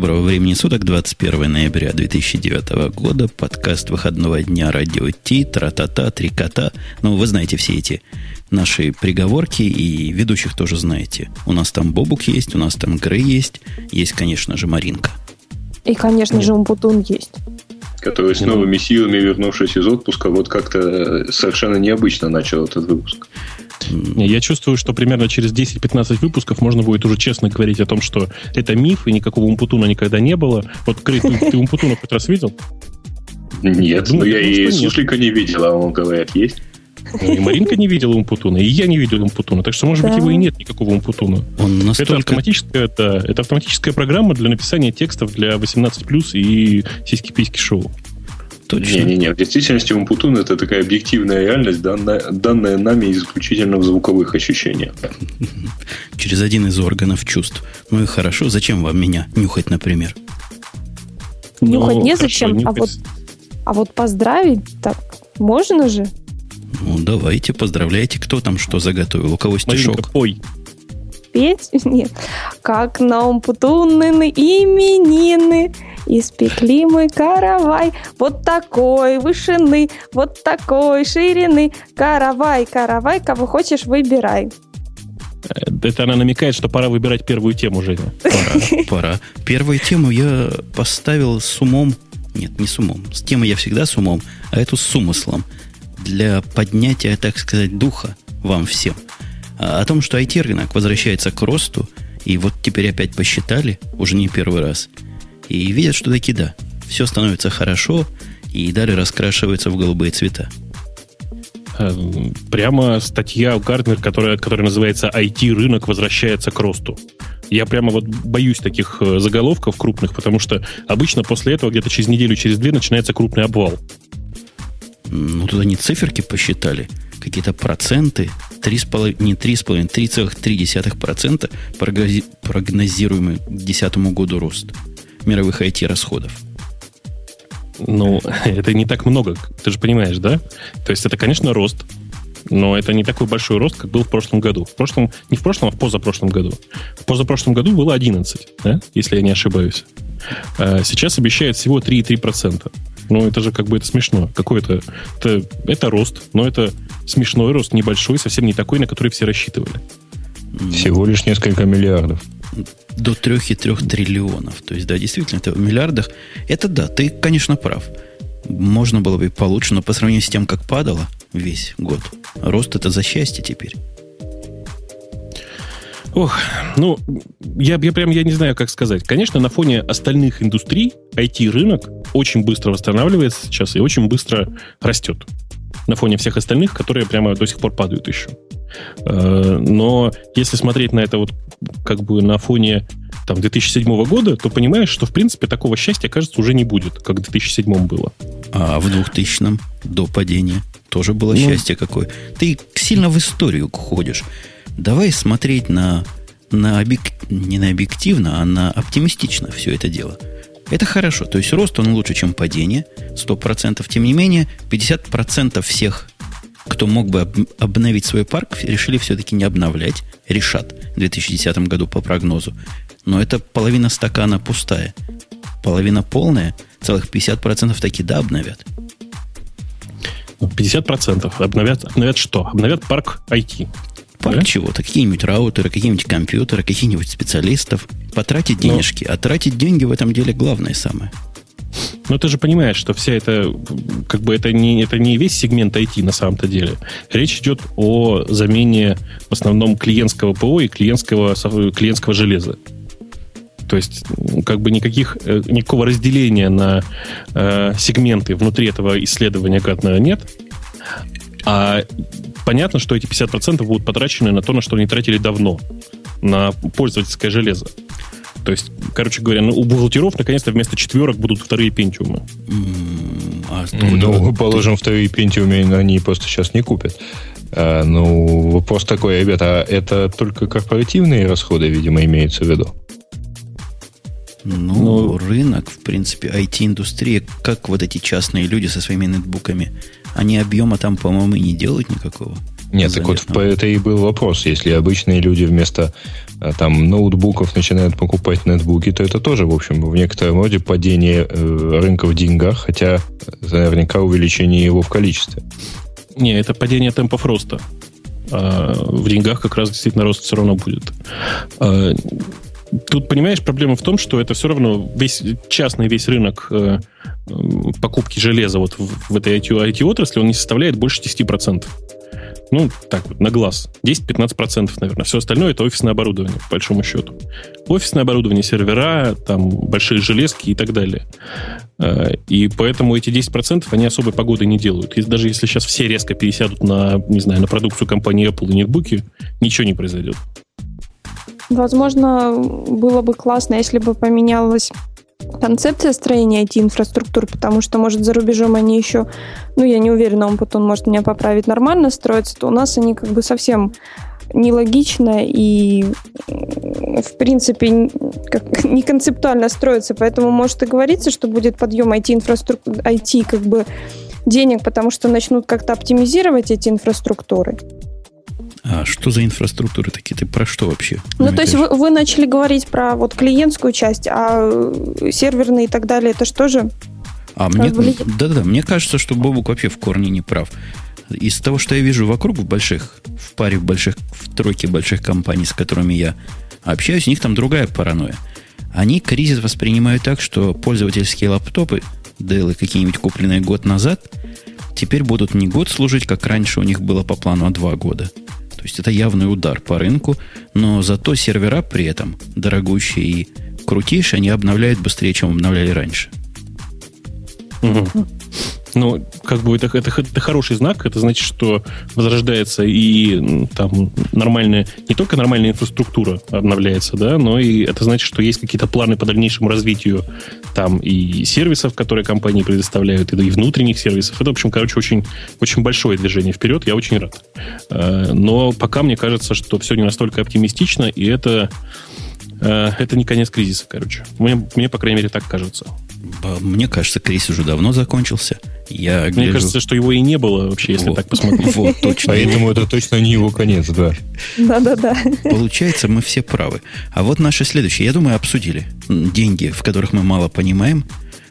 Доброго времени суток, 21 ноября 2009 года, подкаст выходного дня радио Ти, тра-та-та, три кота. Ну, вы знаете все эти наши приговорки, и ведущих тоже знаете. У нас там Бобук есть, у нас там Грей есть, есть, конечно же, Маринка. И, конечно Нет. же, Умпутун есть. Который с новыми силами, вернувшись из отпуска, вот как-то совершенно необычно начал этот выпуск. Я чувствую, что примерно через 10-15 выпусков можно будет уже честно говорить о том, что это миф, и никакого Умпутуна никогда не было. Вот, Крей, ты, ты Умпутуна хоть раз видел? Нет, но я и Суслика не видел, а он говорит, есть. Ну, и Маринка не видела Умпутуна, и я не видел Умпутуна. Так что, может да. быть, его и нет никакого Умпутуна. Он настолько... это, автоматическая, это, это автоматическая программа для написания текстов для 18+, и сиськи-письки шоу. Точно. Не-не-не, в действительности Умпутун это такая объективная реальность, данная, данная нами исключительно в звуковых ощущениях. Через один из органов чувств. Ну и хорошо, зачем вам меня нюхать, например? Нюхать ну, незачем, а вот, а вот поздравить так можно же? Ну, давайте, поздравляйте. Кто там что заготовил? У кого стишок? Пой. Петь? Нет. Как на Умпутунны именины, Испекли мы каравай вот такой вышины, вот такой ширины. Каравай, каравай, кого хочешь, выбирай. Э, это она намекает, что пора выбирать первую тему, Женя. Пора, пора. Первую тему я поставил с умом. Нет, не с умом. С темой я всегда с умом, а эту с умыслом. Для поднятия, так сказать, духа вам всем. А о том, что IT-рынок возвращается к росту, и вот теперь опять посчитали, уже не первый раз – и видят, что таки да, все становится хорошо, и далее раскрашивается в голубые цвета. Эм, прямо статья у Гарднер, которая, которая называется «IT-рынок возвращается к росту». Я прямо вот боюсь таких э, заголовков крупных, потому что обычно после этого где-то через неделю, через две начинается крупный обвал. Ну, тут они циферки посчитали. Какие-то проценты. 3,5, не 3,5, 3,3% прогнозируемый к 2010 году рост мировых IT-расходов. Ну, это не так много, ты же понимаешь, да? То есть это, конечно, рост, но это не такой большой рост, как был в прошлом году. В прошлом, не в прошлом, а в позапрошлом году. В позапрошлом году было 11, да? если я не ошибаюсь. А сейчас обещают всего 3,3%. Ну, это же как бы это смешно. Какой это, это... Это рост, но это смешной рост, небольшой, совсем не такой, на который все рассчитывали. Всего лишь несколько миллиардов до 3,3 триллионов. То есть, да, действительно, это в миллиардах. Это да, ты, конечно, прав. Можно было бы получше, но по сравнению с тем, как падало весь год, рост это за счастье теперь. Ох, ну, я, я прям я не знаю, как сказать. Конечно, на фоне остальных индустрий IT-рынок очень быстро восстанавливается сейчас и очень быстро растет. На фоне всех остальных, которые прямо до сих пор падают еще. Э, но если смотреть на это вот как бы на фоне там, 2007 года, то понимаешь, что, в принципе, такого счастья, кажется, уже не будет, как в 2007 было. А в 2000 до падения тоже было ну, счастье какое. Ты сильно в историю ходишь. Давай смотреть на, на объек... не на объективно, а на оптимистично все это дело. Это хорошо. То есть рост, он лучше, чем падение. 100%. Тем не менее, 50% всех кто мог бы об, обновить свой парк, решили все-таки не обновлять. Решат в 2010 году по прогнозу. Но это половина стакана пустая. Половина полная, целых 50% таки да обновят. 50% ну, обновят, обновят что? Обновят парк IT. Парк да? чего-то. Какие-нибудь раутеры, какие-нибудь компьютеры, каких-нибудь специалистов. Потратить Но... денежки. А тратить деньги в этом деле главное самое. Но ты же понимаешь, что вся эта, как бы это не, это не весь сегмент IT на самом-то деле. Речь идет о замене в основном клиентского ПО и клиентского, клиентского железа. То есть, как бы никаких, э, никакого разделения на э, сегменты внутри этого исследования Гатнера нет. А понятно, что эти 50% будут потрачены на то, на что они тратили давно, на пользовательское железо. То есть, короче говоря, ну, у бухгалтеров наконец-то вместо четверок будут вторые пентиумы. А ну, положим, вторые пентиумы они просто сейчас не купят. А, ну, вопрос такой, ребята, а это только корпоративные расходы, видимо, имеются в виду? Ну, ну, рынок, в принципе, IT-индустрия, как вот эти частные люди со своими нетбуками, они объема там, по-моему, и не делают никакого. Нет, так вот это и был вопрос. Если обычные люди вместо э, там ноутбуков начинают покупать нетбуки, то это тоже, в общем, в некотором роде падение э, рынка в деньгах, хотя наверняка увеличение его в количестве. Не, это падение темпов роста. А в деньгах как раз действительно рост все равно будет. А, тут, понимаешь, проблема в том, что это все равно весь частный весь рынок э, покупки железа вот в, в этой IT-отрасли, он не составляет больше 10%. Ну, так вот, на глаз. 10-15%, наверное. Все остальное это офисное оборудование, по большому счету. Офисное оборудование, сервера, там, большие железки и так далее. Э, и поэтому эти 10% они особой погоды не делают. И даже если сейчас все резко пересядут на, не знаю, на продукцию компании Apple и нетбуки, ничего не произойдет. Возможно, было бы классно, если бы поменялось концепция строения IT-инфраструктур, потому что, может, за рубежом они еще, ну, я не уверена, он потом может меня поправить, нормально строятся, то у нас они как бы совсем нелогично и, в принципе, как, не концептуально строятся. Поэтому может и говориться, что будет подъем IT-инфраструктуры, IT как бы денег, потому что начнут как-то оптимизировать эти инфраструктуры. А что за инфраструктуры такие? Ты про что вообще? Ну, то есть вы, вы начали говорить про вот клиентскую часть, а э, серверные и так далее, это что же? А мне, да-да, мне кажется, что Бобук вообще в корне не прав. Из того, что я вижу вокруг в больших, в паре больших, в тройке больших компаний, с которыми я общаюсь, у них там другая паранойя. Они кризис воспринимают так, что пользовательские лаптопы, Dell какие-нибудь купленные год назад, теперь будут не год служить, как раньше у них было по плану, а два года. То есть это явный удар по рынку, но зато сервера при этом дорогущие и крутейшие, они обновляют быстрее, чем обновляли раньше. Угу. Ну, как бы это, это, это хороший знак, это значит, что возрождается и там нормальная, не только нормальная инфраструктура обновляется, да, но и это значит, что есть какие-то планы по дальнейшему развитию там и сервисов, которые компании предоставляют, и внутренних сервисов. Это, в общем, короче, очень, очень большое движение вперед, я очень рад. Э, но пока мне кажется, что все не настолько оптимистично, и это, э, это не конец кризиса, короче. Мне, мне, по крайней мере, так кажется. Мне кажется, кризис уже давно закончился. Я Мне гляжу... кажется, что его и не было вообще, если вот. так посмотреть. Вот, точно. Поэтому это точно не его конец, да. Да-да-да. Получается, мы все правы. А вот наши следующие, я думаю, обсудили. Деньги, в которых мы мало понимаем,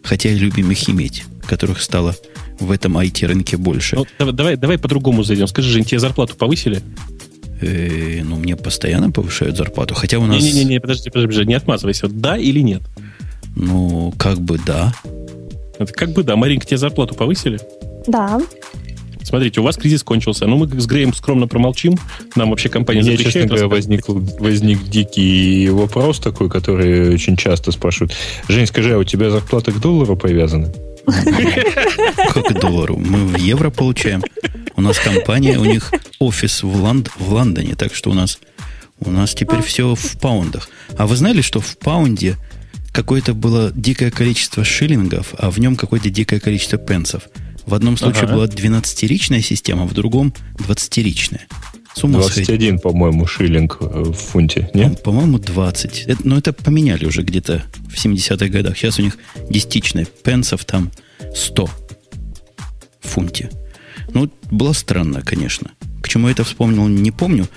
хотя и любим их иметь, которых стало в этом IT-рынке больше. Ну, давай, давай по-другому зайдем. Скажи, Жень, тебе зарплату повысили? Э, ну, мне постоянно повышают зарплату. Хотя у нас... Не-не-не, подожди, подожди, не отмазывайся. Да или нет? Ну, как бы да. Это как бы да. Маринка, тебе зарплату повысили? Да. Смотрите, у вас кризис кончился. Ну, мы с Греем скромно промолчим. Нам вообще компания Мне, честно говоря, возник, возник дикий вопрос такой, который очень часто спрашивают. Жень, скажи, а у тебя зарплата к доллару привязана? Как к доллару? Мы в евро получаем. У нас компания, у них офис в, Лонд, в Лондоне, так что у нас, у нас теперь все в паундах. А вы знали, что в паунде какое-то было дикое количество шиллингов, а в нем какое-то дикое количество пенсов. В одном случае ага. была 12-ричная система, в другом 20-ричная. С ума 21, сходить. по-моему, шиллинг э, в фунте, нет? По-моему, 20. Это, но это поменяли уже где-то в 70-х годах. Сейчас у них десятичная пенсов там 100 в фунте. Ну, было странно, конечно. К чему я это вспомнил, не помню.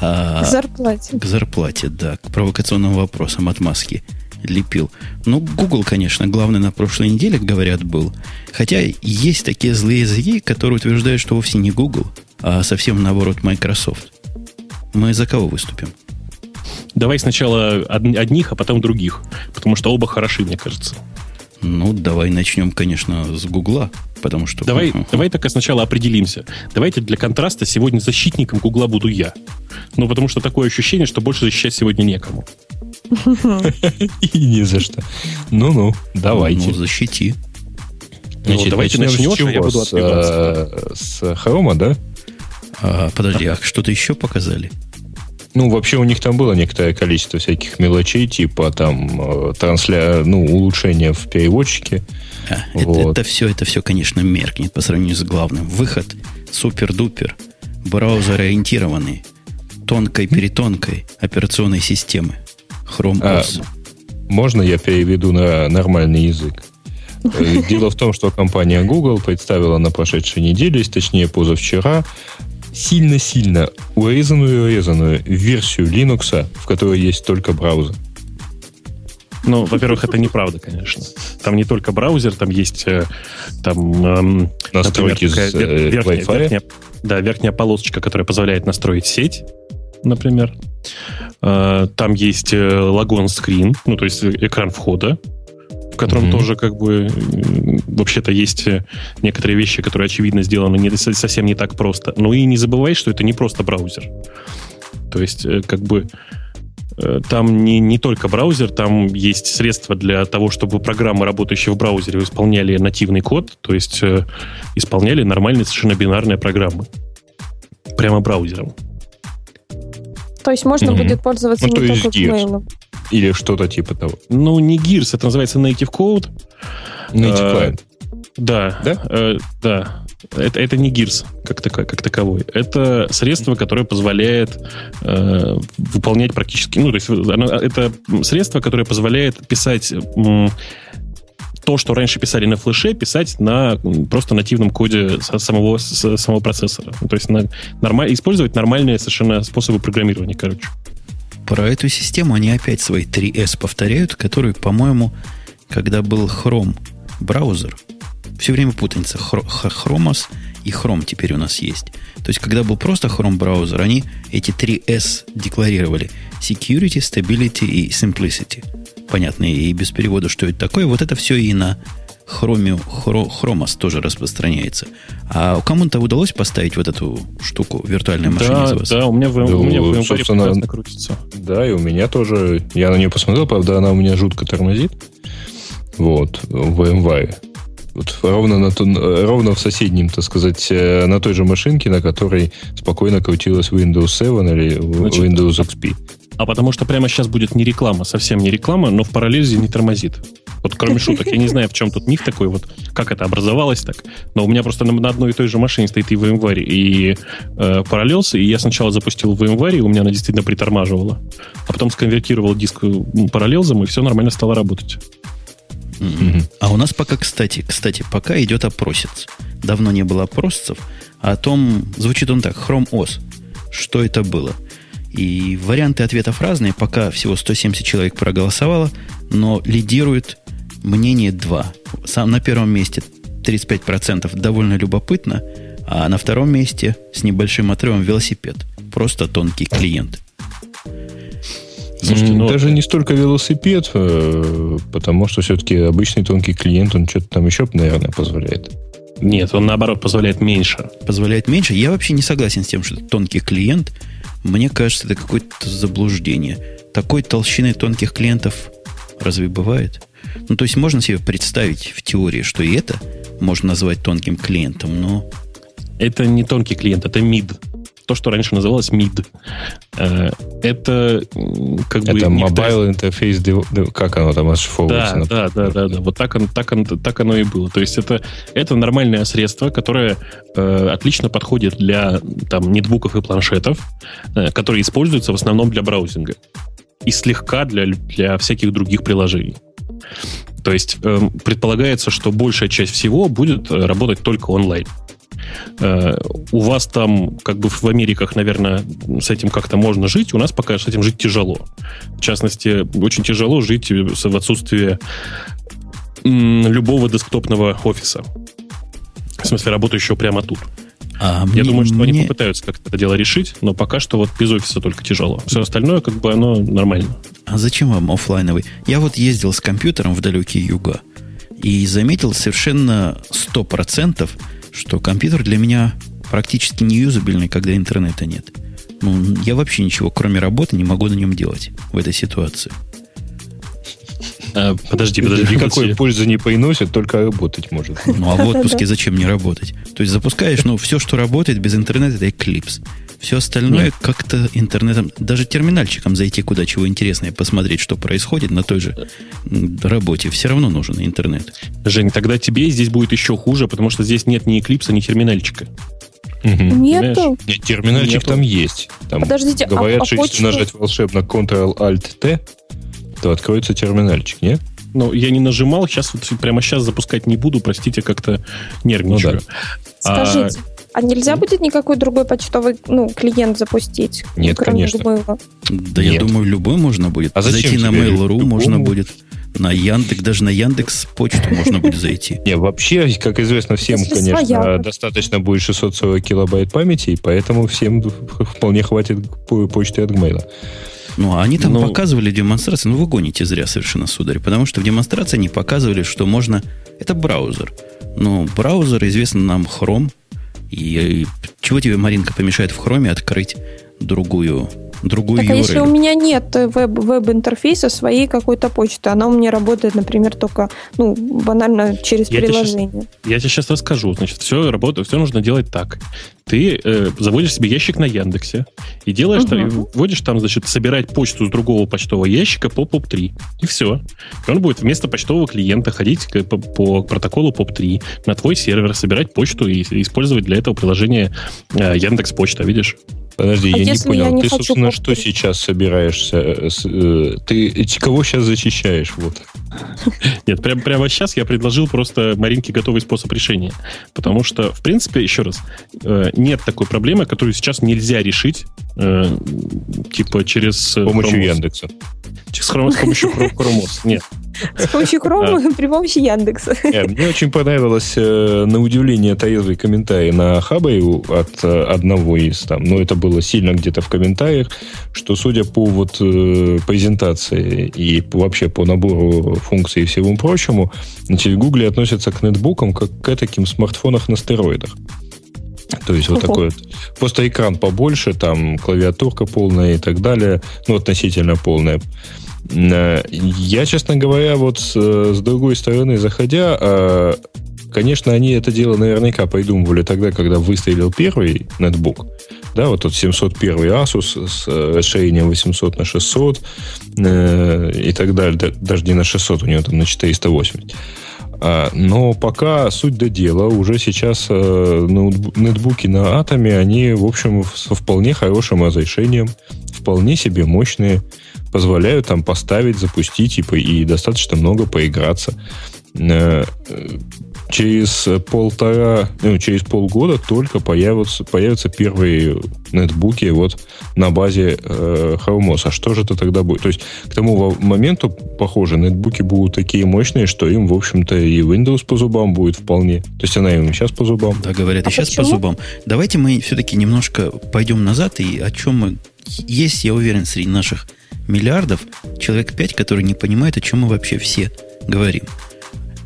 А... К зарплате. К зарплате, да. К провокационным вопросам от маски лепил. Ну, Google, конечно, главный на прошлой неделе, говорят, был. Хотя есть такие злые языки, которые утверждают, что вовсе не Google, а совсем наоборот Microsoft. Мы за кого выступим? Давай сначала одних, а потом других. Потому что оба хороши, мне кажется. Ну, давай начнем, конечно, с Гугла, потому что... Давай, давай только сначала определимся. Давайте для контраста сегодня защитником Гугла буду я. Ну, потому что такое ощущение, что больше защищать сегодня некому. И не за что. Ну-ну, давайте. Ну, защити. Значит, ну, давайте начнем, с отбиваться. С, с Хрома, да? А, подожди, а что-то еще показали? Ну, вообще у них там было некоторое количество всяких мелочей, типа там э, трансля... ну, улучшения в переводчике. А, вот. это, это все, это все, конечно, меркнет по сравнению с главным. Выход супер-дупер, браузер ориентированный, тонкой-перетонкой операционной системы. Chrome OS. А, можно я переведу на нормальный язык? Э, дело в том, что компания Google представила на прошедшей неделе, точнее позавчера, сильно-сильно урезанную-урезанную версию Linux, в которой есть только браузер. Ну, во-первых, это неправда, конечно. Там не только браузер, там есть э, там, эм, настройки например, с э, верхняя, Wi-Fi. Верхняя, да, верхняя полосочка, которая позволяет настроить сеть, например. Э, там есть лагон скрин, ну, то есть экран входа, в котором mm-hmm. тоже как бы вообще-то есть некоторые вещи, которые, очевидно, сделаны не, совсем не так просто. Ну и не забывай, что это не просто браузер. То есть, как бы Э, там не, не только браузер, там есть средства для того, чтобы программы, работающие в браузере, исполняли нативный код, то есть э, исполняли нормальные совершенно бинарные программы. Прямо браузером. То есть можно mm-hmm. будет пользоваться ну, не только Gmail. Или что-то типа того. Ну, не Gears, это называется Native Code. Native Client. Да, да, э, да. Это, это не гирс как, тако, как таковой. Это средство, которое позволяет э, выполнять практически... Ну, то есть оно, это средство, которое позволяет писать м, то, что раньше писали на флеше, писать на просто нативном коде самого, самого процессора. то есть на, нормаль, использовать нормальные совершенно способы программирования, короче. Про эту систему они опять свои 3S повторяют, которые, по-моему, когда был Chrome браузер, все время путаница. Chromos и Chrome теперь у нас есть. То есть, когда был просто Chrome браузер, они эти три S декларировали. Security, Stability и Simplicity. Понятно, и без перевода, что это такое. Вот это все и на Chrome, Chromos тоже распространяется. А кому-то удалось поставить вот эту штуку, виртуальная машина да, из вас? Да, у меня в, да, у меня в собственно, крутится. Да, и у меня тоже. Я на нее посмотрел, правда, она у меня жутко тормозит. Вот, в VMware. Вот ровно, на, ровно в соседнем, так сказать, э, на той же машинке, на которой спокойно крутилась Windows 7 или Значит, Windows XP. А потому что прямо сейчас будет не реклама, совсем не реклама, но в параллели не тормозит. Вот кроме шуток, я не знаю, в чем тут них такой, вот как это образовалось так. Но у меня просто на, на одной и той же машине стоит и VMware, и э, Parallels, и я сначала запустил VMware, и у меня она действительно притормаживала. А потом сконвертировал диск Parallels, и все нормально стало работать. Mm-hmm. А у нас пока, кстати, кстати, пока идет опросец. Давно не было опросцев. А о том, звучит он так, Chrome OS. Что это было? И варианты ответов разные. Пока всего 170 человек проголосовало, но лидирует мнение 2. Сам на первом месте 35% довольно любопытно, а на втором месте с небольшим отрывом велосипед. Просто тонкий клиент. Слушайте, ну, Даже не столько велосипед, э, потому что все-таки обычный тонкий клиент, он что-то там еще, наверное, позволяет. Нет, он наоборот позволяет меньше. Позволяет меньше? Я вообще не согласен с тем, что это тонкий клиент. Мне кажется, это какое-то заблуждение. Такой толщины тонких клиентов разве бывает? Ну, то есть можно себе представить в теории, что и это можно назвать тонким клиентом, но... Это не тонкий клиент, это mid то, что раньше называлось MID. Э, это как бы... Это Mobile Interface, как оно там расшифровывается? Да, да, да, да, да. Вот так, он, так, он, так оно и было. То есть это, это нормальное средство, которое э, отлично подходит для там, нетбуков и планшетов, э, которые используются в основном для браузинга и слегка для, для всяких других приложений. То есть э, предполагается, что большая часть всего будет э, работать только онлайн. Э, у вас там, как бы в Америках, наверное, с этим как-то можно жить. У нас пока с этим жить тяжело. В частности, очень тяжело жить в отсутствии любого десктопного офиса. В смысле, работающего прямо тут. А Я мне, думаю, что мне... они попытаются как-то это дело решить, но пока что вот без офиса только тяжело. Все остальное, как бы, оно нормально. А зачем вам офлайновый? Я вот ездил с компьютером в далекие юга и заметил совершенно сто процентов, что компьютер для меня практически неюзабельный, когда интернета нет. Ну, я вообще ничего, кроме работы, не могу на нем делать в этой ситуации. А, подожди, подожди. Никакой пользы не приносит, только работать может. Ну, а в отпуске зачем не работать? То есть запускаешь, ну, все, что работает без интернета, это Eclipse. Все остальное Нет. как-то интернетом, даже терминальчиком зайти куда чего интересное, посмотреть, что происходит на той же работе, все равно нужен интернет. Жень, тогда тебе здесь будет еще хуже, потому что здесь нет ни Эклипса, ни терминальчика. Угу. Нету. Нет, терминальчик Нету. там есть. Там Подождите, а говорят, а, что а если нажать волшебно Ctrl-Alt-T, то откроется терминальчик, нет? Ну, я не нажимал, сейчас вот прямо сейчас запускать не буду, простите, как-то нервничаю. Ну, да. Скажите, А нельзя будет никакой другой почтовый ну, клиент запустить? Нет, конечно. Gmail? Да Нет. я думаю, любой можно будет. А зачем Зайти на Mail.ru можно будет. На Яндекс, даже на Яндекс почту можно будет зайти. Не, вообще, как известно всем, конечно, достаточно будет 640 килобайт памяти, и поэтому всем вполне хватит почты от Gmail. Ну, а они там ну, показывали демонстрации. Ну, вы гоните зря совершенно, сударь. Потому что в демонстрации они показывали, что можно... Это браузер. Но браузер известно нам Chrome. И, и чего тебе, Маринка, помешает в Chrome открыть другую другую так, а если у меня нет веб, веб-интерфейса своей какой-то почты, она у меня работает, например, только, ну, банально через я приложение. Тебе сейчас, я тебе сейчас расскажу. Значит, все работает, все нужно делать так. Ты э, заводишь себе ящик на Яндексе и делаешь, угу. там, вводишь там, значит, собирать почту с другого почтового ящика по POP3. И все. И он будет вместо почтового клиента ходить по, по протоколу POP3 на твой сервер, собирать почту и использовать для этого приложение э, Яндекс Почта, видишь? Подожди, а я не понял. Я не ты, собственно, повторить. что сейчас собираешься? Э, э, ты кого сейчас зачищаешь? Вот. Нет, прямо, прямо сейчас я предложил просто Маринке готовый способ решения. Потому что, в принципе, еще раз, э, нет такой проблемы, которую сейчас нельзя решить, типа через... С помощью Яндекса. С, с помощью Chromos. Нет. С помощью Chrome при помощи Яндекса. Мне очень понравилось, э, на удивление, трезвый комментарий на Хабе от э, одного из там, ну, это было сильно где-то в комментариях, что, судя по вот э, презентации и вообще по набору функций и всему прочему, значит, Google относятся к нетбукам как к таким смартфонах на стероидах. То есть вот такой вот. Просто экран побольше, там клавиатурка полная и так далее. Ну, относительно полная. Э, я, честно говоря, вот с, с другой стороны заходя, э, конечно, они это дело наверняка придумывали тогда, когда выстрелил первый нетбук. Да, вот тот 701 Asus с расширением 800 на 600 э, и так далее. Даже не на 600, у него там на 480. А, но пока суть до дела, уже сейчас нетбуки на атоме, они, в общем, со вполне хорошим разрешением, вполне себе мощные позволяют там поставить, запустить и, и достаточно много поиграться. Э, через полтора, ну, через полгода только появятся, появятся первые нетбуки вот на базе э, Chromos. А что же это тогда будет? То есть к тому моменту, похоже, нетбуки будут такие мощные, что им, в общем-то, и Windows по зубам будет вполне. То есть она им сейчас по зубам. Да, говорят, а и сейчас почему? по зубам. Давайте мы все-таки немножко пойдем назад и о чем мы... Есть, я уверен, среди наших миллиардов человек 5, которые не понимают, о чем мы вообще все говорим.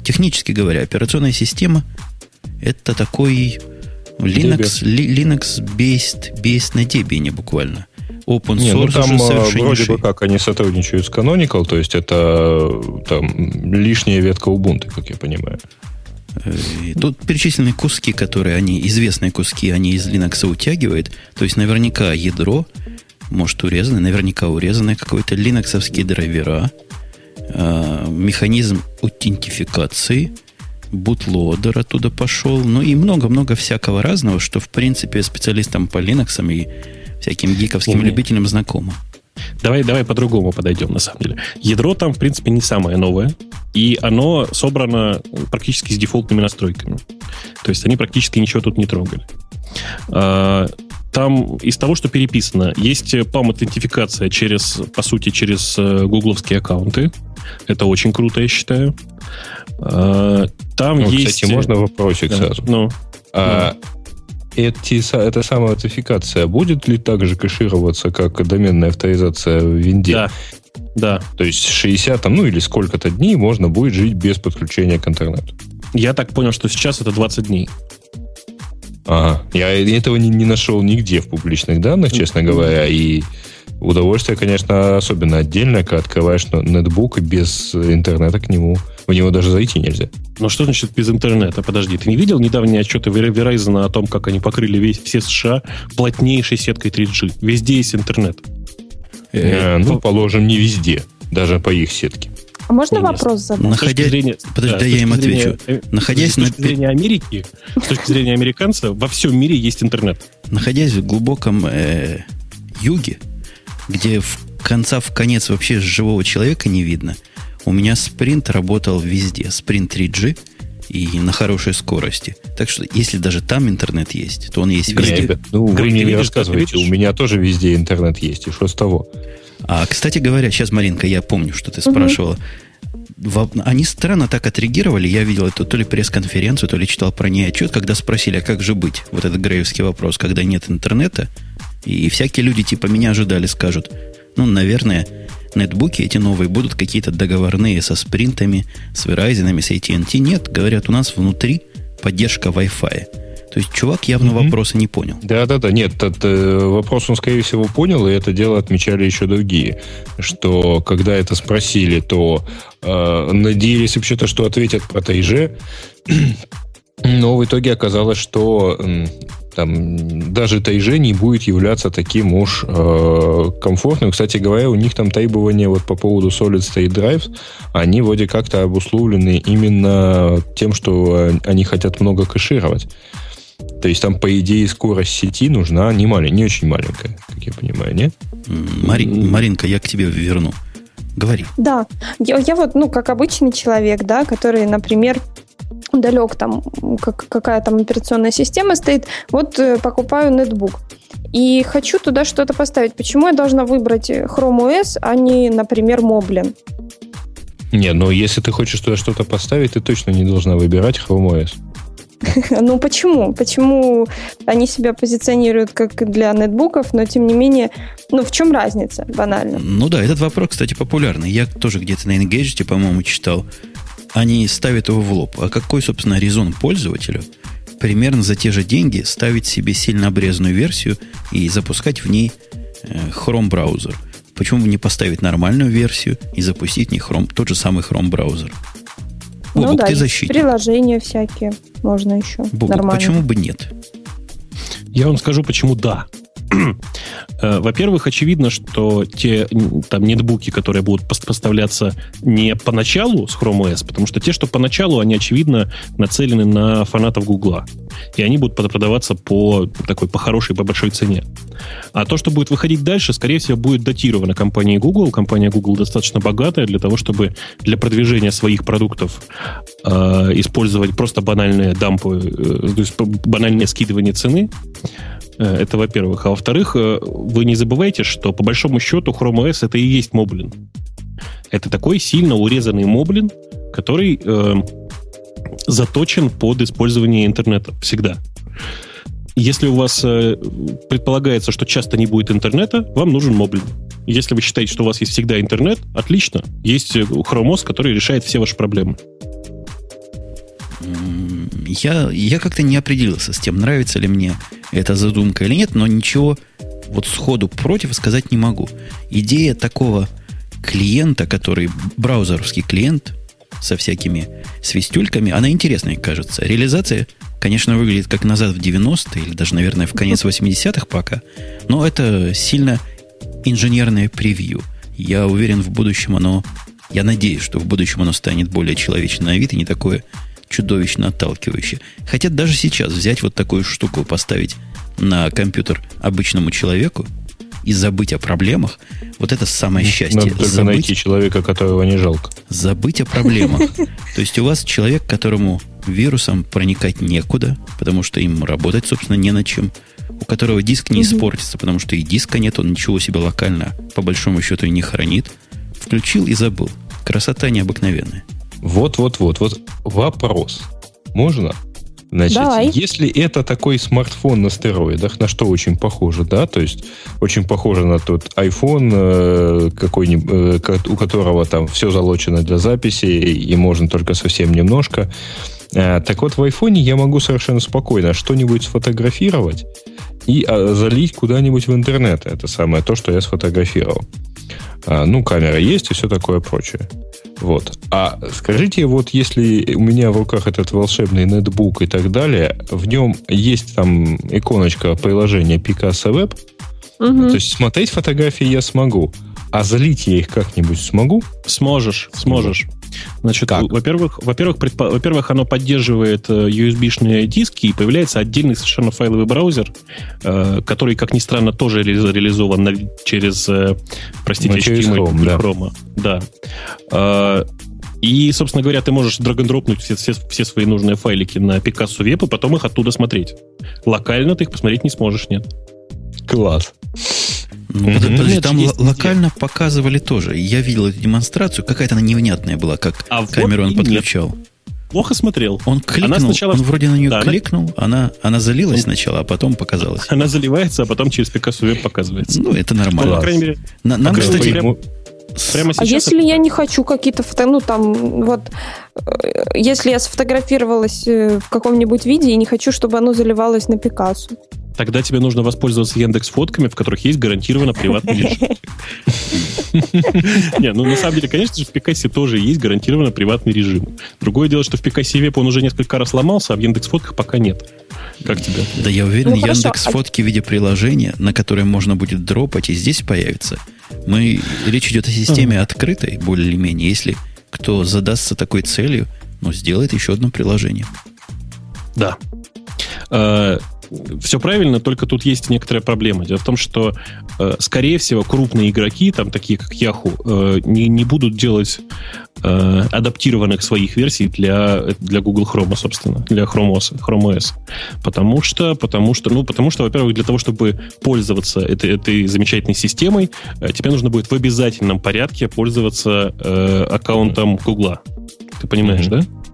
Технически говоря, операционная система это такой Linux, Linux-based, based на Debian буквально. Open source Не, ну там а, вроде бы как они сотрудничают с Canonical, то есть это там лишняя ветка Ubuntu, как я понимаю. Э, и тут перечислены куски, которые они, известные куски, они из Linux утягивают. То есть наверняка ядро может, урезанный, наверняка урезанный какой-то линоксовские драйвера, э, механизм аутентификации, бутлодер оттуда пошел, ну и много-много всякого разного, что, в принципе, специалистам по Linux и всяким гиковским Умнее. любителям знакомо. Давай, давай по-другому подойдем, на самом деле. Ядро там, в принципе, не самое новое, и оно собрано практически с дефолтными настройками. То есть они практически ничего тут не трогали. А, там из того, что переписано, есть PAM-аутентификация через, по сути, через э, гугловские аккаунты. Это очень круто, я считаю. А, там ну, есть... Кстати, можно вопросик да. сразу? Ну, а, ну. Эти, эта самая аутентификация будет ли также кэшироваться, как доменная авторизация в винде? Да. Да. То есть 60 там, ну или сколько-то дней можно будет жить без подключения к интернету. Я так понял, что сейчас это 20 дней. Ага. Я этого не, не нашел нигде в публичных данных, честно говоря, и удовольствие, конечно, особенно отдельное, когда открываешь нетбук и без интернета к нему, в него даже зайти нельзя. Ну что значит без интернета? Подожди, ты не видел недавние отчеты Verizon о том, как они покрыли весь, все США плотнейшей сеткой 3G? Везде есть интернет. Э, ну, положим, не везде, даже по их сетке. А можно Нет, вопрос задать? Находя... Зрения, Подожди, да, я им отвечу. Зрения, Находясь с точки на... зрения Америки, с точки зрения американца, во всем мире есть интернет. Находясь в глубоком э, юге, где в конца в конец вообще живого человека не видно, у меня спринт работал везде. Спринт 3G и на хорошей скорости. Так что, если даже там интернет есть, то он есть везде. Ребят, ну, вы мне не рассказывайте, у меня тоже везде интернет есть, и что с того? А, кстати говоря, сейчас, Маринка, я помню, что ты спрашивала. Угу. Они странно так отреагировали. Я видел это то ли пресс-конференцию, то ли читал про ней отчет, когда спросили, а как же быть? Вот этот греевский вопрос, когда нет интернета. И всякие люди типа меня ожидали, скажут, ну, наверное, нетбуки эти новые будут какие-то договорные со спринтами, с Verizon, с AT&T. Нет, говорят, у нас внутри поддержка Wi-Fi. То есть чувак явно mm-hmm. вопроса не понял. Да-да-да, нет, этот э, вопрос он, скорее всего, понял, и это дело отмечали еще другие, что когда это спросили, то э, надеялись вообще-то, что ответят про ТайЖ, но в итоге оказалось, что там даже тайже не будет являться таким уж э, комфортным. Кстати говоря, у них там требования вот по поводу Solid State Drive, они вроде как-то обусловлены именно тем, что они хотят много кэшировать. То есть там, по идее, скорость сети нужна не, маленькая, не очень маленькая, как я понимаю, нет? Мари, Маринка, я к тебе верну. Говори. Да, я, я вот, ну, как обычный человек, да, который, например, далек там, как, какая там операционная система стоит, вот э, покупаю нетбук. И хочу туда что-то поставить. Почему я должна выбрать Chrome OS, а не, например, Moblin? Не, но если ты хочешь туда что-то поставить, ты точно не должна выбирать Chrome OS. Ну почему? Почему они себя позиционируют как для нетбуков, но тем не менее, ну в чем разница, банально? Ну да, этот вопрос, кстати, популярный. Я тоже где-то на Engage, по-моему, читал они ставят его в лоб. А какой, собственно, резон пользователю примерно за те же деньги ставить себе сильно обрезанную версию и запускать в ней э, Chrome браузер? Почему бы не поставить нормальную версию и запустить в ней Chrome, тот же самый Chrome браузер? Бобук, ну да, ты защитник. приложения всякие можно еще. Нормально. почему бы нет? Я вам скажу, почему да. Э, во-первых, очевидно, что те там нетбуки, которые будут поставляться не поначалу с Chrome OS, потому что те, что поначалу, они, очевидно, нацелены на фанатов Гугла. И они будут продаваться по такой, по хорошей, по большой цене. А то, что будет выходить дальше, скорее всего, будет датировано компанией Google. Компания Google достаточно богатая для того, чтобы для продвижения своих продуктов э, использовать просто банальные дампы, э, то есть банальное скидывание цены. Э, это во-первых. А во-вторых, э, вы не забывайте, что по большому счету Chrome OS это и есть моблин. Это такой сильно урезанный моблин, который э, заточен под использование интернета всегда. Если у вас э, предполагается, что часто не будет интернета, вам нужен моблин. Если вы считаете, что у вас есть всегда интернет, отлично. Есть Chrome OS, который решает все ваши проблемы. Я, я как-то не определился с тем, нравится ли мне эта задумка или нет, но ничего вот сходу против сказать не могу. Идея такого клиента, который браузеровский клиент со всякими свистюльками, она интересная, кажется. Реализация, конечно, выглядит как назад в 90-е или даже, наверное, в конец 80-х пока, но это сильно инженерное превью. Я уверен, в будущем оно, я надеюсь, что в будущем оно станет более человечным на вид и не такое чудовищно отталкивающее. Хотя даже сейчас взять вот такую штуку, поставить на компьютер обычному человеку и забыть о проблемах, вот это самое счастье. Надо только забыть, найти человека, которого не жалко. Забыть о проблемах. То есть у вас человек, которому вирусом проникать некуда, потому что им работать, собственно, не на чем, у которого диск не испортится, потому что и диска нет, он ничего себе локально, по большому счету, и не хранит. Включил и забыл. Красота необыкновенная. Вот-вот-вот. Вот вопрос. Можно? Значит, Давай. если это такой смартфон на стероидах, на что очень похоже, да, то есть очень похоже на тот iPhone, э, какой-нибудь, э, у которого там все залочено для записи, и можно только совсем немножко. Э, так вот, в iPhone я могу совершенно спокойно что-нибудь сфотографировать и а, залить куда-нибудь в интернет. Это самое то, что я сфотографировал. Ну, камера есть и все такое прочее. Вот. А скажите, вот если у меня в руках этот волшебный нетбук и так далее, в нем есть там иконочка приложения Picasso Web, угу. то есть смотреть фотографии я смогу, а залить я их как-нибудь смогу? Сможешь, сможешь. Значит, во-первых, во-первых, предпо- во-первых, оно поддерживает э, USB-шные диски, и появляется отдельный совершенно файловый браузер, э, который, как ни странно, тоже ре- реализован на, через, э, простите, ну, через Chrome, да. Chrome. Да. Э, И, собственно говоря, ты можешь драгондропнуть все, все, все свои нужные файлики на Picasso Web и потом их оттуда смотреть. Локально ты их посмотреть не сможешь, нет. Класс. Ну, подожди, там есть локально везде. показывали тоже. Я видел эту демонстрацию, какая-то она невнятная была, как а камеру вот он подключал. Нет. Плохо смотрел. Он кликнул, она сначала... он вроде на нее да, кликнул, она, она залилась сначала, а потом показалась. Она заливается, а потом через Picasso Web показывается. Ну, это нормально. Ну, по крайней мере, на, нам, кстати, прямо, прямо а если это... я не хочу какие-то фото... Ну, там, вот, э, если я сфотографировалась э, в каком-нибудь виде и не хочу, чтобы оно заливалось на Пикассо. Тогда тебе нужно воспользоваться Яндекс фотками, в которых есть гарантированно приватный режим. Не, ну на самом деле, конечно же, в Пикассе тоже есть гарантированно приватный режим. Другое дело, что в Пикассе Веб он уже несколько раз сломался, а в Яндекс фотках пока нет. Как тебе? Да я уверен, ну, Яндекс а фотки в виде приложения, на которое можно будет дропать, и здесь появится. Мы, речь идет о системе открытой, более или менее. Если кто задастся такой целью, ну, сделает еще одно приложение. Да. Все правильно, только тут есть некоторая проблема. Дело в том, что, э, скорее всего, крупные игроки, там такие как Yahoo, э, не, не будут делать э, адаптированных своих версий для, для Google Chrome, собственно, для Chrome OS, Chrome OS. Потому что, потому что, ну, потому что, во-первых, для того, чтобы пользоваться этой, этой замечательной системой, тебе нужно будет в обязательном порядке пользоваться э, аккаунтом Google. Ты понимаешь, mm-hmm. да?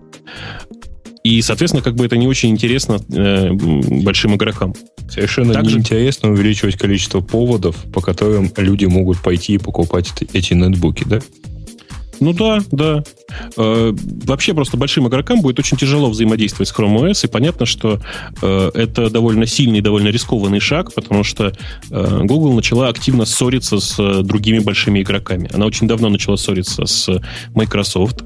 И, соответственно, как бы это не очень интересно э, большим игрокам. Совершенно Также... неинтересно увеличивать количество поводов, по которым люди могут пойти и покупать эти нетбуки, да? Ну да, да. Э, вообще просто большим игрокам будет очень тяжело взаимодействовать с Chrome OS, и понятно, что э, это довольно сильный, довольно рискованный шаг, потому что э, Google начала активно ссориться с другими большими игроками. Она очень давно начала ссориться с Microsoft.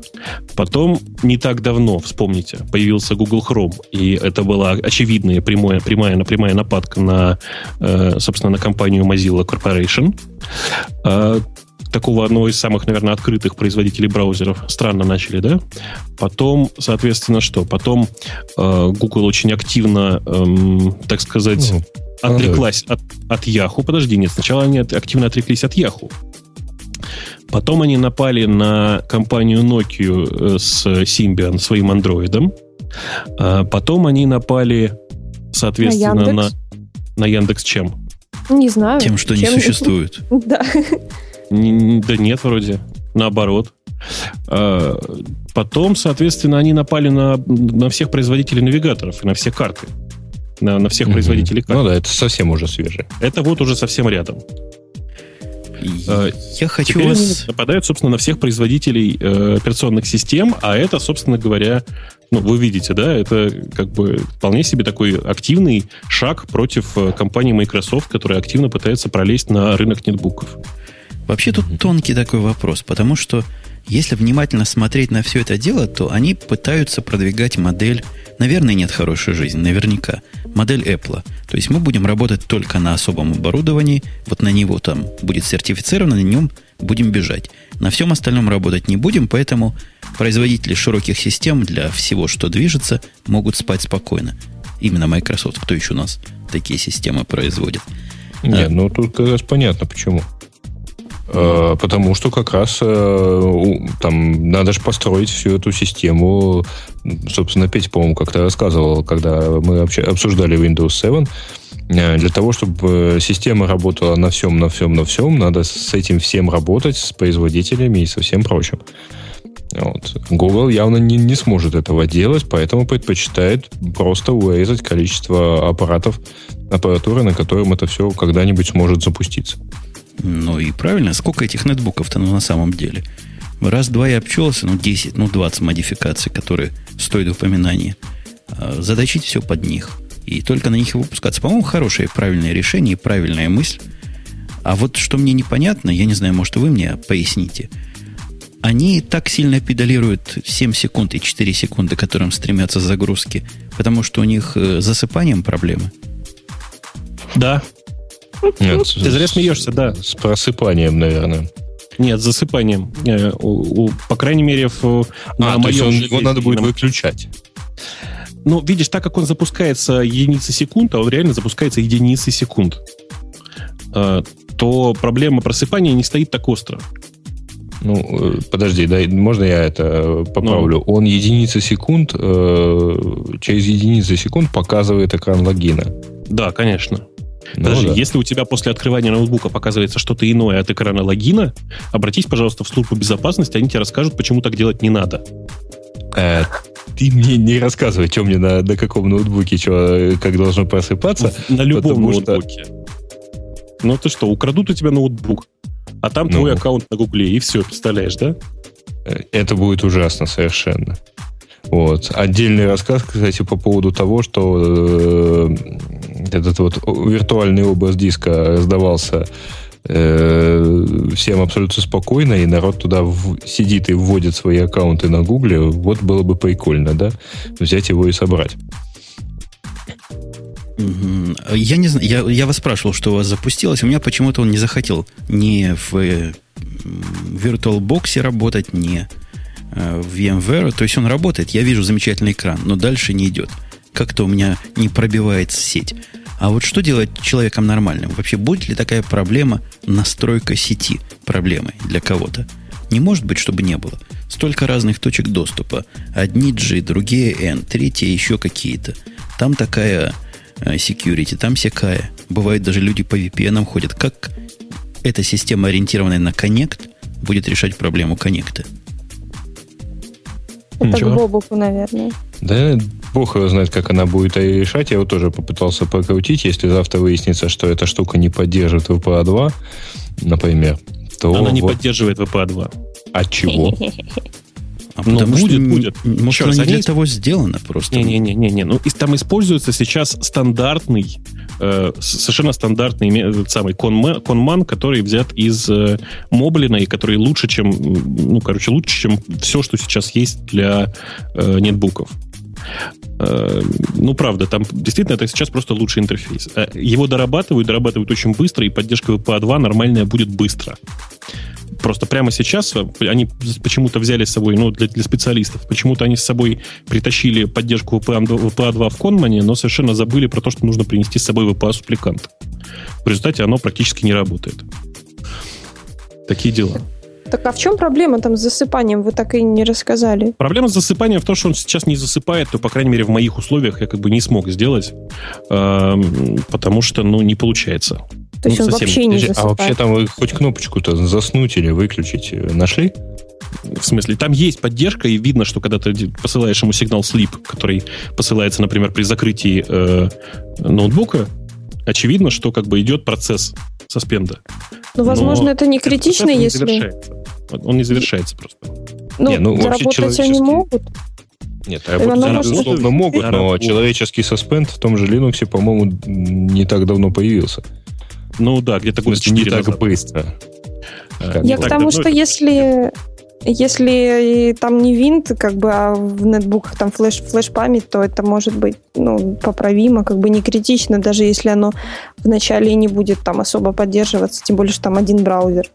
Потом, не так давно, вспомните, появился Google Chrome, и это была очевидная прямая, прямая, прямая нападка на, собственно, на компанию Mozilla Corporation такого одного из самых, наверное, открытых производителей браузеров. Странно начали, да? Потом, соответственно, что? Потом э, Google очень активно, эм, так сказать, ну, отреклась от, от Yahoo. Подожди, нет, сначала они активно отреклись от Yahoo. Потом они напали на компанию Nokia э, с Symbian, своим андроидом. А потом они напали, соответственно, на Яндекс, на, на Яндекс чем? Не знаю. Тем, что чем... не существует. Да. Да нет, вроде. Наоборот. А, потом, соответственно, они напали на, на всех производителей навигаторов и на все карты. На, на всех mm производителей карт. Ну да, это совсем уже свежее. Это вот уже совсем рядом. А, я хочу Теперь вас... они нападают, собственно, на всех производителей э, операционных систем, а это, собственно говоря, ну, вы видите, да, это как бы вполне себе такой активный шаг против э, компании Microsoft, которая активно пытается пролезть на рынок нетбуков. Вообще тут тонкий такой вопрос, потому что если внимательно смотреть на все это дело, то они пытаются продвигать модель, наверное, нет хорошей жизни, наверняка, модель Apple. То есть мы будем работать только на особом оборудовании, вот на него там будет сертифицировано, на нем будем бежать. На всем остальном работать не будем, поэтому производители широких систем для всего, что движется, могут спать спокойно. Именно Microsoft, кто еще у нас такие системы производит. Нет, а, ну тут как раз понятно почему. Э, потому что как раз э, там надо же построить всю эту систему. Собственно, Петя, по-моему, как-то рассказывал, когда мы обсуждали Windows 7. Э, для того, чтобы система работала на всем, на всем, на всем, надо с этим всем работать, с производителями и со всем прочим. Вот. Google явно не, не сможет этого делать, поэтому предпочитает просто урезать количество аппаратов, аппаратуры, на котором это все когда-нибудь сможет запуститься. Ну и правильно, сколько этих нетбуков-то ну, на самом деле? Раз-два я обчелся, ну 10, ну 20 модификаций, которые стоят упоминания. А, задачить все под них. И только на них и выпускаться. По-моему, хорошее правильное решение и правильная мысль. А вот что мне непонятно, я не знаю, может, вы мне поясните. Они так сильно педалируют 7 секунд и 4 секунды, которым стремятся загрузки, потому что у них э, засыпанием проблемы. Да, нет, Ты зря смеешься, да. С просыпанием, наверное. Нет, с засыпанием. Э, у, у, по крайней мере, в, на а, моем то есть он, его надо будет выключать. Ну, видишь, так как он запускается единицы секунд, а он реально запускается единицы секунд, э, то проблема просыпания не стоит так остро. Ну, э, подожди, дай, можно я это поправлю? Ну. Он единицы секунд, э, через единицы секунд показывает экран логина. Да, конечно. Ну, Подожди, да. если у тебя после открывания ноутбука показывается что-то иное от экрана логина, обратись, пожалуйста, в службу безопасности, они тебе расскажут, почему так делать не надо. Э, ты мне не рассказывай, что мне на, на каком ноутбуке, что, как должно просыпаться. На любом ноутбуке. Что... Ну ты что, украдут у тебя ноутбук, а там ну, твой аккаунт на Гугле, и все, представляешь, да? Э, это будет ужасно совершенно. Вот. Отдельный рассказ, кстати, по поводу того, что э, этот вот виртуальный образ диска сдавался э, всем абсолютно спокойно, и народ туда в, сидит и вводит свои аккаунты на Гугле, вот было бы прикольно, да, взять его и собрать. Я не знаю, я, я вас спрашивал, что у вас запустилось, у меня почему-то он не захотел ни в э, VirtualBox работать, ни э, в VMware. То есть он работает, я вижу замечательный экран, но дальше не идет. Как-то у меня не пробивается сеть. А вот что делать человеком нормальным? Вообще, будет ли такая проблема настройка сети проблемой для кого-то? Не может быть, чтобы не было. Столько разных точек доступа. Одни G, другие N, третьи еще какие-то. Там такая э, security, там всякая. Бывает, даже люди по VPN ходят. Как эта система, ориентированная на Connect, будет решать проблему коннекта? Это Ничего. к Бобуку, наверное. Да, бог его знает, как она будет решать. Я его тоже попытался покрутить. Если завтра выяснится, что эта штука не поддерживает VPA 2, например, то... Она не вот... поддерживает VPA 2. От чего? А ну, потому будет, что, будет. Может, Еще не для того сделана просто. Не-не-не, ну там используется сейчас стандартный, э, совершенно стандартный самый конман, конман, который взят из э, Моблина и который лучше, чем, ну, короче, лучше, чем все, что сейчас есть для э, нетбуков. Э, ну, правда, там действительно это сейчас просто лучший интерфейс. Э, его дорабатывают, дорабатывают очень быстро, и поддержка VPA 2 нормальная будет быстро. Просто прямо сейчас они почему-то взяли с собой, ну, для, для специалистов, почему-то они с собой притащили поддержку VPA, VPA 2 в Конмане, но совершенно забыли про то, что нужно принести с собой VPA-супликант. В результате оно практически не работает. Такие дела. Так а в чем проблема там с засыпанием? Вы так и не рассказали. Проблема с засыпанием в том, что он сейчас не засыпает, то, по крайней мере, в моих условиях я как бы не смог сделать, э, потому что, ну, не получается. То есть ну, он вообще не засыпает. А вообще там вы хоть кнопочку-то заснуть или выключить э, нашли? В смысле, там есть поддержка, и видно, что когда ты посылаешь ему сигнал sleep, который посылается, например, при закрытии э, ноутбука, очевидно, что как бы идет процесс соспенда. Ну, возможно, Но это не критично, не если... Завершается. Он не завершается просто. Ну, не, ну заработать человеческий... они могут. Нет, работать они, безусловно, могут, но человеческий соспенд в том же Linux, по-моему, не так давно появился. Ну да, где-то год не так назад. быстро. Я к тому, что если если там не винт, как бы, а в нетбуках там флеш, флеш-память, то это может быть ну, поправимо, как бы не критично, даже если оно вначале не будет там особо поддерживаться, тем более, что там один браузер.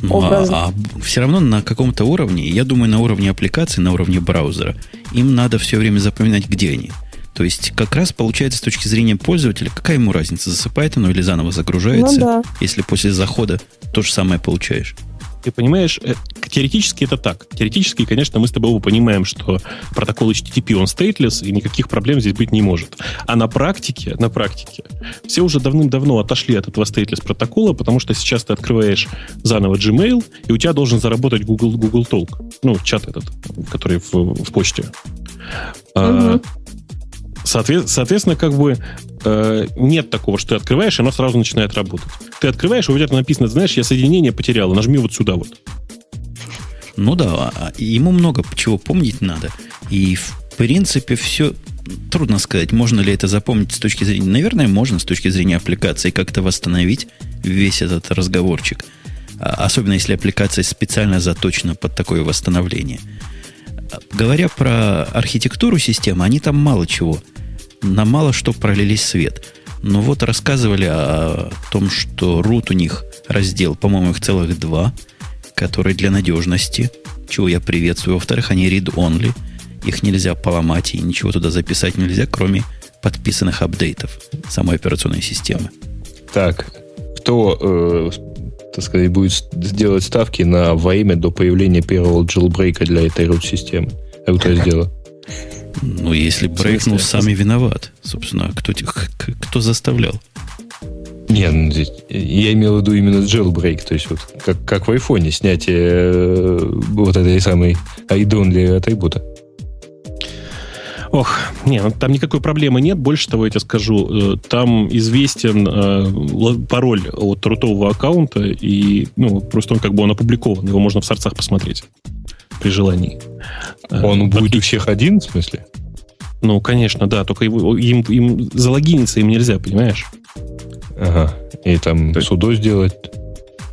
Ну, а, а все равно на каком-то уровне, я думаю, на уровне аппликации, на уровне браузера, им надо все время запоминать, где они. То есть, как раз получается с точки зрения пользователя, какая ему разница, засыпает оно или заново загружается, ну, да. если после захода то же самое получаешь. Ты понимаешь, э, теоретически это так. Теоретически, конечно, мы с тобой оба понимаем, что протокол HTTP, он stateless, и никаких проблем здесь быть не может. А на практике, на практике, все уже давным-давно отошли от этого stateless протокола, потому что сейчас ты открываешь заново Gmail, и у тебя должен заработать Google, Google Talk. Ну, чат этот, который в, в почте. Угу. А, соответственно, как бы э, нет такого, что ты открываешь, и оно сразу начинает работать. Ты открываешь, и у тебя написано, знаешь, я соединение потерял, нажми вот сюда вот. Ну да, а, а ему много чего помнить надо. И в принципе все трудно сказать, можно ли это запомнить с точки зрения... Наверное, можно с точки зрения аппликации как-то восстановить весь этот разговорчик. А, особенно если аппликация специально заточена под такое восстановление. Говоря про архитектуру системы, они там мало чего, на мало что пролились свет. Но вот рассказывали о том, что root у них раздел, по-моему, их целых два – которые для надежности, чего я приветствую. Во-вторых, они read-only. Их нельзя поломать и ничего туда записать нельзя, кроме подписанных апдейтов самой операционной системы. Так, кто э, так сказать, будет сделать ставки на время до появления первого джилбрейка для этой root-системы. Это сделал. Ну, если брейкнул, сами виноват. Собственно, кто, кто заставлял? Нет, ну, я имел в виду именно jailbreak, то есть вот как, как в айфоне снятие э, вот этой самой айдонли атрибута. Ох, не, ну, там никакой проблемы нет. Больше того, я тебе скажу, э, там известен э, пароль от рутового аккаунта, и ну, просто он как бы он опубликован, его можно в сорцах посмотреть при желании. Он э, будет у всех один, в смысле? Ну, конечно, да, только его, им, им залогиниться им нельзя, понимаешь? Ага. И там То суду сделать?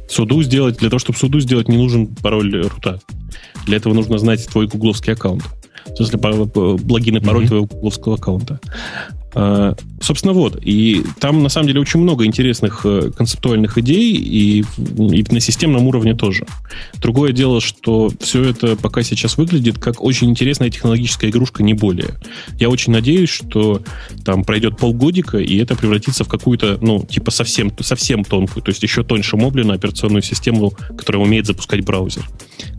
Суду сделать, для того, чтобы суду сделать, не нужен пароль рута. Для этого нужно знать твой гугловский аккаунт. В смысле, логин и пароль mm-hmm. твоего гугловского аккаунта. А, собственно, вот. И там, на самом деле, очень много интересных э, концептуальных идей, и, и на системном уровне тоже. Другое дело, что все это пока сейчас выглядит как очень интересная технологическая игрушка, не более. Я очень надеюсь, что там пройдет полгодика, и это превратится в какую-то, ну, типа совсем, совсем тонкую, то есть еще тоньше Моблина операционную систему, которая умеет запускать браузер.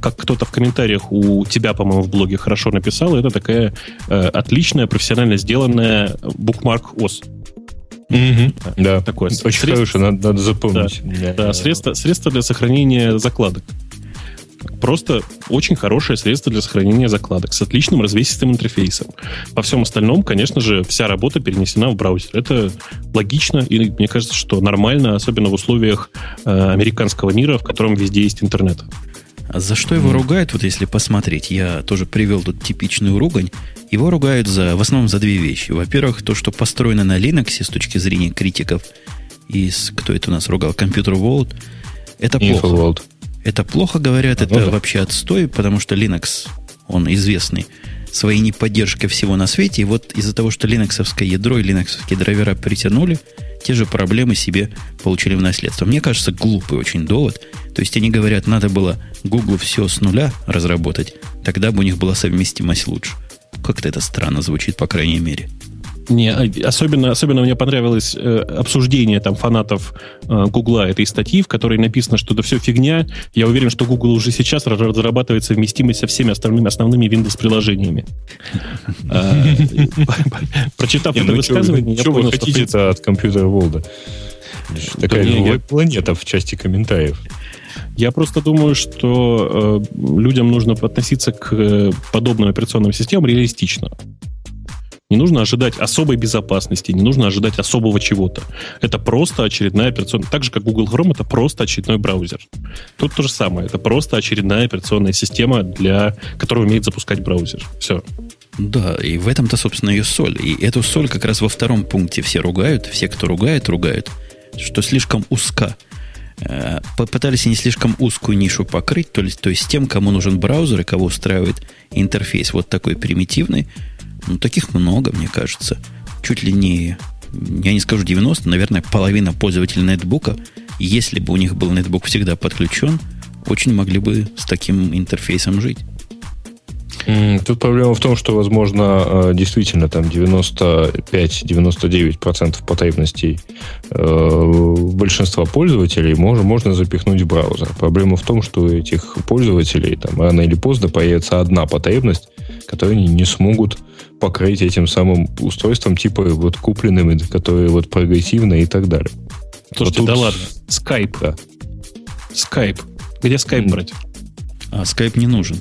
Как кто-то в комментариях у тебя, по-моему, в блоге хорошо написал, это такая э, отличная, профессионально сделанная букмарк ОС. Угу. Да, такое. Очень средство, хорошее, надо, надо запомнить. Да, да средство, средство для сохранения закладок. Просто очень хорошее средство для сохранения закладок с отличным развесистым интерфейсом. По всем остальном, конечно же, вся работа перенесена в браузер. Это логично, и мне кажется, что нормально, особенно в условиях э, американского мира, в котором везде есть интернет. А за что его ругают, вот если посмотреть, я тоже привел тут типичную ругань. Его ругают за, в основном за две вещи. Во-первых, то, что построено на Linux с точки зрения критиков, из, кто это у нас ругал, Computer World, это Info плохо. World. Это плохо, говорят, это да. вообще отстой, потому что Linux, он известный своей неподдержкой всего на свете. И вот из-за того, что линоксовское ядро и линоксовские драйвера притянули, те же проблемы себе получили в наследство. Мне кажется, глупый очень довод. То есть они говорят, надо было Google все с нуля разработать, тогда бы у них была совместимость лучше. Как-то это странно звучит, по крайней мере. Не, а, особенно, особенно мне понравилось э, обсуждение там фанатов э, Гугла этой статьи, в которой написано, что это все фигня. Я уверен, что Google уже сейчас разрабатывает совместимость со всеми основными, основными Windows-приложениями. А, прочитав это ну высказывание, я понял, что... хотите от компьютера Волда? Такая планета в части комментариев. Я просто думаю, что э, людям нужно относиться к э, подобным операционным системам реалистично. Не нужно ожидать особой безопасности, не нужно ожидать особого чего-то. Это просто очередная операционная... Так же, как Google Chrome, это просто очередной браузер. Тут то же самое. Это просто очередная операционная система, для... которая умеет запускать браузер. Все. Да, и в этом-то, собственно, ее соль. И эту соль как раз во втором пункте все ругают. Все, кто ругает, ругают, что слишком узка. Э, попытались не слишком узкую нишу покрыть, то есть, то есть тем, кому нужен браузер и кого устраивает интерфейс вот такой примитивный, ну, таких много, мне кажется. Чуть ли не, я не скажу 90, наверное, половина пользователей нетбука, если бы у них был нетбук всегда подключен, очень могли бы с таким интерфейсом жить. Тут проблема в том, что, возможно, э, действительно там 95-99% потребностей э, большинства пользователей можно, можно запихнуть в браузер. Проблема в том, что у этих пользователей там рано или поздно появится одна потребность, которую они не смогут покрыть этим самым устройством, типа вот купленными, которые вот прогрессивные и так далее. Слушайте, вот тут... да ладно. Скайп. Да. Скайп. Где скайп брать? А скайп не нужен.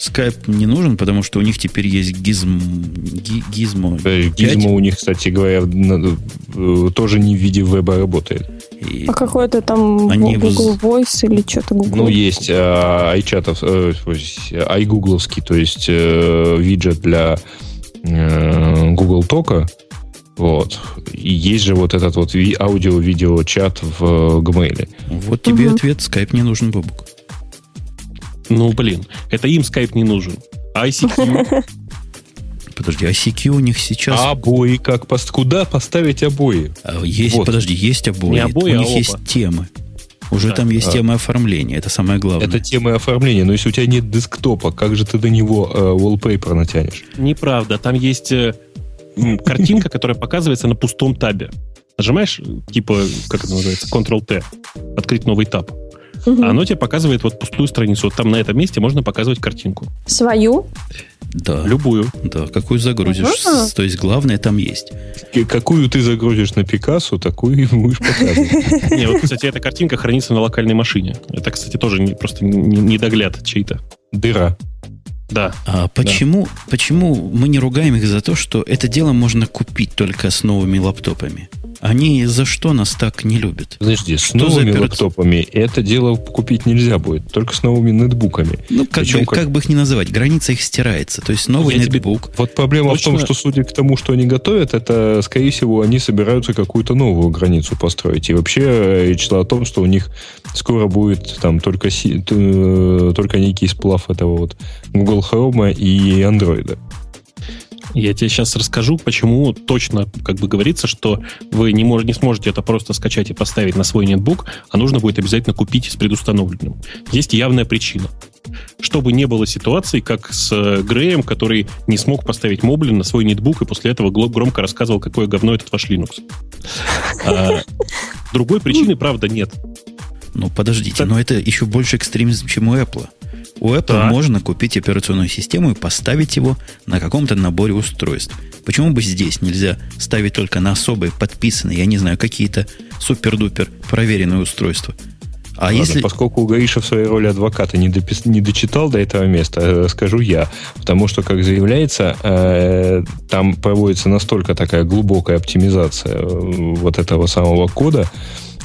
Скайп не нужен, потому что у них теперь есть гизм, ги, гизмо. гизмо у них, кстати говоря, э, тоже не в виде веба работает. И а какой-то там они Google Voice или что-то Google? Ну, есть а, iChat, э, iGoogleовский, то есть э, виджет для э, Google Тока. Вот. И есть же вот этот вот аудио-видео чат в Gmail. Вот тебе угу. ответ, Skype не нужен, Бобук. Ну, блин, это им Skype не нужен. ICQ. Подожди, ICQ у них сейчас... А обои как? Пост... Куда поставить обои? А, есть, вот. подожди, есть обои. Не обои, у них а есть темы. Уже да. там есть а. тема оформления, это самое главное. Это тема оформления, но если у тебя нет десктопа, как же ты до него э, wallpaper натянешь? Неправда, там есть э, картинка, которая показывается на пустом табе. Нажимаешь, типа, как это называется, Ctrl-T, открыть новый таб. Угу. А оно тебе показывает вот пустую страницу. Вот там на этом месте можно показывать картинку. Свою? Да. Любую. Да, какую загрузишь. Ага. То есть главное там есть. Какую ты загрузишь на Пикассо, такую и будешь показывать. Не, вот, кстати, эта картинка хранится на локальной машине. Это, кстати, тоже не, просто недогляд чей-то. Дыра. Да. А почему, да. почему мы не ругаем их за то, что это дело можно купить только с новыми лаптопами? Они за что нас так не любят? Подожди, с что новыми лаптопами это дело купить нельзя будет, только с новыми нетбуками. Ну, как, Причем, бы, как... как бы их ни называть, граница их стирается. То есть новый Я нетбук... Тебе... Вот проблема Точно... в том, что, судя к тому, что они готовят, это, скорее всего, они собираются какую-то новую границу построить. И вообще речь шла о том, что у них скоро будет там только, си... только некий сплав этого вот Google Chrome и Android. Я тебе сейчас расскажу, почему точно как бы говорится, что вы не, мож, не сможете это просто скачать и поставить на свой нетбук, а нужно будет обязательно купить с предустановленным. Есть явная причина. Чтобы не было ситуации, как с э, Греем, который не смог поставить Моблин на свой нетбук и после этого громко рассказывал, какое говно этот ваш Linux. А, другой причины, правда, нет. Ну, подождите, так. но это еще больше экстремизм, чем у Apple. У Apple так. можно купить операционную систему и поставить его на каком-то наборе устройств. Почему бы здесь нельзя ставить только на особые, подписанные, я не знаю, какие-то супер-дупер проверенные устройства? А Ладно, если... Поскольку Гаиша в своей роли адвоката не, допис... не дочитал до этого места, э, скажу я. Потому что, как заявляется, э, там проводится настолько такая глубокая оптимизация э, вот этого самого кода,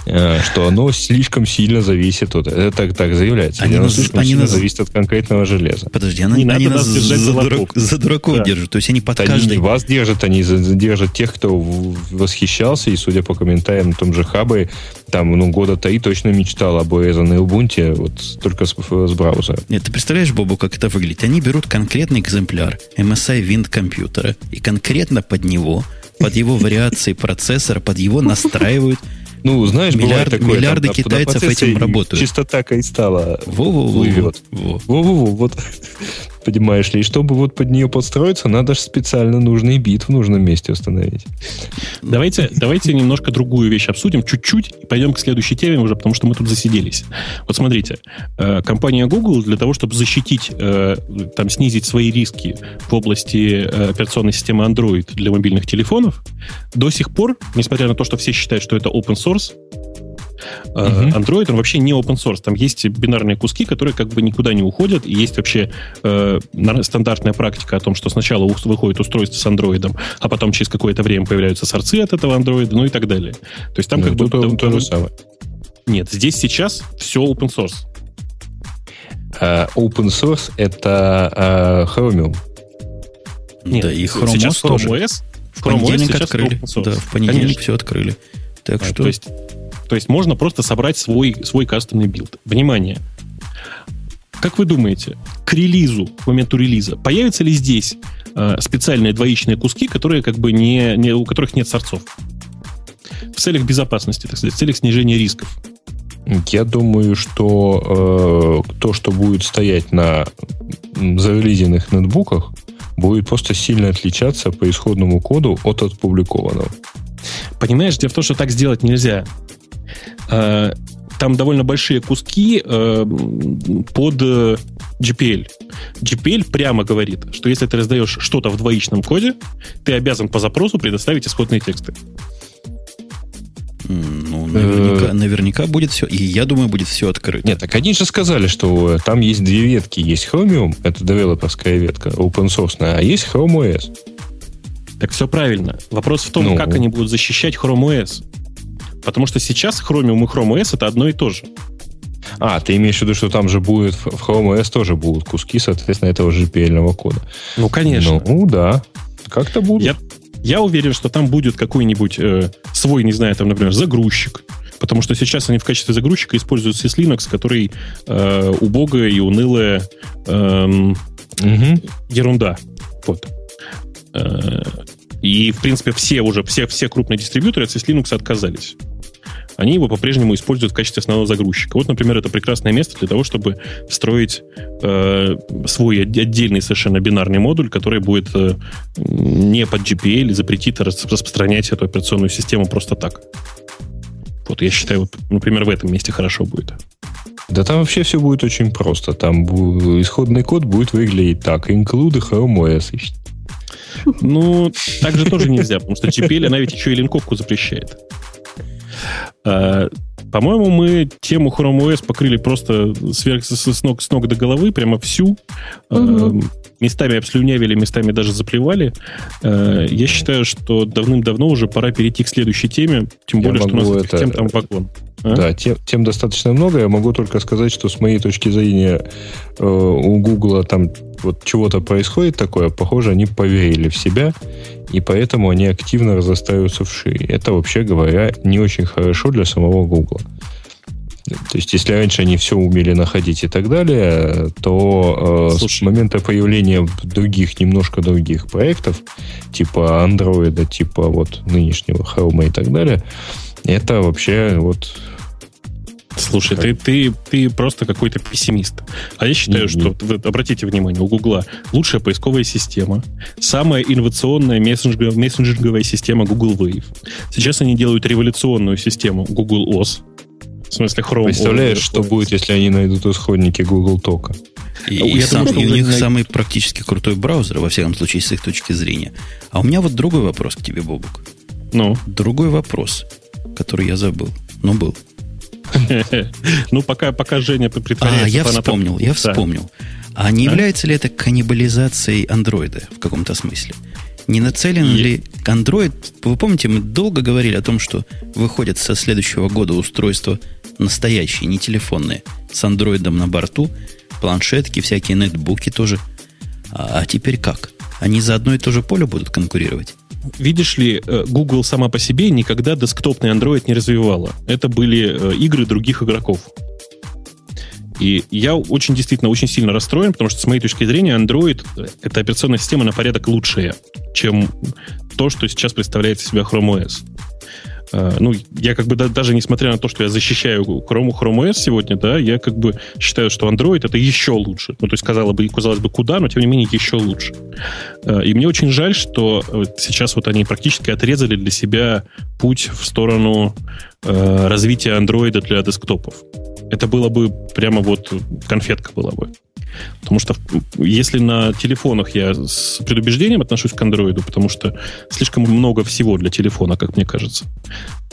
что оно слишком сильно зависит от... Это так, так заявляется. Они оно нас, слишком они сильно нас... зависит от конкретного железа. Подожди, они, не они нас за, за, дурак, за дураков да. держат. То есть они под каждый... Они вас держат, они держат тех, кто восхищался, и, судя по комментариям на том же Хабе, там, ну, года три точно мечтал об OS на Ubuntu, вот только с, с браузера. Нет, ты представляешь, Бобу, как это выглядит? Они берут конкретный экземпляр MSI Wind компьютера и конкретно под него, под его вариации процессора, под его настраивают ну, знаешь, Миллиард, такое. Миллиарды там, китайцев этим работают. Чистота кристалла Во-во-во. плывет. Во-во-во. Вот Понимаешь ли, и чтобы вот под нее подстроиться, надо же специально нужный бит в нужном месте установить. Давайте, давайте немножко другую вещь обсудим, чуть-чуть, и пойдем к следующей теме уже, потому что мы тут засиделись. Вот смотрите, э, компания Google для того, чтобы защитить, э, там, снизить свои риски в области э, операционной системы Android для мобильных телефонов, до сих пор, несмотря на то, что все считают, что это open source, Uh-huh. Android, он вообще не open source. Там есть бинарные куски, которые как бы никуда не уходят. И есть вообще э, стандартная практика о том, что сначала выходит устройство с Android, а потом через какое-то время появляются сорцы от этого Android, ну и так далее. То есть там да, как бы... То, то, же самое. Нет, здесь сейчас все open source. Uh, open source это uh, Chromium. Нет, да, и Chrome сейчас Chrome OS. В понедельник OS открыли. Да, в понедельник Конечно. все открыли. Так а, что... То есть то есть можно просто собрать свой, свой кастомный build. Внимание! Как вы думаете, к релизу, к моменту релиза, появятся ли здесь э, специальные двоичные куски, которые как бы не, не, у которых нет сорцов? В целях безопасности, так сказать, в целях снижения рисков. Я думаю, что э, то, что будет стоять на зарелизенных ноутбуках, будет просто сильно отличаться по исходному коду от опубликованного. Понимаешь, дело в том, что так сделать нельзя. Э, там довольно большие куски э, под э, GPL. GPL прямо говорит, что если ты раздаешь что-то в двоичном коде, ты обязан по запросу предоставить исходные тексты. Ну, наверняка, наверняка будет все. И я думаю, будет все открыто. Нет, так они же сказали, что там есть две ветки. Есть Chromium, это девелоперская ветка, open source, а есть Chrome OS. Так все правильно. Вопрос в том, ну, как они будут защищать Chrome OS. Потому что сейчас Chromium и Chrome OS это одно и то же. А, ты имеешь в виду, что там же будет в Chrome OS тоже будут куски, соответственно, этого GPL кода. Ну, конечно. Ну, да. Как-то будут. Я, я уверен, что там будет какой-нибудь э, свой, не знаю, там, например, загрузчик. Потому что сейчас они в качестве загрузчика используют SysLinux, который э, убогая и унылая э, угу. ерунда. Вот. Э, и, в принципе, все уже, все, все крупные дистрибьюторы от SysLinux отказались они его по-прежнему используют в качестве основного загрузчика. Вот, например, это прекрасное место для того, чтобы встроить э, свой отдельный совершенно бинарный модуль, который будет э, не под GPL и запретит распространять эту операционную систему просто так. Вот я считаю, вот, например, в этом месте хорошо будет. Да там вообще все будет очень просто. Там исходный код будет выглядеть так. Include Chrome OS. Ну, так же тоже нельзя, потому что GPL, она ведь еще и линковку запрещает. А, по-моему, мы тему Chrome OS покрыли просто сверх, с, ног, с ног до головы, прямо всю. Угу. Местами обслюнявили, местами даже заплевали. А, я считаю, что давным-давно уже пора перейти к следующей теме, тем более, что у нас это... тем там вагон. А? Да, тем, тем достаточно много. Я могу только сказать, что с моей точки зрения э, у Гугла там вот чего-то происходит такое, похоже, они поверили в себя, и поэтому они активно разостаются в шире. Это, вообще говоря, не очень хорошо для самого Гугла. То есть, если раньше они все умели находить и так далее, то э, с момента появления других, немножко других проектов, типа Android, типа вот нынешнего Chrome и так далее, это вообще вот Слушай, ты, ты, ты просто какой-то пессимист. А я считаю, что, вы, обратите внимание, у Гугла лучшая поисковая система, самая инновационная мессенджер, мессенджерговая система Google Wave. Сейчас они делают революционную систему Google OS. В смысле, Chrome Представляешь, OS. что будет, если они найдут исходники Google Тока? И, и, сам, думаю, и у них на... самый практически крутой браузер, во всяком случае, с их точки зрения. А у меня вот другой вопрос к тебе, Бобук. Ну? Другой вопрос, который я забыл. Но был. Ну, пока, пока Женя притворяется... А, я вспомнил, я вспомнил. А не является ли это каннибализацией андроида в каком-то смысле? Не нацелен ли Android? Вы помните, мы долго говорили о том, что выходят со следующего года устройства настоящие, не телефонные, с андроидом на борту, планшетки, всякие нетбуки тоже. А, а теперь как? Они за одно и то же поле будут конкурировать? Видишь ли, э, Google сама по себе никогда десктопный Android не развивала. Это были э, игры других игроков. И я очень действительно очень сильно расстроен, потому что с моей точки зрения Android — это операционная система на порядок лучшая, чем то, что сейчас представляет из себя Chrome OS. А, ну, я как бы даже несмотря на то, что я защищаю Chrome, Chrome OS сегодня, да, я как бы считаю, что Android это еще лучше. Ну, то есть, казалось бы, казалось бы, куда, но тем не менее еще лучше. А, и мне очень жаль, что сейчас вот они практически отрезали для себя путь в сторону а, развития Android для десктопов. Это было бы прямо вот конфетка была бы. Потому что если на телефонах я с предубеждением отношусь к андроиду, потому что слишком много всего для телефона, как мне кажется,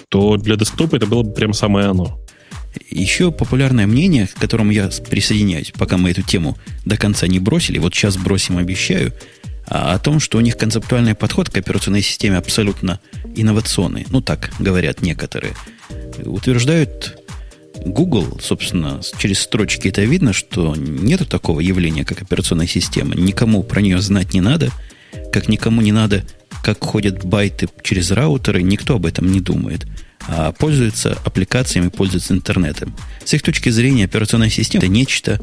то для десктопа это было бы прям самое оно. Еще популярное мнение, к которому я присоединяюсь, пока мы эту тему до конца не бросили, вот сейчас бросим, обещаю, а, о том, что у них концептуальный подход к операционной системе абсолютно инновационный. Ну, так говорят некоторые. Утверждают Google, собственно, через строчки это видно, что нету такого явления, как операционная система. Никому про нее знать не надо, как никому не надо, как ходят байты через раутеры, никто об этом не думает. А пользуется аппликациями, пользуется интернетом. С их точки зрения операционная система это нечто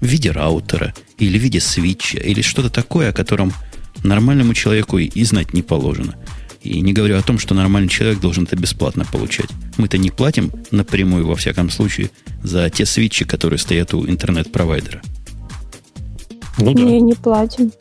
в виде раутера или в виде свитча, или что-то такое, о котором нормальному человеку и знать не положено. И не говорю о том, что нормальный человек должен это бесплатно получать. Мы-то не платим напрямую, во всяком случае, за те свитчи, которые стоят у интернет-провайдера. Ну да. Не, не платим.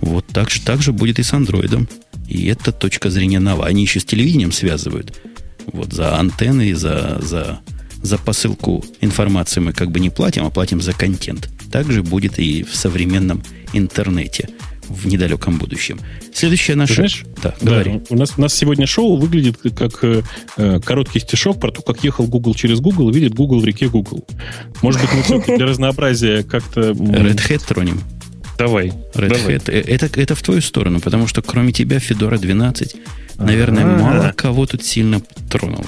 Вот так, же, так же будет и с андроидом. И это точка зрения нова. Они еще с телевидением связывают. Вот за антенны, за, за, за посылку информации мы как бы не платим, а платим за контент. Так же будет и в современном интернете в недалеком будущем. Следующее наше... Знаешь, да, да, говори. У нас, у нас сегодня шоу выглядит как э, э, короткий стишок про то, как ехал Google через Google и видит Google в реке Google. Может быть, мы все для разнообразия как-то... Red Hat тронем. Давай. Red давай. Hat. Э, это, это в твою сторону, потому что кроме тебя Fedora 12, наверное, А-а-а. мало кого тут сильно тронуло.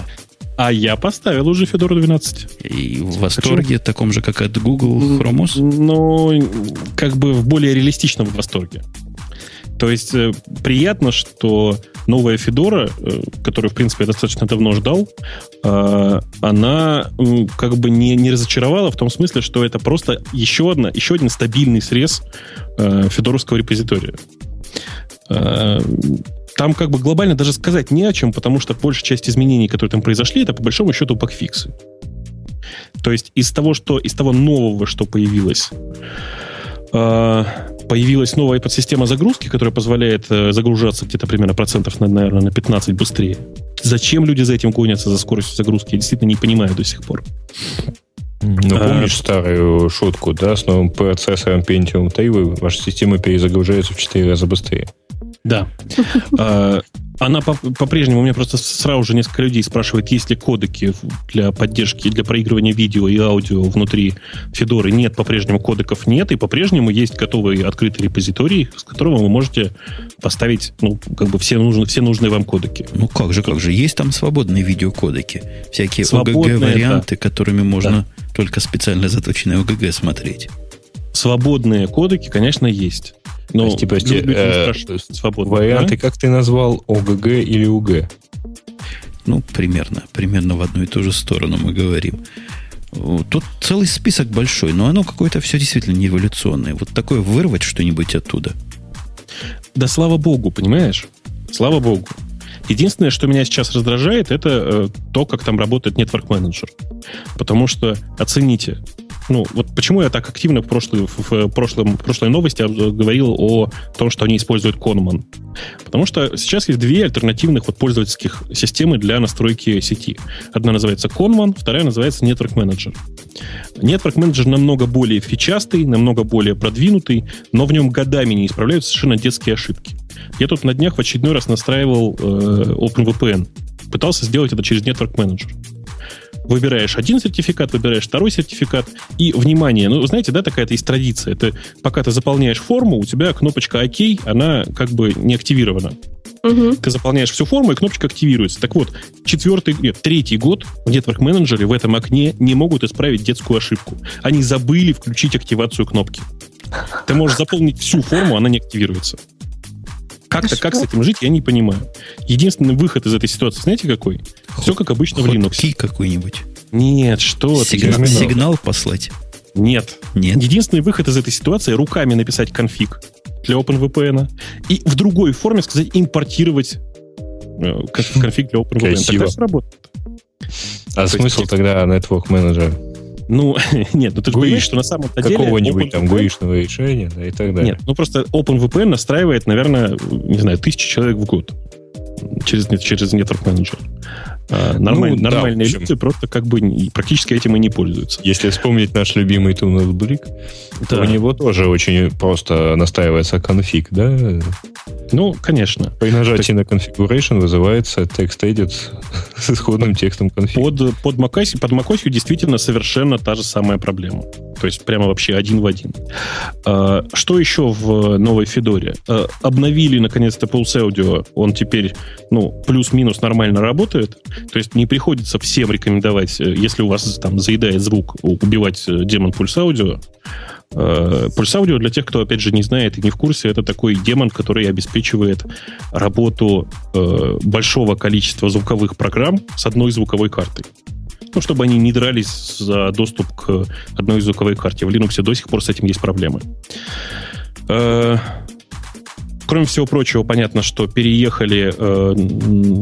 А я поставил уже Fedora 12. И в восторге, Хочу... таком же, как от Google Chrome Ну, как бы в более реалистичном восторге. То есть э, приятно, что новая Федора, э, которую, в принципе, я достаточно давно ждал, э, она как бы не, не разочаровала в том смысле, что это просто еще, одна, еще один стабильный срез федоровского репозитория. Там как бы глобально даже сказать не о чем, потому что большая часть изменений, которые там произошли, это по большому счету бакфиксы. То есть из того, что, из того нового, что появилось, э, появилась новая подсистема загрузки, которая позволяет э, загружаться где-то примерно процентов, на, наверное, на 15 быстрее. Зачем люди за этим гонятся, за скоростью загрузки, я действительно не понимаю до сих пор. Ну, помнишь а, старую шутку, да, с новым процессором Pentium 3 ваша система перезагружается в 4 раза быстрее. Да. А, она по-прежнему, у меня просто сразу же несколько людей спрашивает, есть ли кодеки для поддержки, для проигрывания видео и аудио внутри Федоры. Нет, по-прежнему кодеков нет, и по-прежнему есть готовый открытый репозиторий, с которого вы можете поставить, ну, как бы все нужные, все нужные вам кодеки. Ну как же, как же, есть там свободные видеокодеки, всякие ОГГ-варианты, да. которыми можно да. только специально заточенные ОГГ смотреть. Свободные кодеки, конечно, есть. Ну, прости, прости, э, варианты, а? как ты назвал, ОГГ или УГ? Ну, примерно. Примерно в одну и ту же сторону мы говорим. Тут целый список большой, но оно какое-то все действительно не эволюционное. Вот такое вырвать что-нибудь оттуда. Да слава богу, понимаешь? Слава богу. Единственное, что меня сейчас раздражает, это э, то, как там работает Network Manager. Потому что, оцените, ну, вот почему я так активно в, прошлой, в, прошлом, в прошлой новости говорил о том, что они используют Conman. Потому что сейчас есть две альтернативных вот пользовательских системы для настройки сети. Одна называется Conman, вторая называется Network Manager. Network Manager намного более фичастый, намного более продвинутый, но в нем годами не исправляются совершенно детские ошибки. Я тут на днях в очередной раз настраивал э, OpenVPN. Пытался сделать это через Network Manager выбираешь один сертификат, выбираешь второй сертификат, и, внимание, ну, знаете, да, такая-то есть традиция. Это пока ты заполняешь форму, у тебя кнопочка «Ок», она как бы не активирована. Угу. Ты заполняешь всю форму, и кнопочка активируется. Так вот, четвертый, нет, третий год в Network Manager в этом окне не могут исправить детскую ошибку. Они забыли включить активацию кнопки. Ты можешь заполнить всю форму, она не активируется. Как-то, как с этим жить, я не понимаю. Единственный выход из этой ситуации, знаете, какой? Все как обычно в Linux. Ки какой-нибудь. Нет, что Сигнал, ты, сигнал послать? Нет. Нет. Единственный выход из этой ситуации руками написать конфиг для OpenVPN и в другой форме сказать импортировать э, конфиг для OpenVPN. Красиво. Тогда все работает. А То смысл есть, тогда Network Manager? Ну, нет, ну ты же понимаешь, что на самом деле... Какого-нибудь там гаишного решения, да, и так далее. Нет, ну просто OpenVPN настраивает, наверное, не знаю, тысячи человек в год через, через Network Manager. А, нормаль, ну, нормальные да, люди просто как бы практически этим и не пользуются. Если вспомнить наш любимый Tunnel Brick, да. то у него тоже очень просто настраивается конфиг, да? Ну, конечно. При нажатии так... на configuration вызывается текст edit с исходным текстом конфиг. Под, под, macOS, под macOS действительно совершенно та же самая проблема. То есть прямо вообще один в один. А, что еще в новой Федоре? А, обновили наконец-то Pulse Audio. Он теперь, ну, плюс-минус нормально работает. То есть не приходится всем рекомендовать, э, если у вас там заедает звук, убивать э, демон Pulse Audio. Пульс э, аудио для тех, кто, опять же, не знает и не в курсе, это такой демон, который обеспечивает работу э, большого количества звуковых программ с одной звуковой картой. Ну, чтобы они не дрались за доступ к одной звуковой карте. В Linux до сих пор с этим есть проблемы. Э, кроме всего прочего, понятно, что переехали э,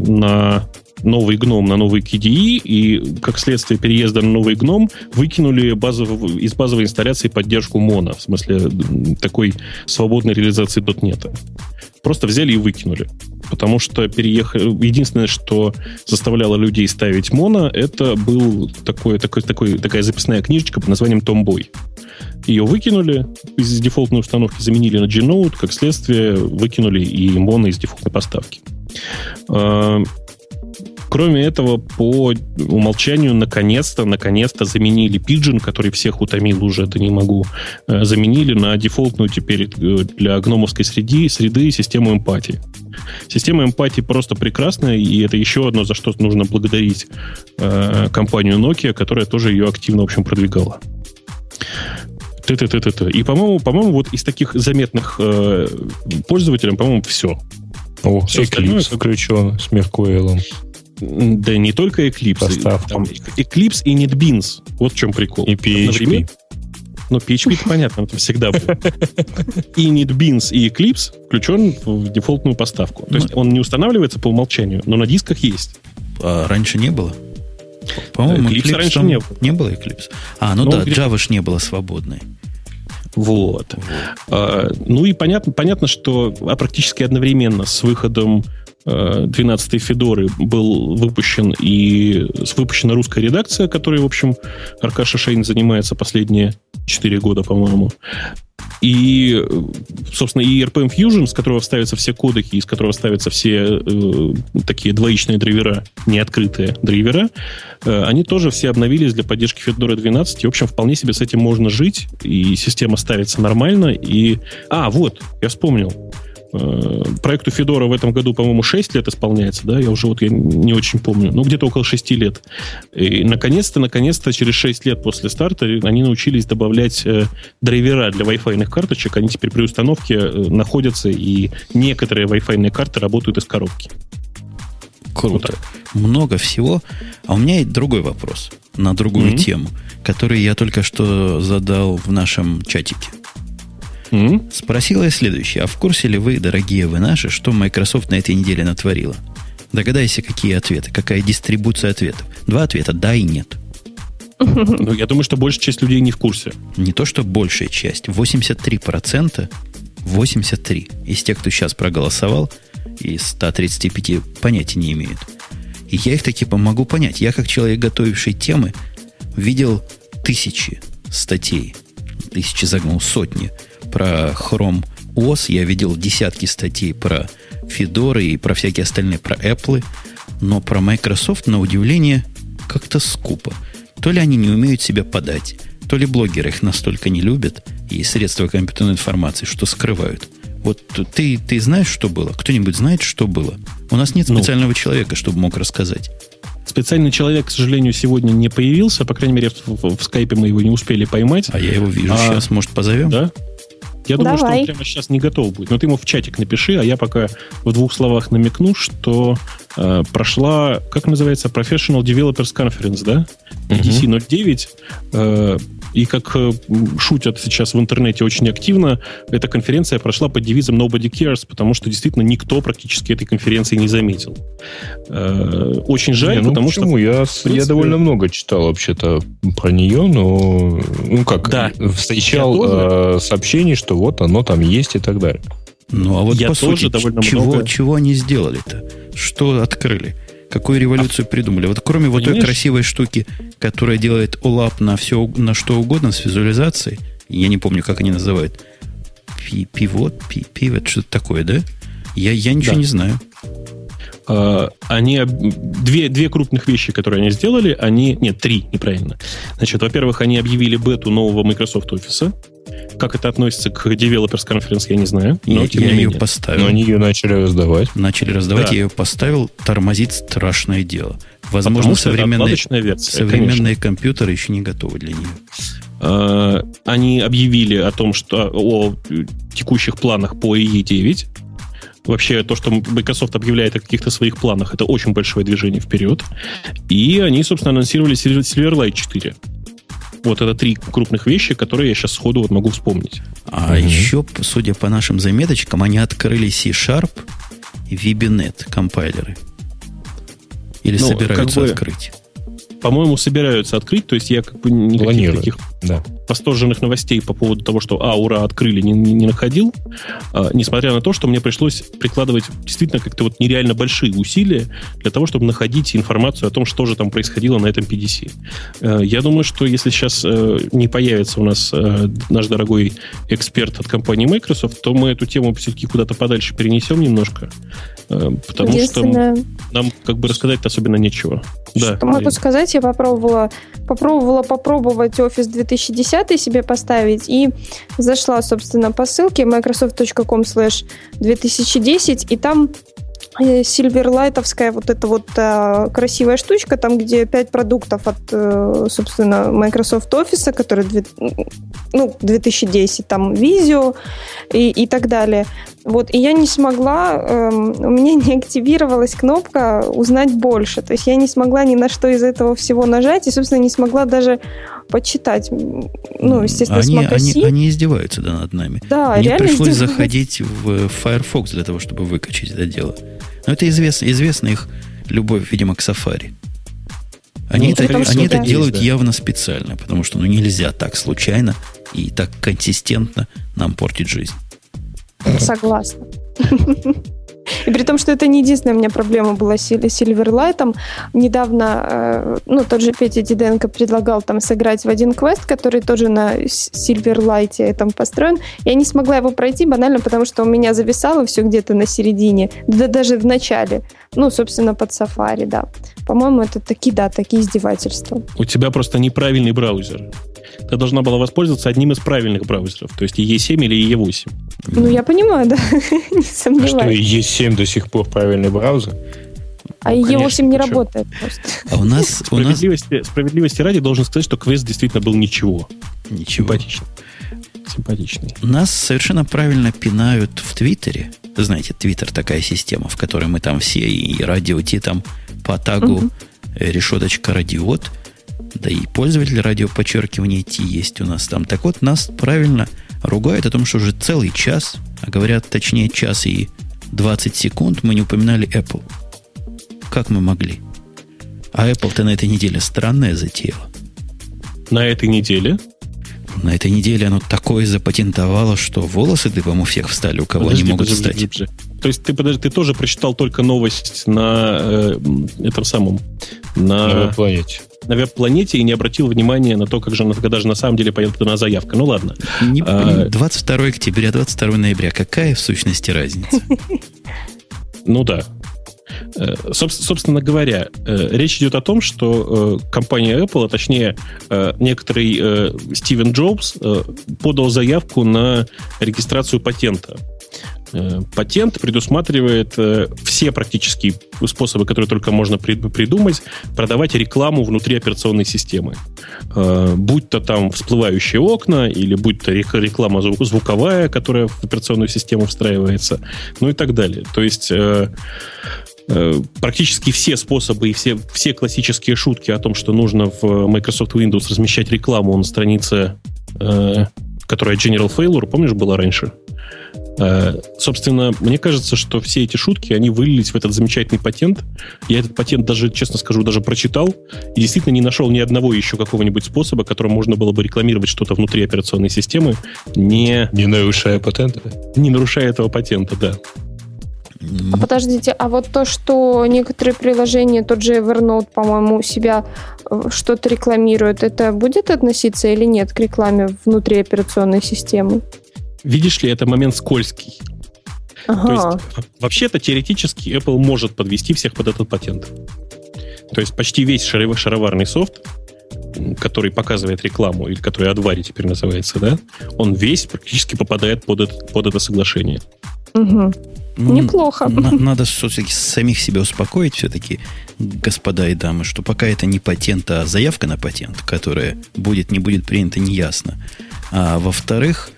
на новый гном на новый KDE, и как следствие переезда на новый гном выкинули базов, из базовой инсталляции поддержку моно, в смысле такой свободной реализации .NET. Просто взяли и выкинули. Потому что переехали... Единственное, что заставляло людей ставить моно, это был такой, такой, такой, такая записная книжечка под названием Tomboy. Ее выкинули из дефолтной установки, заменили на G-Node, как следствие выкинули и моно из дефолтной поставки. Кроме этого, по умолчанию, наконец-то, наконец-то заменили Pigeon, который всех утомил уже, да не могу, э, заменили на дефолтную теперь э, для гномовской среды, среды систему эмпатии. Система эмпатии просто прекрасная, и это еще одно, за что нужно благодарить э, компанию Nokia, которая тоже ее активно, в общем, продвигала. Т -т -т -т -т. И, по-моему, по-моему, вот из таких заметных э, пользователей, по-моему, все. О, все Eclipse включен с Меркуэлом. Да не только Eclipse. Там Eclipse и NetBeans. Вот в чем прикол. И PHP. Например, ну, PHP понятно, это всегда был. И NetBeans, и Eclipse включен в дефолтную поставку. То есть ну, он не устанавливается по умолчанию, но на дисках есть. А раньше не было? По-моему, Eclipse, Eclipse раньше не было. Не было Eclipse? А, ну, да, Java ж не было свободной. Вот. А, ну и понятно, понятно, что а практически одновременно с выходом 12 Федоры был выпущен и выпущена русская редакция, которой, в общем, Аркаша Шейн занимается последние 4 года, по-моему. И, собственно, и RPM Fusion, с которого ставятся все кодеки, из которого ставятся все э, такие двоичные драйвера, неоткрытые драйвера, э, они тоже все обновились для поддержки Fedora 12. И, в общем, вполне себе с этим можно жить, и система ставится нормально. И... А, вот, я вспомнил. Э, проекту Федора в этом году, по-моему, 6 лет исполняется, да, я уже вот я не очень помню, ну, где-то около 6 лет. И наконец-то, наконец-то, через 6 лет после старта они научились добавлять э, драйвера для Wi-Fi карточек, они теперь при установке э, находятся, и некоторые Wi-Fi карты работают из коробки. Круто. Вот Много всего. А у меня есть другой вопрос на другую mm-hmm. тему, который я только что задал в нашем чатике. Mm-hmm. Спросила я следующее. А в курсе ли вы, дорогие вы наши, что Microsoft на этой неделе натворила? Догадайся, какие ответы, какая дистрибуция ответов. Два ответа – да и нет. Ну, я думаю, что большая часть людей не в курсе. Не то, что большая часть. 83%, 83 из тех, кто сейчас проголосовал, из 135 понятия не имеют. И я их таки помогу понять. Я, как человек, готовивший темы, видел тысячи статей, тысячи загнул, сотни – про Chrome OS, я видел десятки статей про Fedora и про всякие остальные, про Apple, но про Microsoft, на удивление, как-то скупо. То ли они не умеют себя подать, то ли блогеры их настолько не любят, и средства компьютерной информации, что скрывают. Вот ты, ты знаешь, что было? Кто-нибудь знает, что было? У нас нет ну. специального ну, человека, чтобы мог рассказать. Специальный человек, к сожалению, сегодня не появился. По крайней мере, в, в, в скайпе мы его не успели поймать. А я его вижу а, сейчас. Может, позовем? Да? Я думаю, Давай. что он прямо сейчас не готов будет. Но ты ему в чатик напиши, а я пока в двух словах намекну, что э, прошла, как называется, Professional Developers Conference, да? EDC 09. Э, и как э, шутят сейчас в интернете очень активно, эта конференция прошла под девизом Nobody Cares, потому что действительно никто практически этой конференции не заметил. Э, очень жаль, не, ну потому почему? что... Я, принципе... я довольно много читал вообще-то про нее, но ну как, да. встречал э, сообщений, что вот оно там есть и так далее. Ну, а вот я по тоже сути, довольно чего, много... чего они сделали-то? Что открыли? Какую революцию а... придумали? Вот кроме Понимаешь? вот той красивой штуки, которая делает OLAP на все, на что угодно с визуализацией, я не помню, как они называют, пивот, пивот, что-то такое, да? Я, я ничего да. не знаю. Uh, они две, две крупных вещи, которые они сделали, они нет три, неправильно. Значит, во-первых, они объявили бету нового Microsoft Office. Как это относится к Developers Conference, я не знаю. Но, я, я ее поставил. Но они ее начали раздавать. Начали раздавать, да. я ее поставил. Тормозит страшное дело. Возможно, современные, версия, современные компьютеры еще не готовы для нее. А, они объявили о том, что о текущих планах по EE9. Вообще, то, что Microsoft объявляет о каких-то своих планах, это очень большое движение вперед. И они, собственно, анонсировали Silverlight 4. Вот это три крупных вещи, которые я сейчас сходу вот могу вспомнить. А угу. еще, судя по нашим заметочкам, они открыли C-Sharp и VBNet компайлеры. Или ну, собираются как бы, открыть? По-моему, собираются открыть, то есть я как бы никаких таких да. восторженных новостей по поводу того, что а, ура, открыли, не, не находил, а, несмотря на то, что мне пришлось прикладывать действительно как-то вот нереально большие усилия для того, чтобы находить информацию о том, что же там происходило на этом PDC. А, я думаю, что если сейчас а, не появится у нас а, наш дорогой эксперт от компании Microsoft, то мы эту тему все-таки куда-то подальше перенесем немножко, а, потому что нам как бы рассказать особенно нечего. Что да, могу сказать? я попробовала, попробовала попробовать Office 2010 себе поставить и зашла, собственно, по ссылке microsoft.com slash 2010 и там Сильверлайтовская вот эта вот а, красивая штучка, там, где пять продуктов от, э, собственно, Microsoft Office, который ну, 2010, там, Visio и, и так далее. Вот, и я не смогла, эм, у меня не активировалась кнопка «Узнать больше». То есть я не смогла ни на что из этого всего нажать, и, собственно, не смогла даже почитать. Ну, естественно, они, с Они, они издеваются да, над нами. Да, Мне пришлось заходить в Firefox для того, чтобы выкачать это дело. Но это известно, известна их любовь, видимо, к Safari. Они, ну, это, том, они это делают есть, да. явно специально, потому что ну, нельзя так случайно и так консистентно нам портить жизнь. Согласна. И при том, что это не единственная у меня проблема была с Silverlight. Недавно, э, ну, тот же Петя Диденко предлагал там сыграть в один квест, который тоже на Silverlight там построен. Я не смогла его пройти банально, потому что у меня зависало все где-то на середине, да даже в начале. Ну, собственно, под Safari, да. По-моему, это такие, да, такие издевательства. У тебя просто неправильный браузер ты должна была воспользоваться одним из правильных браузеров, то есть E7 или E8. Ну, я понимаю, да, не сомневаюсь. А что, E7 до сих пор правильный браузер? А ну, E8 не работает просто. А у нас... Справедливости, справедливости ради должен сказать, что квест действительно был ничего. Ничего. Симпатичный. Симпатичный. Нас совершенно правильно пинают в Твиттере. Знаете, Твиттер такая система, в которой мы там все и радио Ти там по тагу угу. решеточка радиот – да и пользователь радио подчеркивание T есть у нас там. Так вот, нас правильно ругают о том, что уже целый час, а говорят точнее час и 20 секунд, мы не упоминали Apple. Как мы могли? А Apple-то на этой неделе странное затеяло. На этой неделе? На этой неделе оно такое запатентовало, что волосы дыбом у всех встали, у кого подожди, они могут подожди, встать. Подожди. То есть ты, подожди, ты тоже прочитал только новость на э, этом самом... На, на веб-планете. На веб-планете и не обратил внимания на то, как же когда же на самом деле пойдет на заявка. Ну ладно. Не, а, 22 октября, 22 ноября. Какая в сущности разница? Ну да. Э, собственно говоря, э, речь идет о том, что э, компания Apple, а точнее некоторый Стивен Джобс подал заявку на регистрацию патента. Патент предусматривает все практические способы, которые только можно придумать, продавать рекламу внутри операционной системы. Будь то там всплывающие окна, или будь то реклама звуковая, которая в операционную систему встраивается, ну и так далее. То есть практически все способы и все, все классические шутки о том, что нужно в Microsoft Windows размещать рекламу на странице, э, которая General Failure, помнишь, была раньше? Э, собственно, мне кажется, что все эти шутки, они вылились в этот замечательный патент. Я этот патент даже, честно скажу, даже прочитал и действительно не нашел ни одного еще какого-нибудь способа, которым можно было бы рекламировать что-то внутри операционной системы, не... Не нарушая патента? Не нарушая этого патента, да. А подождите, а вот то, что некоторые приложения, тот же Evernote, по-моему, у себя э, что-то рекламирует, это будет относиться или нет к рекламе внутри операционной системы? Видишь ли, это момент скользкий. Ага. То есть, вообще-то, теоретически Apple может подвести всех под этот патент. То есть, почти весь шароварный софт, который показывает рекламу, или который Advari теперь называется, да, он весь практически попадает под это, под это соглашение. Угу. Неплохо. На, надо все-таки самих себя успокоить, все-таки, господа и дамы, что пока это не патент, а заявка на патент, которая будет, не будет принята, неясно. А во-вторых,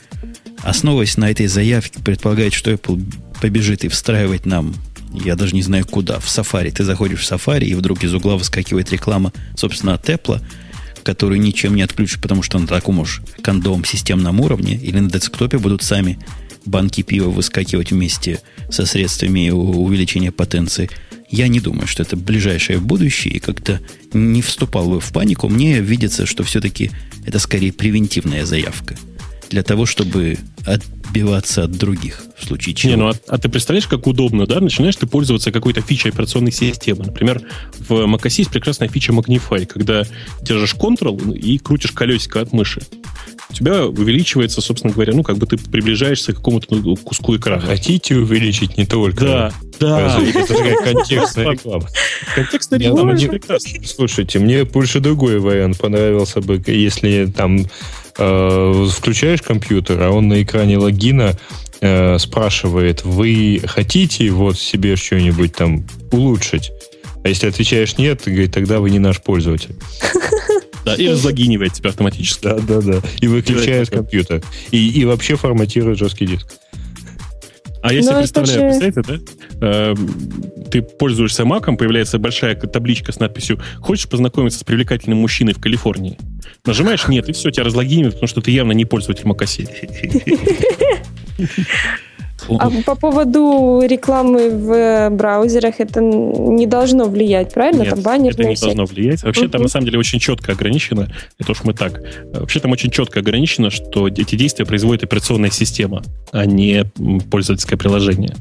основываясь на этой заявке, предполагает, что Apple побежит и встраивать нам, я даже не знаю куда, в Safari. Ты заходишь в Safari, и вдруг из угла выскакивает реклама, собственно, от Apple, которую ничем не отключишь, потому что на таком уж кондовом системном уровне или на десктопе будут сами банки пива выскакивать вместе со средствами увеличения потенции. Я не думаю, что это ближайшее будущее, и как-то не вступал бы в панику. Мне видится, что все-таки это скорее превентивная заявка. Для того, чтобы отбиваться от других в случае чего. Не, ну а, а ты представляешь, как удобно, да? Начинаешь ты пользоваться какой-то фичей операционной системы. Например, в macOS есть прекрасная фича Magnify, когда держишь Ctrl и крутишь колесико от мыши у тебя увеличивается, собственно говоря, ну, как бы ты приближаешься к какому-то ну, куску экрана. Хотите увеличить не только... Да, да. Это такая контекстная реклама. Контекстная реклама, очень прекрасно. Слушайте, мне больше другой вариант понравился бы, если там включаешь компьютер, а он на экране логина э, спрашивает, вы хотите вот себе что-нибудь там улучшить? А если отвечаешь нет, говорит, тогда вы не наш пользователь. Да, и разлогинивает тебя автоматически. Да, да, да. И выключает компьютер. И, и вообще форматирует жесткий диск. А я себе ну, представляю, же... представляете, да? Э, ты пользуешься маком, появляется большая табличка с надписью «Хочешь познакомиться с привлекательным мужчиной в Калифорнии?» Нажимаешь «Нет», и все, тебя разлогинивает, потому что ты явно не пользователь макоси. А по поводу рекламы в браузерах это не должно влиять, правильно? Нет, там баннерные это не всякие. должно влиять. Вообще там на самом деле очень четко ограничено, это уж мы так, вообще там очень четко ограничено, что эти действия производит операционная система, а не пользовательское приложение.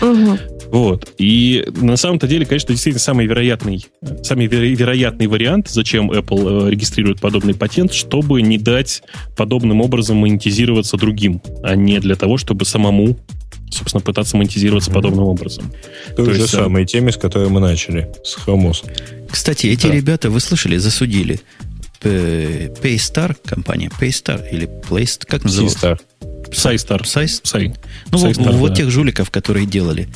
Угу. Вот. И на самом-то деле, конечно, действительно самый вероятный, самый вероятный вариант, зачем Apple э, регистрирует подобный патент, чтобы не дать подобным образом монетизироваться другим, а не для того, чтобы самому собственно, пытаться монетизироваться mm-hmm. подобным образом. То, То же есть, самой теме, с которой мы начали, с Chromos. Кстати, эти да. ребята, вы слышали, засудили Paystar компания, Paystar или Playstar, как называется? Saystar. Saystar. Say. Ну, вот, да. вот тех жуликов, которые делали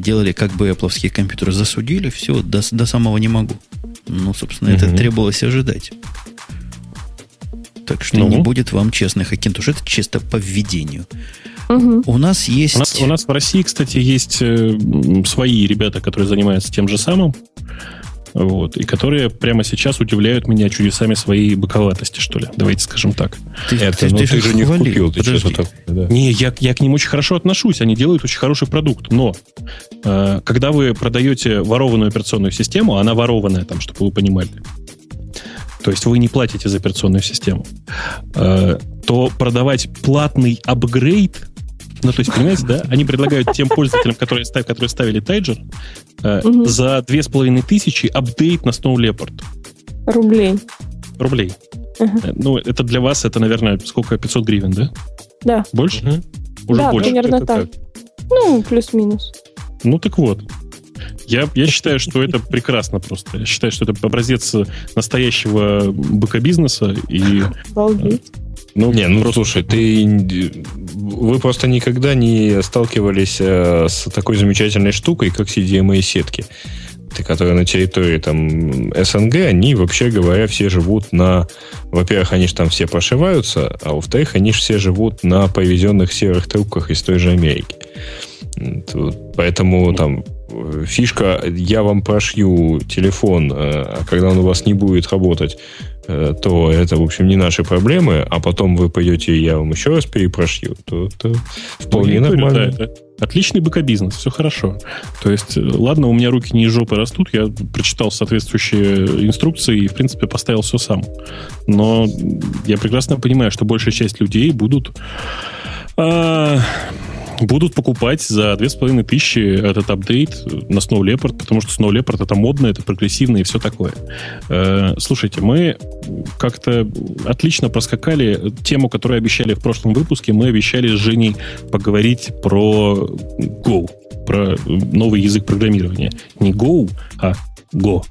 делали как бы Apple компьютеры, засудили, все, до, до самого не могу. Ну, собственно, угу. это требовалось ожидать. Так что ну. не будет вам честных аккентуш. Это чисто по введению. Угу. У нас есть... У нас, у нас в России, кстати, есть э, свои ребята, которые занимаются тем же самым вот, и которые прямо сейчас удивляют меня чудесами своей боковатости, что ли. Давайте скажем так. Ты, Это, ты, ну, ты, ты же не купил, ты что так? Да. Не, я, я к ним очень хорошо отношусь, они делают очень хороший продукт, но э, когда вы продаете ворованную операционную систему, она ворованная там, чтобы вы понимали, то есть вы не платите за операционную систему, э, то продавать платный апгрейд ну, то есть, понимаете, да? Они предлагают тем пользователям, которые, ставили, которые ставили Тайджер, э, угу. за две с половиной тысячи апдейт на Snow Leopard. Рублей. Рублей. Угу. Ну, это для вас, это, наверное, сколько? 500 гривен, да? Да. Больше? Угу. Уже да, больше. примерно это так. так. Ну, плюс-минус. Ну, так вот. Я, я считаю, что это прекрасно просто. Я считаю, что это образец настоящего быка-бизнеса. И, Обалдеть. Ну, не, ну слушай, ты вы просто никогда не сталкивались э, с такой замечательной штукой, как CDMA-сетки, которые на территории там СНГ, они, вообще говоря, все живут на... Во-первых, они же там все прошиваются, а во-вторых, они же все живут на повезенных серых трубках из той же Америки. Поэтому там фишка, я вам прошью телефон, э, а когда он у вас не будет работать, то это, в общем, не наши проблемы, а потом вы пойдете, и я вам еще раз перепрошью, то это вполне ну, нормально. Да, это отличный бэкобизнес, все хорошо. То есть, э, ладно, у меня руки не из жопы растут, я прочитал соответствующие инструкции и, в принципе, поставил все сам. Но я прекрасно понимаю, что большая часть людей будут... А, будут покупать за 2500 этот апдейт на Snow Leopard, потому что Snow Leopard это модно, это прогрессивно и все такое. Э, слушайте, мы как-то отлично проскакали тему, которую обещали в прошлом выпуске. Мы обещали с Женей поговорить про Go, про новый язык программирования. Не Go, а Go.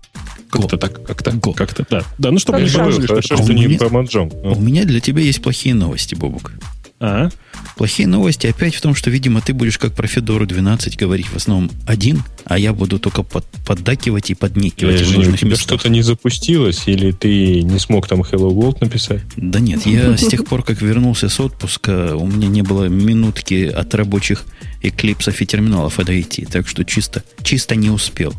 Как-то так, как-то, Go. как-то, да. Да, ну что, хорошо, хорошо, что не по У меня для тебя есть плохие новости, Бобук. А? Плохие новости опять в том, что, видимо, ты будешь как про Федору 12 говорить в основном один, а я буду только под, поддакивать и подникивать в нужных местах. что-то не запустилось, или ты не смог там Hello World написать? Да нет, я с тех пор, как вернулся с отпуска, у меня не было минутки от рабочих эклипсов и терминалов отойти, так что чисто, чисто не успел.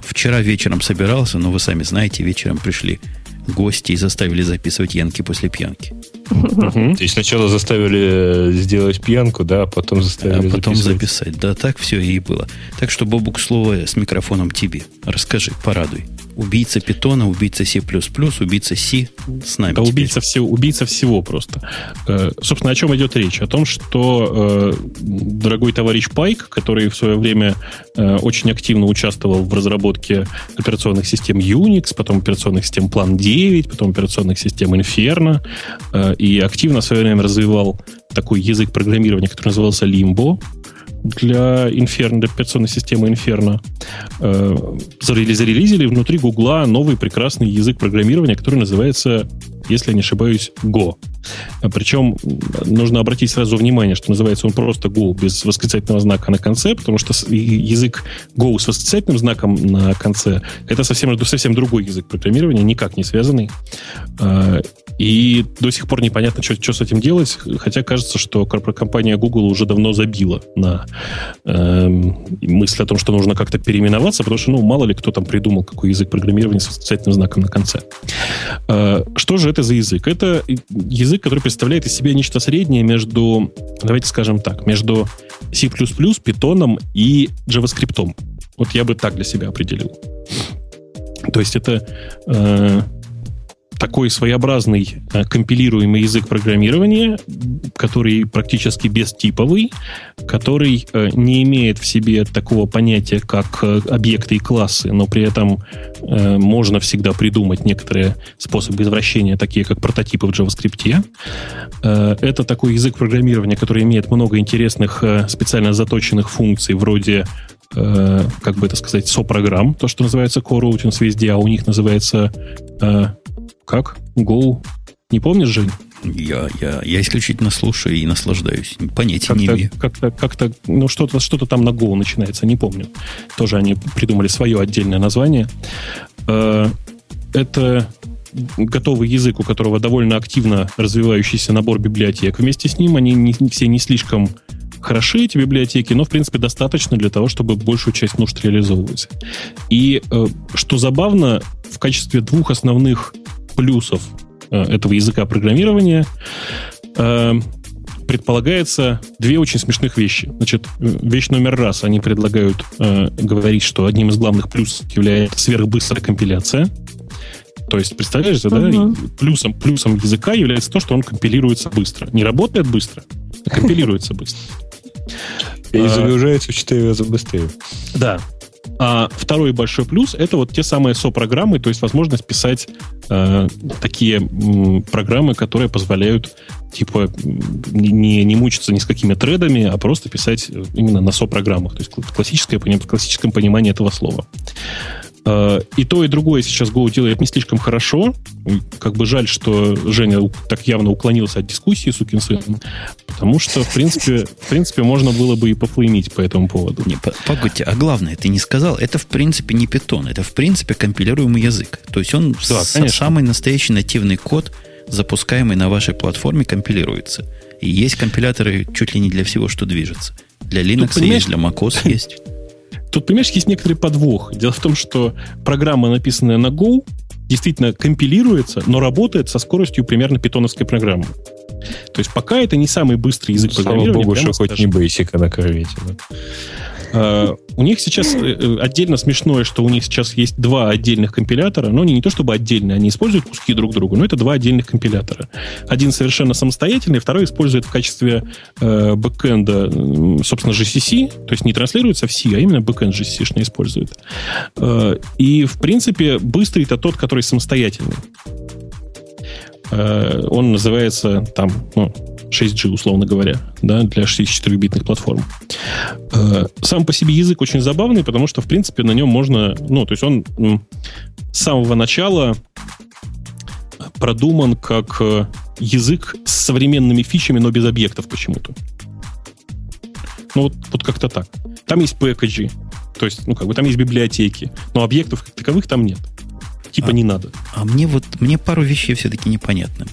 Вчера вечером собирался, но вы сами знаете, вечером пришли гости и заставили записывать янки после пьянки. То есть сначала заставили э, сделать пьянку, да, а потом заставили а потом записать. Да, так все и было. Так что, Бобук, слово с микрофоном тебе. Расскажи, порадуй. Убийца питона, убийца C++, убийца C с нами. Да, убийца всего, убийца всего просто. Э, собственно, о чем идет речь? О том, что э, дорогой товарищ Пайк, который в свое время э, очень активно участвовал в разработке операционных систем Unix, потом операционных систем Plan 9, потом операционных систем Inferno, э, и активно в свое время развивал такой язык программирования, который назывался Limbo, для Inferno, для операционной системы Inferno. Э, зарелизили внутри Гугла новый прекрасный язык программирования, который называется, если я не ошибаюсь, Go. Причем нужно обратить сразу внимание, что называется он просто Go без восклицательного знака на конце, потому что язык Go с восклицательным знаком на конце это совсем, совсем другой язык программирования, никак не связанный. Э, и до сих пор непонятно, что, что с этим делать, хотя кажется, что компания Google уже давно забила на э, мысль о том, что нужно как-то переименоваться, потому что, ну, мало ли кто там придумал, какой язык программирования с восклицательным знаком на конце. Э, что же это за язык? Это язык, который представляет из себя нечто среднее между, давайте скажем так, между C++, Python и JavaScript. Вот я бы так для себя определил. То есть это... Э, такой своеобразный э, компилируемый язык программирования, который практически бестиповый, который э, не имеет в себе такого понятия, как э, объекты и классы, но при этом можно всегда придумать некоторые способы извращения, такие как прототипы в JavaScript. Это такой язык программирования, который имеет много интересных специально заточенных функций, вроде как бы это сказать, сопрограмм, то, что называется Core Routines везде, а у них называется как? Go? Не помнишь, Жень? Я, я, я исключительно слушаю и наслаждаюсь. Понятия не имею. Как-то, как-то, ну, что-то, что-то там на Go начинается, не помню. Тоже они придумали свое отдельное название. Э, это готовый язык, у которого довольно активно развивающийся набор библиотек. Вместе с ним они не, все не слишком хороши, эти библиотеки, но, в принципе, достаточно для того, чтобы большую часть нужд реализовывать. И, э, что забавно, в качестве двух основных плюсов э, этого языка программирования э, предполагается две очень смешных вещи. Значит, вещь номер раз. Они предлагают э, говорить, что одним из главных плюсов является сверхбыстрая компиляция. То есть, представляешь, да, плюсом, плюсом языка является то, что он компилируется быстро. Не работает быстро, а компилируется быстро. И загружается в 4 раза быстрее. Да. А второй большой плюс это вот те самые со-программы, то есть возможность писать э, такие м, программы, которые позволяют типа не, не мучиться ни с какими тредами, а просто писать именно на со-программах, то есть классическое, в классическом понимании этого слова. Э, и то, и другое сейчас Go делает не слишком хорошо. Как бы жаль, что Женя так явно уклонился от дискуссии, сукин сын. Потому что, в принципе, в принципе, можно было бы и пофлеймить по этому поводу. Не, погодите, а главное, ты не сказал, это в принципе не питон, это в принципе компилируемый язык. То есть он да, с, самый настоящий нативный код, запускаемый на вашей платформе, компилируется. И есть компиляторы чуть ли не для всего, что движется. Для Linux есть, для macOS есть. Тут, понимаешь, есть некоторый подвох. Дело в том, что программа, написанная на Go, действительно компилируется, но работает со скоростью примерно питоновской программы. То есть пока это не самый быстрый язык Слава программирования. Слава богу, что хоть не Basic, а на корвете. Да? Uh, у них сейчас э, э, отдельно смешное, что у них сейчас есть два отдельных компилятора, но они не то чтобы отдельные, они используют куски друг друга, но это два отдельных компилятора. Один совершенно самостоятельный, второй использует в качестве э, бэкэнда, собственно, GCC, то есть не транслируется в C, а именно бэкэнд GCC-шный использует. Э, и, в принципе, быстрый это тот, который самостоятельный. Э, он называется там, ну, 6G, условно говоря, да, для 64-битных платформ. Э, сам по себе язык очень забавный, потому что, в принципе, на нем можно... Ну, то есть он с самого начала продуман как э, язык с современными фичами, но без объектов почему-то. Ну, вот, вот как-то так. Там есть пэкэджи, то есть, ну, как бы там есть библиотеки, но объектов как таковых там нет. Типа а, не надо. А мне вот, мне пару вещей все-таки непонятны.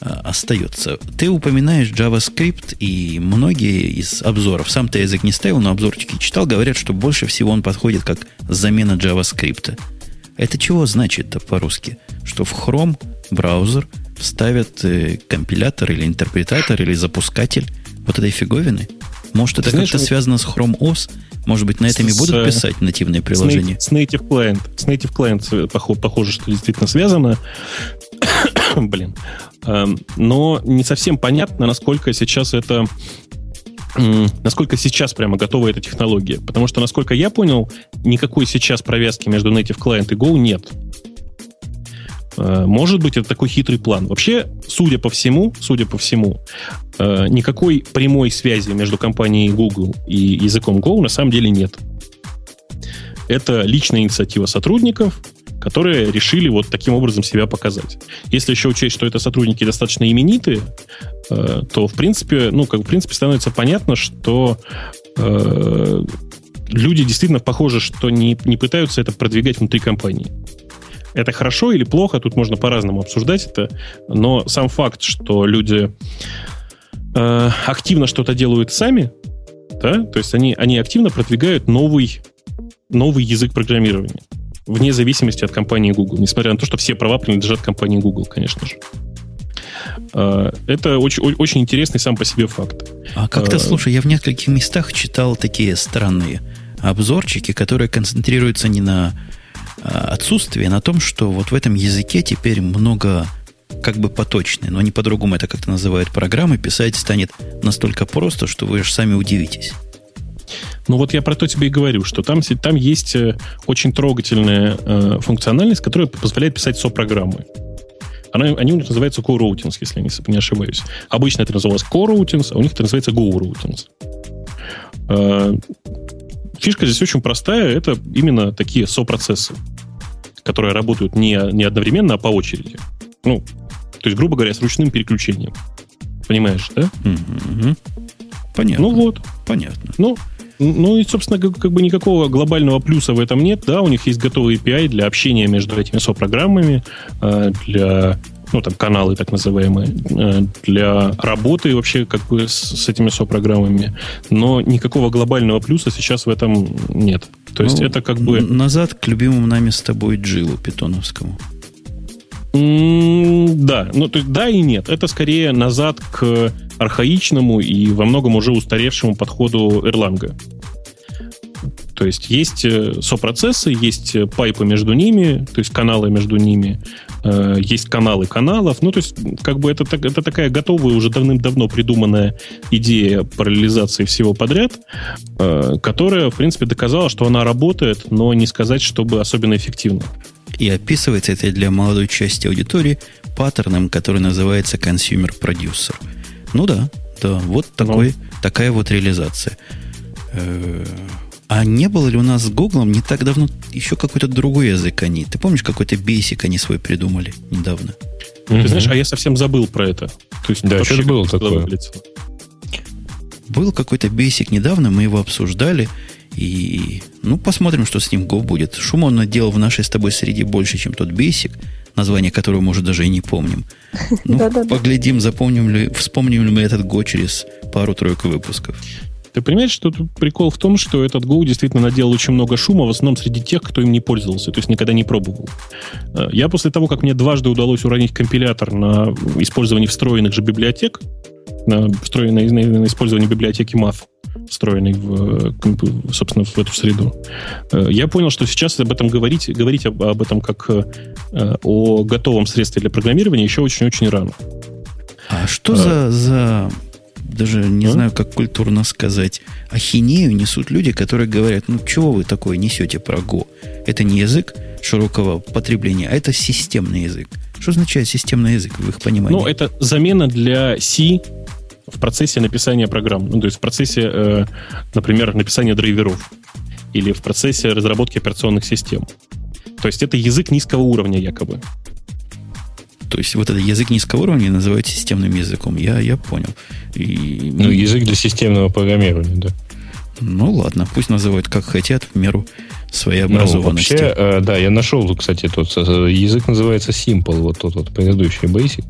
Э, остается. Ты упоминаешь JavaScript, и многие из обзоров, сам ты язык не ставил, но обзорчики читал, говорят, что больше всего он подходит как замена JavaScript. Это чего значит-то по-русски? Что в Chrome браузер ставят э, компилятор или интерпретатор или запускатель вот этой фиговины? Может, это как-то связано с Chrome OS? Может быть, на этом и будут писать нативные приложения? С Native Client. С Native Client похоже, что действительно связано. Блин. Эм, но не совсем понятно, насколько сейчас это насколько сейчас прямо готова эта технология. Потому что, насколько я понял, никакой сейчас провязки между Native Client и Go нет. Э, может быть, это такой хитрый план. Вообще, судя по всему, судя по всему, э, никакой прямой связи между компанией Google и языком Go на самом деле нет. Это личная инициатива сотрудников, которые решили вот таким образом себя показать. Если еще учесть, что это сотрудники достаточно именитые, э, то, в принципе, ну, как в принципе, становится понятно, что люди действительно похожи, что не, не пытаются это продвигать внутри компании. Это хорошо или плохо, тут можно по-разному обсуждать это, но сам факт, что люди э, активно что-то делают сами, да, то есть они, они активно продвигают новый, новый язык программирования вне зависимости от компании Google, несмотря на то, что все права принадлежат компании Google, конечно же. А, это очень, очень интересный сам по себе факт. А как-то, а, слушай, я в нескольких местах читал такие странные обзорчики, которые концентрируются не на отсутствие на том, что вот в этом языке теперь много как бы поточные, но они по-другому это как-то называют программы, писать станет настолько просто, что вы же сами удивитесь. Ну вот я про то тебе и говорю, что там, там есть э, очень трогательная э, функциональность, которая позволяет писать со-программы. Она, они у них называются co-routings, если я не, не ошибаюсь. Обычно это называлось co-routings, а у них это называется go-routings. Э, фишка здесь очень простая. Это именно такие со-процессы, которые работают не, не одновременно, а по очереди. Ну, то есть, грубо говоря, с ручным переключением. Понимаешь, да? Угу. Понятно. Ну вот. Понятно. Ну, ну и, собственно, как, как бы никакого глобального плюса в этом нет. Да, у них есть готовый API для общения между этими сопрограммами, э, для ну, там, каналы так называемые, э, для работы вообще как бы с, с этими сопрограммами. Но никакого глобального плюса сейчас в этом нет. То есть ну, это как бы... Назад к любимому нами с тобой джилу питоновскому. Да, ну то есть да и нет. Это скорее назад к архаичному и во многом уже устаревшему подходу Erlang. То есть есть э, сопроцессы, есть э, пайпы между ними, то есть каналы между ними, э, есть каналы каналов. Ну, то есть, как бы это, это такая готовая, уже давным-давно придуманная идея параллелизации всего подряд, которая, в принципе, доказала, что она работает, но не сказать, чтобы особенно эффективно. И описывается это для молодой части аудитории паттерном, который называется consumer producer. Ну да, да, вот такой, ну. такая вот реализация. А не было ли у нас с Гуглом не так давно еще какой-то другой язык они? Ты помнишь, какой-то бейсик они свой придумали недавно? Ты знаешь, а я совсем забыл про это. То есть, да, что было такое. Был какой-то бейсик недавно, мы его обсуждали. И, ну, посмотрим, что с ним Go будет. Шум он наделал в нашей с тобой среде больше, чем тот бейсик, название которого, может, даже и не помним. Ну, поглядим, запомним ли, вспомним ли мы этот Go через пару-тройку выпусков. Ты понимаешь, что тут прикол в том, что этот Go действительно наделал очень много шума, в основном среди тех, кто им не пользовался, то есть никогда не пробовал. Э, я после того, как мне дважды удалось уронить компилятор на использование встроенных же библиотек, на, встроенное, на использование библиотеки Math, встроенный в, собственно, в эту среду. Э, я понял, что сейчас об этом говорить, говорить об, об этом как э, о готовом средстве для программирования еще очень-очень рано. А что а, за, за даже не а? знаю, как культурно сказать, ахинею несут люди, которые говорят, ну, чего вы такое несете про Go? Это не язык широкого потребления, а это системный язык. Что означает системный язык в их понимании? Ну, это замена для C в процессе написания программ. Ну, то есть в процессе, э, например, написания драйверов или в процессе разработки операционных систем. То есть это язык низкого уровня якобы. То есть вот этот язык низкого уровня называют системным языком. Я, я понял. И, ну, язык для системного программирования, да. Ну, ладно, пусть называют как хотят, в меру своей образованности. Ну, вообще, э, да, я нашел, кстати, тот э, язык называется Simple, вот тот вот предыдущий Basic.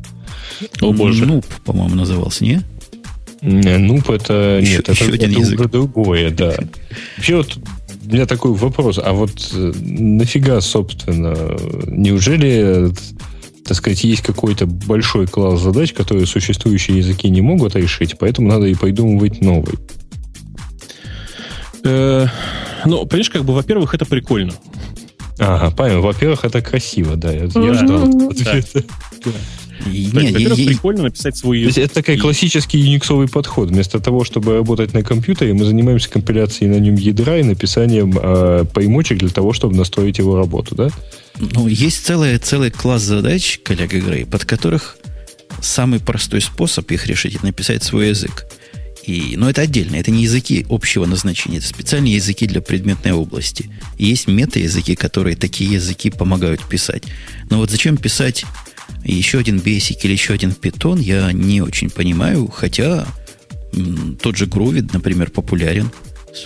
О, боже. Нуб, по-моему, назывался, не? Нуб это... Еще, нет, еще это, один это язык. другое, да. Вообще вот у меня такой вопрос. А вот э, нафига, собственно, неужели так сказать, есть какой-то большой класс задач, которые существующие языки не могут решить, поэтому надо и придумывать новый. Э, ну, понимаешь, как бы, во-первых, это прикольно. Ага, понял. Во-первых, это красиво, да. Я, я ждал. Нет, во-первых, я, прикольно написать свой язык. Это такой классический юниксовый подход. Вместо того, чтобы работать на компьютере, мы занимаемся компиляцией на нем ядра и написанием э, примочек для того, чтобы настроить его работу, да? Ну, есть целый, целый класс задач, коллега Грей, под которых самый простой способ их решить – это написать свой язык. И, но это отдельно, это не языки общего назначения, это специальные языки для предметной области. И есть мета-языки, которые такие языки помогают писать. Но вот зачем писать еще один Basic или еще один Python, я не очень понимаю, хотя м, тот же Groovy, например, популярен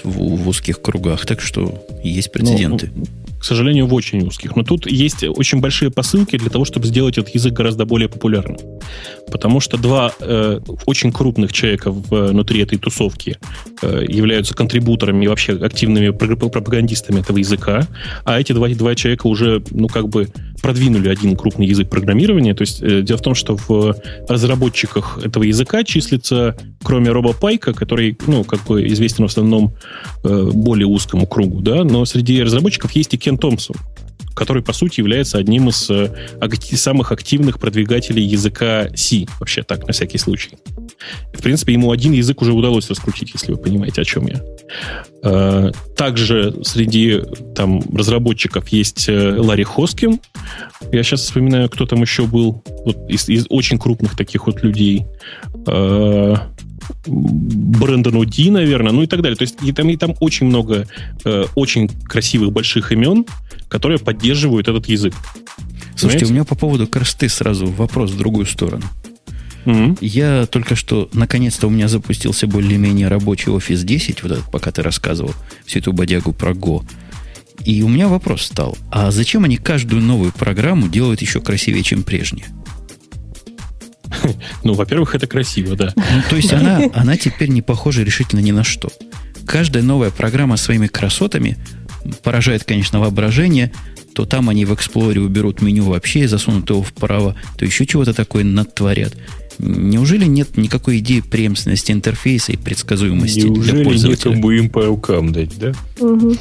в, в узких кругах, так что есть прецеденты. Ну, к сожалению, в очень узких. Но тут есть очень большие посылки для того, чтобы сделать этот язык гораздо более популярным. Потому что два э, очень крупных человека внутри этой тусовки э, являются контрибуторами и вообще активными пропагандистами этого языка, а эти два, два человека уже, ну, как бы продвинули один крупный язык программирования. То есть э, дело в том, что в разработчиках этого языка числится, кроме Роба Пайка, который, ну, как бы известен в основном э, более узкому кругу, да, но среди разработчиков есть и Кен Томпсон, который, по сути, является одним из э, самых активных продвигателей языка C, вообще так, на всякий случай. В принципе, ему один язык уже удалось раскрутить, если вы понимаете, о чем я. Э, также среди там, разработчиков есть э, Ларри Хоскин. Я сейчас вспоминаю, кто там еще был вот, из, из очень крупных таких вот людей. Брэндону Ди, наверное, ну и так далее. То есть и там, и там очень много э, очень красивых больших имен, которые поддерживают этот язык. Слушайте, Понимаете? у меня по поводу красоты сразу вопрос в другую сторону. Mm-hmm. Я только что, наконец-то у меня запустился более-менее рабочий офис 10, вот этот, пока ты рассказывал всю эту бодягу про Go. И у меня вопрос стал, а зачем они каждую новую программу делают еще красивее, чем прежняя? Ну, во-первых, это красиво, да. Ну, то есть она, она теперь не похожа решительно ни на что. Каждая новая программа своими красотами поражает, конечно, воображение. То там они в Explorer уберут меню вообще и засунут его вправо, то еще чего-то такое натворят. Неужели нет никакой идеи преемственности интерфейса и предсказуемости Неужели для пользователя? некому им по рукам дать, да? Угу.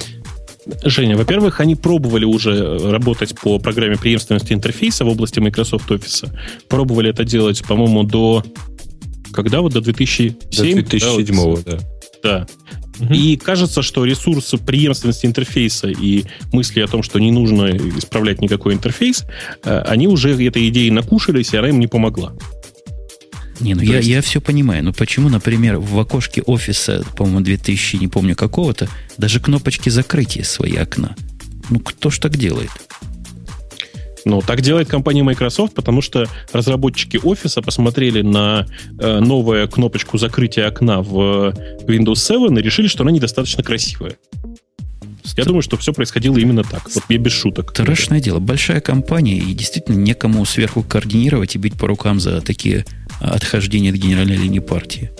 Женя, во-первых, они пробовали уже работать по программе преемственности интерфейса в области Microsoft Office. Пробовали это делать, по-моему, до... Когда вот? До 2007? До 2007, да. да. да. Угу. И кажется, что ресурсы преемственности интерфейса и мысли о том, что не нужно исправлять никакой интерфейс, э, они уже этой идеей накушались, и она им не помогла. Не, ну я, есть... я все понимаю. Но почему, например, в окошке офиса, по-моему, 2000, не помню какого-то, даже кнопочки закрытия свои окна? Ну, кто ж так делает? Ну, так делает компания Microsoft, потому что разработчики офиса посмотрели на э, новую кнопочку закрытия окна в Windows 7 и решили, что она недостаточно красивая. Я думаю, что все происходило именно так. Вот я без шуток. Страшное дело. Большая компания, и действительно некому сверху координировать и бить по рукам за такие отхождения от генеральной линии партии.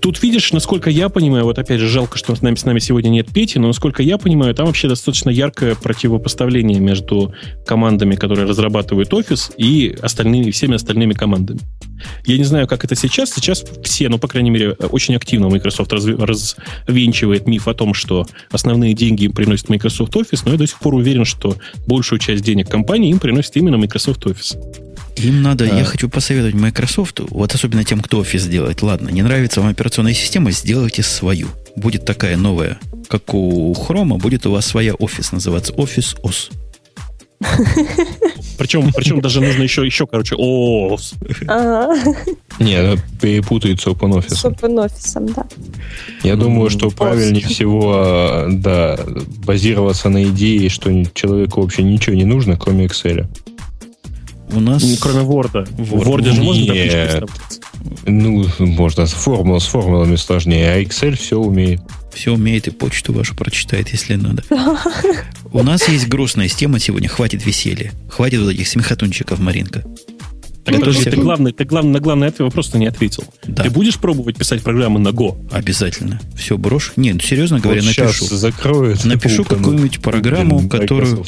Тут видишь, насколько я понимаю, вот опять же жалко, что с нами, с нами сегодня нет Пети, но насколько я понимаю, там вообще достаточно яркое противопоставление между командами, которые разрабатывают офис, и остальными, всеми остальными командами. Я не знаю, как это сейчас. Сейчас все, ну, по крайней мере, очень активно Microsoft разв... развенчивает миф о том, что основные деньги им приносит Microsoft Office, но я до сих пор уверен, что большую часть денег компании им приносит именно Microsoft Office. Им надо, а. я хочу посоветовать Microsoft, вот особенно тем, кто офис делает. Ладно, не нравится вам операционная система, сделайте свою. Будет такая новая, как у Хрома, будет у вас своя офис называться. Офис ОС. Причем, причем даже нужно еще, еще короче, ООС. Не, она перепутает с OpenOffice. С OpenOffice, да. Я думаю, что правильнее всего, да, базироваться на идее, что человеку вообще ничего не нужно, кроме Excel. У нас... Кроме Word. В Word же можно таблички Ну, можно с, формул, с формулами сложнее, а Excel все умеет. Все умеет и почту вашу прочитает, если надо. У нас есть грустная тема сегодня. Хватит веселья. Хватит вот этих смехотунчиков, Маринка. Так, подожди, ты, главный, ты главный, на главный ответ вопрос не ответил. Да. Ты будешь пробовать писать программы на Go? Обязательно. Все, брошь. Нет, ну, серьезно говоря, вот напишу. закроют. Напишу какую-нибудь программу, которую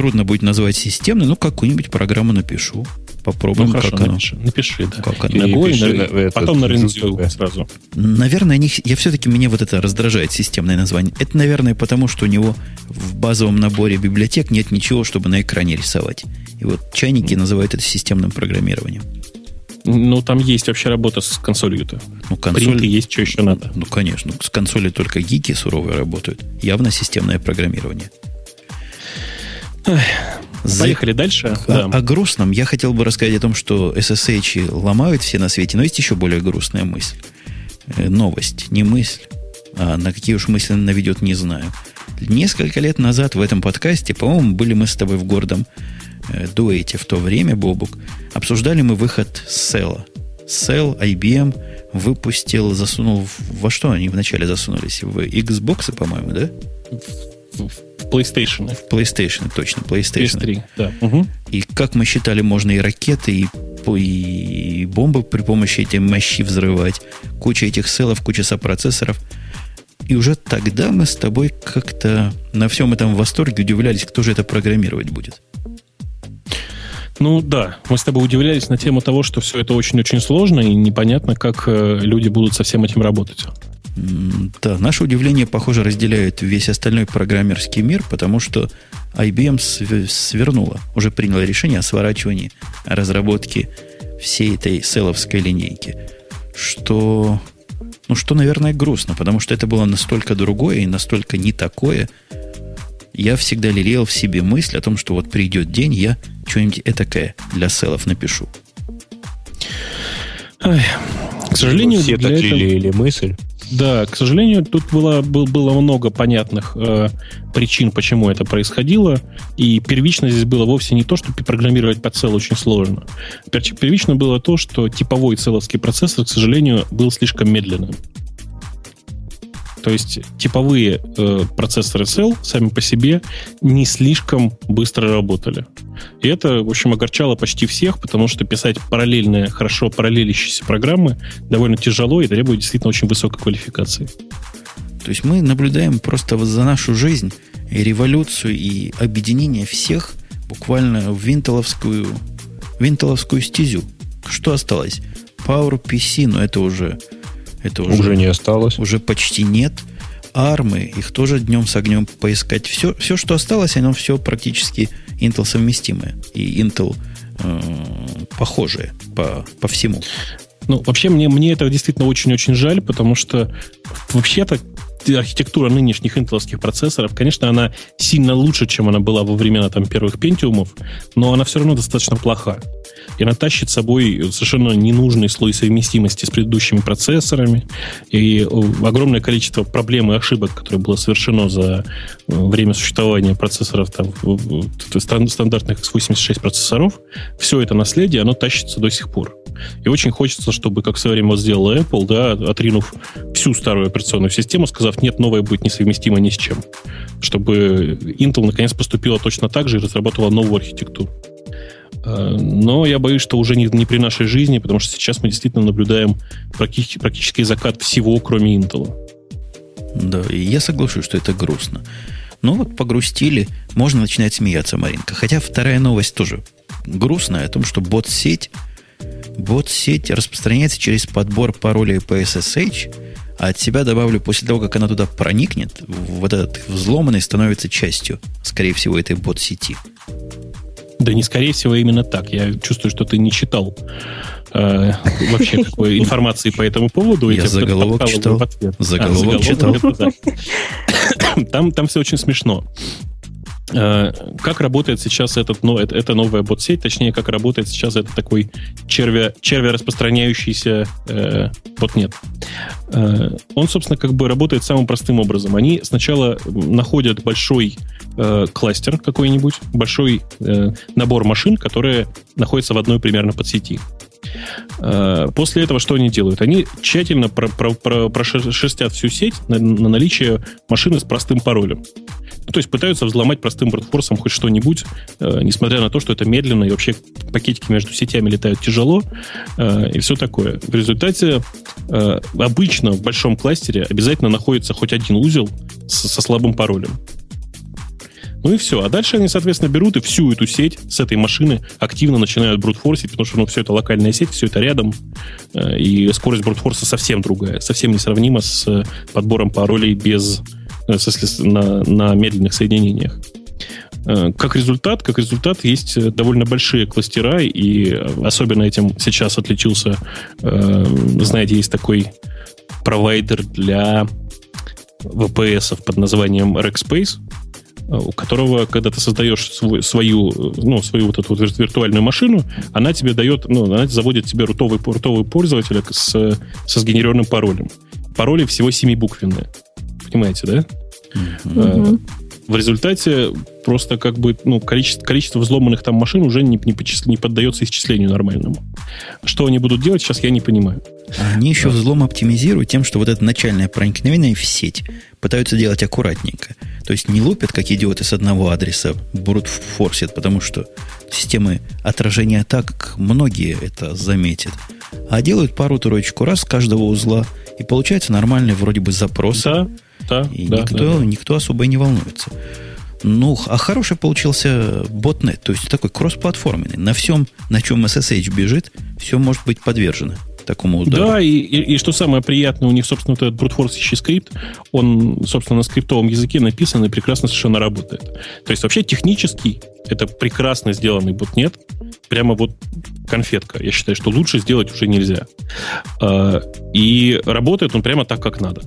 трудно будет назвать системной, но какую-нибудь программу напишу. Попробуем, ну, хорошо, как напиши, оно. Напиши, да. Как оно. Напиши, на, на, потом на рендерю сразу. Наверное, они, я все-таки, меня вот это раздражает, системное название. Это, наверное, потому, что у него в базовом наборе библиотек нет ничего, чтобы на экране рисовать. И вот чайники называют это системным программированием. Ну, там есть вообще работа с консолью-то. Ну, консоль... Принты есть, что еще надо. Ну, конечно. С консолью только гики суровые работают. Явно системное программирование. Поехали дальше. О, да. о грустном я хотел бы рассказать о том, что SSH ломают все на свете, но есть еще более грустная мысль. Э, новость, не мысль, а на какие уж мысли наведет, не знаю. Несколько лет назад в этом подкасте, по-моему, были мы с тобой в гордом э, дуэте в то время, Бобук, обсуждали мы выход Села. Cell, IBM выпустил, засунул... Во что они вначале засунулись? В Xbox, по-моему, да? PlayStation. В PlayStation, точно, PlayStation. PS3, да. Угу. И как мы считали, можно и ракеты, и, и бомбы при помощи этих мощи взрывать. Куча этих селов, куча сопроцессоров. И уже тогда мы с тобой как-то на всем этом восторге удивлялись, кто же это программировать будет. Ну да, мы с тобой удивлялись на тему того, что все это очень-очень сложно и непонятно, как э, люди будут со всем этим работать. Да, наше удивление, похоже, разделяет весь остальной программерский мир, потому что IBM свернула, уже приняла решение о сворачивании разработки всей этой селовской линейки. Что, ну, что, наверное, грустно, потому что это было настолько другое и настолько не такое. Я всегда лелеял в себе мысль о том, что вот придет день, я что-нибудь этакое для селов напишу. Ой, к сожалению, все так этого... лелеяли мысль. Да, к сожалению, тут было, было много понятных э, причин, почему это происходило. И первично здесь было вовсе не то, что программировать под цел очень сложно. Первично было то, что типовой целовский процессор, к сожалению, был слишком медленным. То есть типовые э, процессоры Cell сами по себе не слишком быстро работали. И это, в общем, огорчало почти всех, потому что писать параллельные, хорошо параллелящиеся программы довольно тяжело и требует действительно очень высокой квалификации. То есть мы наблюдаем просто за нашу жизнь и революцию и объединение всех буквально в винтеловскую, винтеловскую стезю. Что осталось? Power PC, но это уже это уже, уже не осталось. Уже почти нет. Армы, их тоже днем с огнем поискать. Все, все, что осталось, оно все практически Intel совместимое. И Intel э, похожее по, по всему. Ну, вообще, мне, мне это действительно очень-очень жаль, потому что вообще-то архитектура нынешних интеловских процессоров, конечно, она сильно лучше, чем она была во времена там, первых пентиумов, но она все равно достаточно плоха и она тащит с собой совершенно ненужный слой совместимости с предыдущими процессорами, и огромное количество проблем и ошибок, которое было совершено за э, время существования процессоров, там, стандартных x86 процессоров, все это наследие, оно тащится до сих пор. И очень хочется, чтобы, как в свое время сделала Apple, да, отринув всю старую операционную систему, сказав, нет, новая будет несовместима ни с чем. Чтобы Intel наконец поступила точно так же и разработала новую архитектуру. Э, но я боюсь, что уже не, не при нашей жизни, потому что сейчас мы действительно наблюдаем практически, практически закат всего, кроме Intel. Да, и я соглашусь, что это грустно. Но вот погрустили, можно начинать смеяться, Маринка. Хотя вторая новость тоже грустная, о том, что бот-сеть бот-сеть распространяется через подбор паролей по SSH, а от себя добавлю, после того, как она туда проникнет, вот этот взломанный становится частью, скорее всего, этой бот-сети. Да не, скорее всего, именно так. Я чувствую, что ты не читал э, вообще какой информации по этому поводу. Я заголовок читал. Заголовок, а, читал. Там все очень смешно. Э, как работает сейчас этот, ну, это, это новая бот-сеть, точнее, как работает сейчас это такой червя, червя распространяющийся э, ботнет. Э, он, собственно, как бы работает самым простым образом. Они сначала находят большой э, кластер какой-нибудь, большой э, набор машин, которые находятся в одной примерно подсети. Э, после этого что они делают? Они тщательно про, про, про, прошерстят всю сеть на, на наличие машины с простым паролем. Ну, то есть пытаются взломать простым брутфорсом хоть что-нибудь, э, несмотря на то, что это медленно, и вообще пакетики между сетями летают тяжело, э, и все такое. В результате э, обычно в большом кластере обязательно находится хоть один узел с, со слабым паролем. Ну и все. А дальше они, соответственно, берут и всю эту сеть с этой машины активно начинают брутфорсить, потому что ну, все это локальная сеть, все это рядом, э, и скорость брутфорса совсем другая, совсем несравнима с подбором паролей без Э, на, на медленных соединениях. Э, как результат, как результат есть э, довольно большие кластера, и особенно этим сейчас отличился, знаете, есть такой провайдер для VPS под названием Rackspace, у которого, когда ты создаешь свой, свою, ну, свою вот эту вот виртуальную машину, она тебе дает, ну, она заводит тебе рутовый, рутовый пользователя с, со сгенерированным паролем. Пароли всего семибуквенные. Понимаете, да? Mm-hmm. В результате просто как бы ну, количество, количество взломанных там машин уже не, не, почисл, не поддается исчислению нормальному. Что они будут делать, сейчас я не понимаю. Они еще взлом оптимизируют тем, что вот это начальное проникновение в сеть пытаются делать аккуратненько. То есть не лупят, как идиоты, с одного адреса, брутфорсят, потому что системы отражения атак, многие это заметят. А делают пару-троечку раз с каждого узла, и получается нормальный вроде бы запрос. Да, да, и да, никто, да. никто особо и не волнуется. Ну, а хороший получился ботнет, то есть такой кроссплатформенный. На всем, на чем SSH бежит, все может быть подвержено такому удару. Да, и, и, и что самое приятное, у них, собственно, вот этот брутфорсящий скрипт, он, собственно, на скриптовом языке написан и прекрасно совершенно работает. То есть вообще технически это прекрасно сделанный ботнет, прямо вот конфетка. Я считаю, что лучше сделать уже нельзя. А, и работает он прямо так, как надо.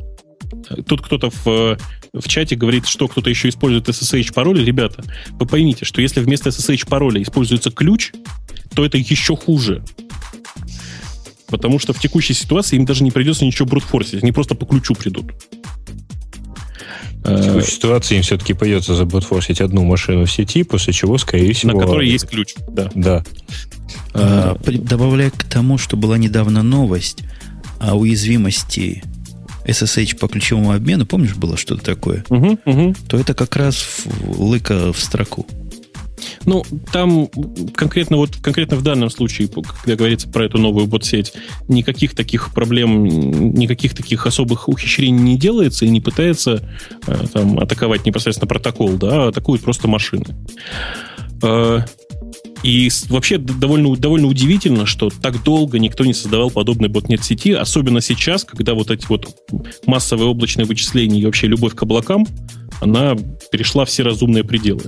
Тут кто-то в, в чате говорит, что кто-то еще использует SSH-пароли. Ребята, вы поймите, что если вместо SSH-пароля используется ключ, то это еще хуже. Потому что в текущей ситуации им даже не придется ничего брутфорсить, они просто по ключу придут. В текущей ситуации им все-таки придется забрутфорсить одну машину в сети, после чего, скорее всего... На которой есть ключ, да. Да. А, добавляя к тому, что была недавно новость о уязвимости SSH по ключевому обмену, помнишь, было что-то такое? Угу, угу. То это как раз лыка в строку. Ну, там конкретно вот конкретно в данном случае, когда говорится про эту новую бот-сеть, никаких таких проблем, никаких таких особых ухищрений не делается и не пытается э, там, атаковать непосредственно протокол, да, а атакуют просто машины. Э, и вообще довольно, довольно удивительно, что так долго никто не создавал подобный ботнет сети, особенно сейчас, когда вот эти вот массовые облачные вычисления и вообще любовь к облакам, она перешла все разумные пределы.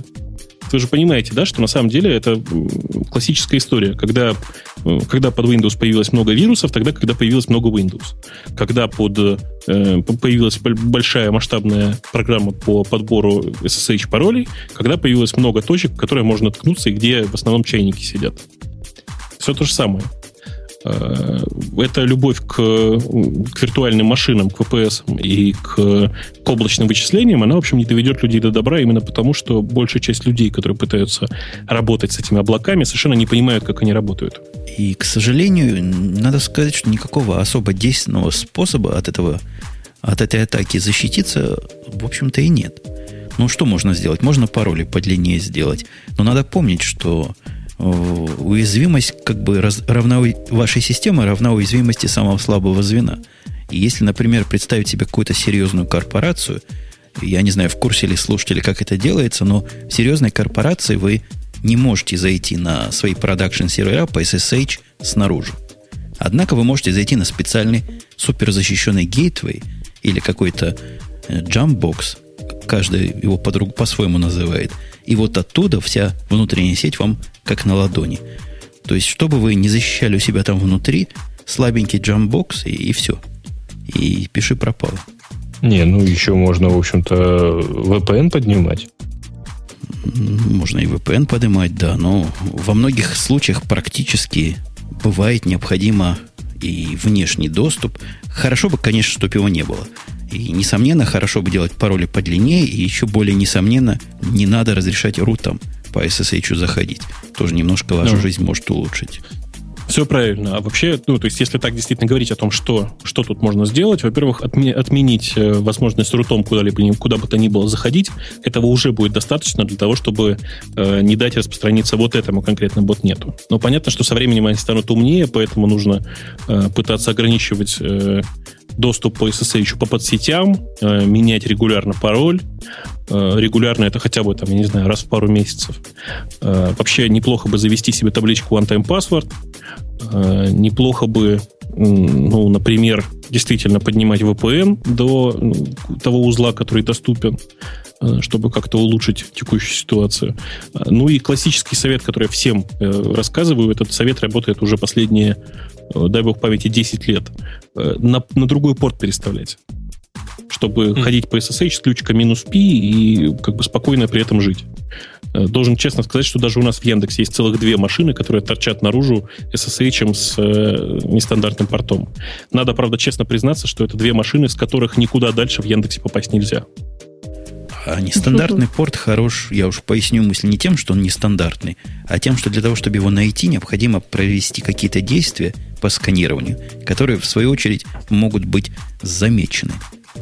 Вы же понимаете, да, что на самом деле это классическая история. Когда, э, когда под Windows появилось много вирусов, тогда, когда появилось много Windows. Когда под, э, появилась большая масштабная программа по подбору SSH-паролей, когда появилось много точек, в которые можно ткнуться и где в основном чайники сидят. Все то же самое. Это любовь к, к виртуальным машинам, к VPS и к, к облачным вычислениям, она, в общем, не доведет людей до добра именно потому, что большая часть людей, которые пытаются работать с этими облаками, совершенно не понимают, как они работают. И, к сожалению, надо сказать, что никакого особо действенного способа от этого от этой атаки защититься, в общем-то, и нет. Ну, что можно сделать? Можно пароли подлиннее сделать. Но надо помнить, что уязвимость как бы раз, равна, вашей системы равна уязвимости самого слабого звена. И если, например, представить себе какую-то серьезную корпорацию, я не знаю, в курсе ли слушатели, как это делается, но в серьезной корпорации вы не можете зайти на свои production сервера по SSH снаружи. Однако вы можете зайти на специальный суперзащищенный gateway или какой-то jump box, каждый его по-своему называет – и вот оттуда вся внутренняя сеть вам как на ладони. То есть, чтобы вы не защищали у себя там внутри, слабенький джамбокс и, и все. И пиши пропало. Не, ну еще можно, в общем-то, VPN поднимать. Можно и VPN поднимать, да, но во многих случаях практически бывает необходимо и внешний доступ. Хорошо бы, конечно, чтобы его не было. И, несомненно, хорошо бы делать пароли подлиннее, и еще более несомненно, не надо разрешать рутам по SSH заходить. Тоже немножко вашу ну, жизнь может улучшить. Все правильно. А вообще, ну, то есть, если так действительно говорить о том, что, что тут можно сделать, во-первых, отме- отменить э, возможность рутом куда-либо, куда бы то ни было заходить, этого уже будет достаточно для того, чтобы э, не дать распространиться вот этому конкретно ботнету. Но понятно, что со временем они станут умнее, поэтому нужно э, пытаться ограничивать э, доступ по SSH по подсетям, э, менять регулярно пароль. Э, регулярно это хотя бы, там, я не знаю, раз в пару месяцев. Э, вообще неплохо бы завести себе табличку one-time password. Э, неплохо бы, ну, например, действительно поднимать VPN до ну, того узла, который доступен чтобы как-то улучшить текущую ситуацию. Ну и классический совет, который я всем рассказываю, этот совет работает уже последние дай бог памяти, 10 лет, на, на другой порт переставлять чтобы mm. ходить по SSH с ключиком минус P и как бы спокойно при этом жить. Э, должен честно сказать, что даже у нас в Яндексе есть целых две машины, которые торчат наружу SSH с э, нестандартным портом. Надо, правда, честно признаться, что это две машины, с которых никуда дальше в Яндексе попасть нельзя. А нестандартный порт хорош, я уж поясню мысль, не тем, что он нестандартный, а тем, что для того, чтобы его найти, необходимо провести какие-то действия по сканированию, которые, в свою очередь, могут быть замечены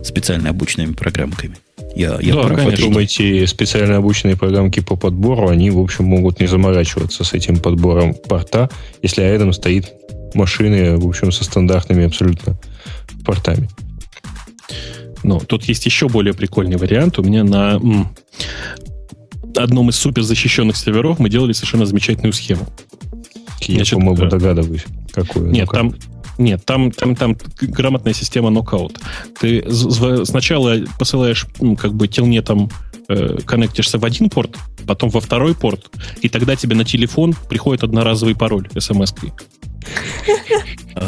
специально обученными программками. Я, я да, прав, конечно. Думаете, специально обученные программки по подбору, они, в общем, могут не заморачиваться с этим подбором порта, если рядом стоит машины, в общем, со стандартными абсолютно портами. Но тут есть еще более прикольный вариант. У меня на м, одном из суперзащищенных серверов мы делали совершенно замечательную схему. Я, Значит, по-моему, э, догадываюсь, какую. Нет, там, Нет, там, там, там грамотная система нокаут. Ты сначала посылаешь, ну, как бы, телнетом э, коннектишься в один порт, потом во второй порт, и тогда тебе на телефон приходит одноразовый пароль смс-кой. А,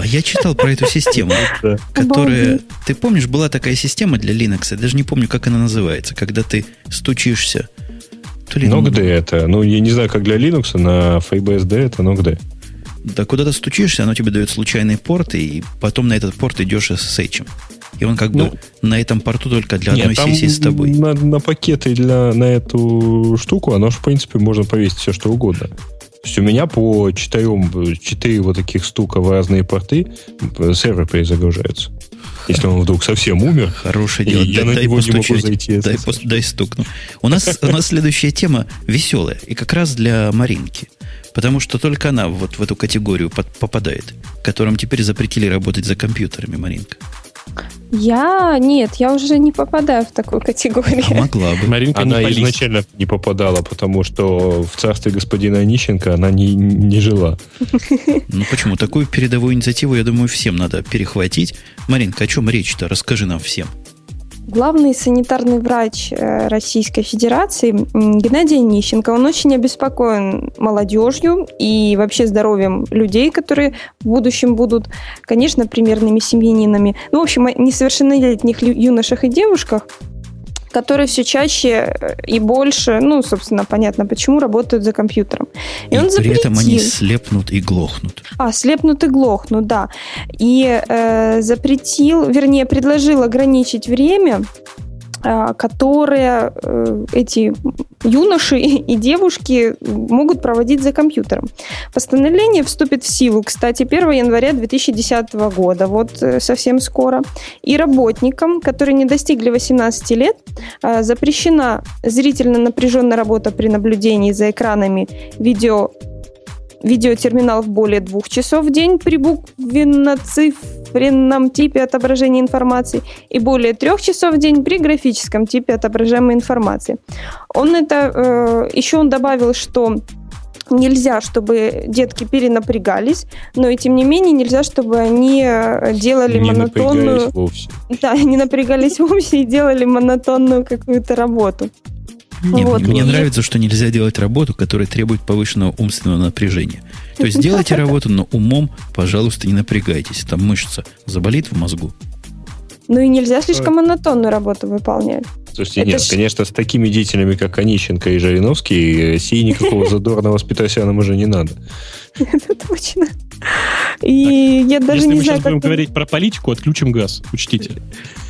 я читал про эту систему, которая... Ты помнишь, была такая система для Linux, я даже не помню, как она называется, когда ты стучишься... То ли Nogd это. Ну, я не знаю, как для Linux, на FreeBSD это Nogd. Да куда ты стучишься, оно тебе дает случайный порт, и потом на этот порт идешь SSH. И он как ну, бы на этом порту только для нет, одной сессии с тобой. На, на пакеты для, на эту штуку, оно же, в принципе, можно повесить все, что угодно. То есть у меня по четырем, четыре вот таких стука в разные порты сервер перезагружается. Если он вдруг совсем умер, хорошее дело. я дай, на него постучать. не могу зайти. Дай, пос, дай стукну. У нас, у нас следующая тема веселая. И как раз для Маринки. Потому что только она вот в эту категорию под, попадает, которым теперь запретили работать за компьютерами, Маринка. Я нет, я уже не попадаю в такую категорию. А могла бы. Маринка она не изначально не попадала, потому что в царстве господина Онищенко она не, не жила. Ну почему? Такую передовую инициативу, я думаю, всем надо перехватить. Маринка, о чем речь-то? Расскажи нам всем. Главный санитарный врач э, Российской Федерации Геннадий Нищенко, он очень обеспокоен молодежью и вообще здоровьем людей, которые в будущем будут, конечно, примерными семьянинами. Ну, в общем, несовершеннолетних юношах и девушках, которые все чаще э, и больше, ну, собственно, понятно почему, работают за компьютером. И, и он запретил... при этом они слепнут и глохнут. А, слепнут и глохнут, да. И э, запретил, вернее, предложил ограничить время а, которые э, эти юноши и девушки могут проводить за компьютером. Постановление вступит в силу, кстати, 1 января 2010 года, вот э, совсем скоро. И работникам, которые не достигли 18 лет, э, запрещена зрительно напряженная работа при наблюдении за экранами видео видеотерминалов более двух часов в день при буквенно-цифренном типе отображения информации и более трех часов в день при графическом типе отображаемой информации. Он это э, еще он добавил, что нельзя, чтобы детки перенапрягались, но и тем не менее нельзя, чтобы они э, делали не монотонную... Вовсе. Да, не напрягались вовсе и делали монотонную какую-то работу. Не, вот. Мне нравится, что нельзя делать работу, которая требует повышенного умственного напряжения. То есть делайте работу, но умом, пожалуйста, не напрягайтесь. Там мышца заболит в мозгу. Ну и нельзя слишком монотонную работу выполнять. Слушайте, Это нет, ж... конечно, с такими деятелями, как Онищенко и Жириновский, России никакого задорного Петросяном уже не надо. Это точно. И я даже не знаю, Если мы сейчас будем говорить про политику, отключим газ, учтите.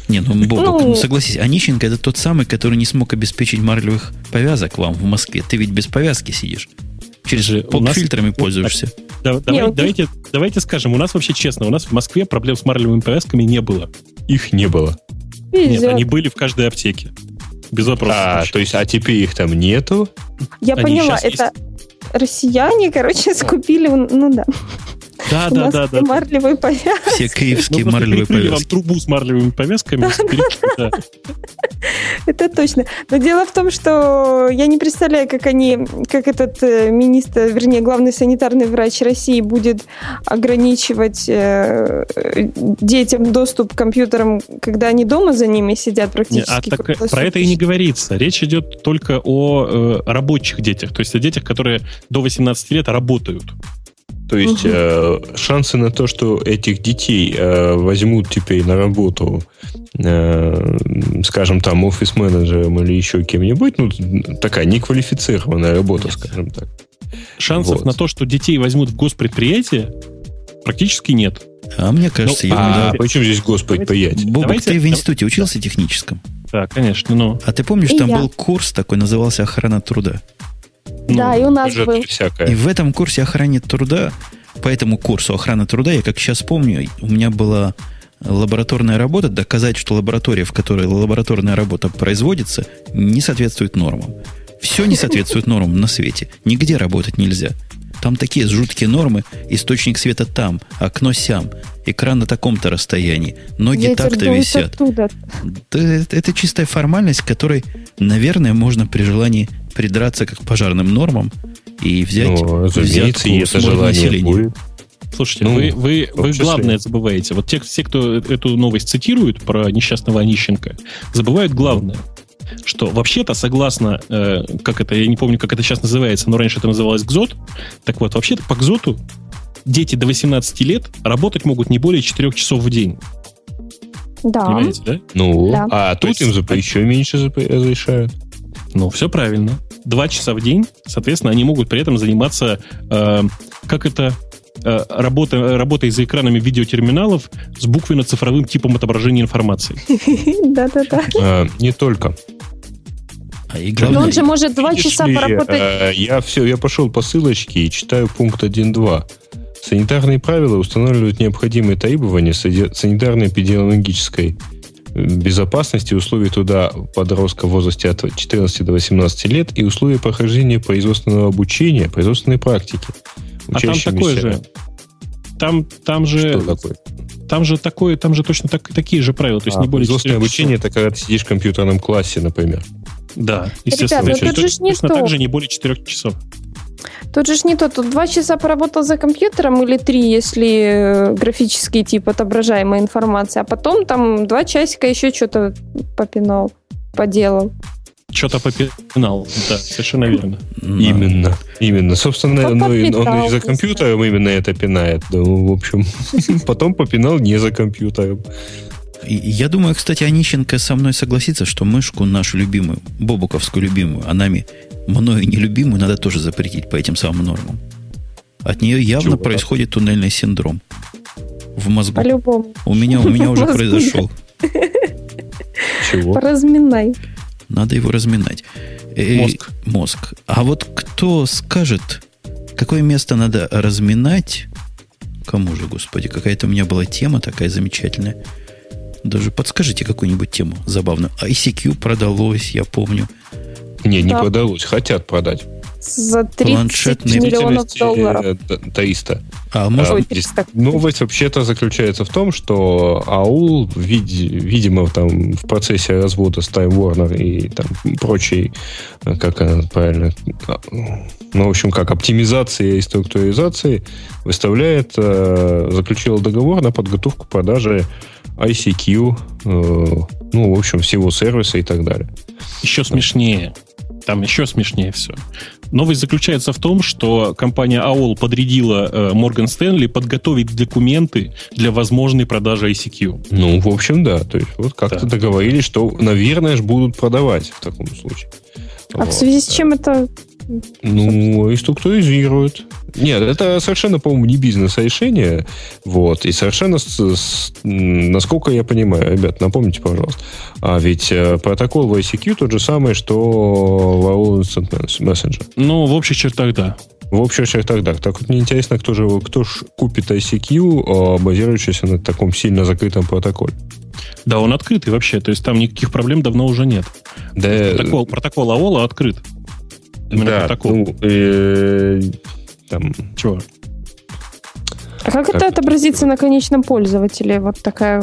Не, ну, Бобок, ну, ну согласись, Онищенко это тот самый, который не смог обеспечить марлевых повязок вам в Москве. Ты ведь без повязки сидишь. Через же поп-фильтрами пользуешься. Да, давай, давайте, давайте скажем, у нас вообще честно, у нас в Москве проблем с марлевыми повязками не было. Их не было. Нет, они были в каждой аптеке. Без вопросов. А, то есть, а теперь их там нету? Я они поняла, это есть. россияне, короче, скупили, ну да. Да, да, да, да. Марлевые повязки. Все киевские ну, марлевые повязки. вам трубу с марлевыми повязками. Это точно. Но дело в том, что я не представляю, как они, как этот э, министр, вернее, главный санитарный врач России будет ограничивать э, детям доступ к компьютерам, когда они дома за ними сидят практически. А так, про это и не говорится. Речь идет только о э, рабочих детях, то есть о детях, которые до 18 лет работают. То есть угу. э, шансы на то, что этих детей э, возьмут теперь на работу, э, скажем, там, офис-менеджером или еще кем-нибудь, ну, такая неквалифицированная работа, Нет. скажем так. Шансов вот. на то, что детей возьмут в госпредприятие, практически нет. А мне кажется, ну, ерунда. А почему здесь госпредприятие? Бобок, давайте, ты в институте учился техническом? Да, конечно, но... А ты помнишь, и там я. был курс такой, назывался «Охрана труда»? Ну, да, и у нас был. И в этом курсе охраны труда, по этому курсу охраны труда, я как сейчас помню, у меня была лабораторная работа, доказать, что лаборатория, в которой лабораторная работа производится, не соответствует нормам. Все не соответствует нормам на свете. Нигде работать нельзя. Там такие жуткие нормы. Источник света там, окно сям, экран на таком-то расстоянии, ноги так-то висят. Оттуда. Это, это чистая формальность, которой, наверное, можно при желании придраться как к пожарным нормам и взять ну, разумеется, если желание будет. Слушайте, ну, вы, вы, вы главное забываете. Вот те, все, кто эту новость цитирует про несчастного Онищенко, забывают главное. Что вообще-то, согласно, э, как это, я не помню, как это сейчас называется, но раньше это называлось ГЗОТ. Так вот, вообще-то по ГЗОТу дети до 18 лет работать могут не более 4 часов в день. Да. Понимаете, да? Ну, да. а тут им зап... еще меньше разрешают. Ну, все правильно. Два часа в день, соответственно, они могут при этом заниматься, э, как это, э, работа, работой за экранами видеотерминалов с буквенно-цифровым типом отображения информации. Да-да-да. А, не только. А и главное, он же может два часа поработать. Э, я все, я пошел по ссылочке и читаю пункт 1.2. Санитарные правила устанавливают необходимые требования санитарно-эпидемиологической безопасности, условий труда подростка в возрасте от 14 до 18 лет и условия прохождения производственного обучения, производственной практики. А там такое же. Там, там же... Что такое? Там же такое, там же точно так, такие же правила, то есть а, не более Производственное обучение это когда ты сидишь в компьютерном классе, например. Да, естественно. Ребята, ну, тут же не точно так же не более 4 часов. Тут же ж не то, тут два часа поработал за компьютером или три, если э, графический тип отображаемой информации, а потом там два часика еще что-то попинал, поделал. Что-то попинал, да, совершенно верно. Именно, именно. Собственно, ну, он и за компьютером именно это пинает. Да, в общем, потом попинал не за компьютером. Я думаю, кстати, Онищенко со мной согласится, что мышку нашу любимую, Бобуковскую любимую, а нами мною нелюбимую надо тоже запретить по этим самым нормам. От нее явно Чего? происходит туннельный синдром в мозгу. По-любому. У меня, у меня уже произошел. Чего? Разминай. Надо его разминать. Мозг. Мозг. А вот кто скажет, какое место надо разминать? Кому же, господи, какая-то у меня была тема такая замечательная. Даже подскажите какую-нибудь тему забавную. ICQ продалось, я помню. Не, не да. продалось. Хотят продать. За 30 миллионов долларов. 300. А, может, а, 300. Новость вообще-то заключается в том, что АУЛ, видимо, там в процессе развода с Time Warner и там прочей, как она правильно, ну, в общем, как оптимизации и структуризации, выставляет, э, заключил договор на подготовку продажи ICQ, э, ну, в общем, всего сервиса и так далее. Еще смешнее. Там еще смешнее все. Новость заключается в том, что компания AOL подрядила э, Morgan Stanley подготовить документы для возможной продажи ICQ. Ну, в общем, да. То есть вот как-то да. договорились, что, наверное, будут продавать в таком случае. А вот. в связи с чем это ну, и структуризируют. Нет, это совершенно, по-моему, не бизнес-решение. Вот. И совершенно, с, с, насколько я понимаю, ребят, напомните, пожалуйста. А ведь э, протокол в ICQ тот же самый, что в Instant Messenger. Ну, в общих чертах, да. В общих чертах, да. Так вот, мне интересно, кто же кто ж купит ICQ, а, базирующийся на таком сильно закрытом протоколе. Да, он открытый вообще, то есть там никаких проблем давно уже нет. Да, протокол, протокол AOL открыт. Именно да, протокол. Ну, э, там... Чего? А как, как это отобразится на конечном пользователе? Вот такая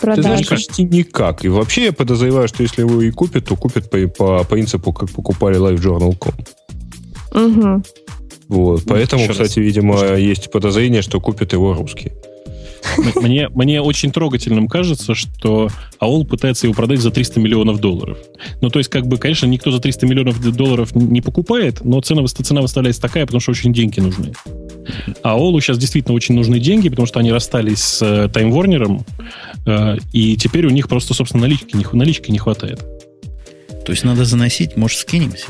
продажа. Ты знаешь, почти никак. И вообще я подозреваю, что если его и купят, то купят по, по принципу, как покупали LiveJournal.com. Угу. Вот. Поэтому, Еще кстати, раз. видимо, что? есть подозрение, что купят его русские. Мне, мне очень трогательным кажется, что AOL пытается его продать за 300 миллионов долларов. Ну, то есть, как бы, конечно, никто за 300 миллионов долларов не покупает, но цена, цена выставляется такая, потому что очень деньги нужны. А AOL сейчас действительно очень нужны деньги, потому что они расстались с э, Time Warner, э, и теперь у них просто, собственно, налички не, налички не хватает. То есть надо заносить, может, скинемся?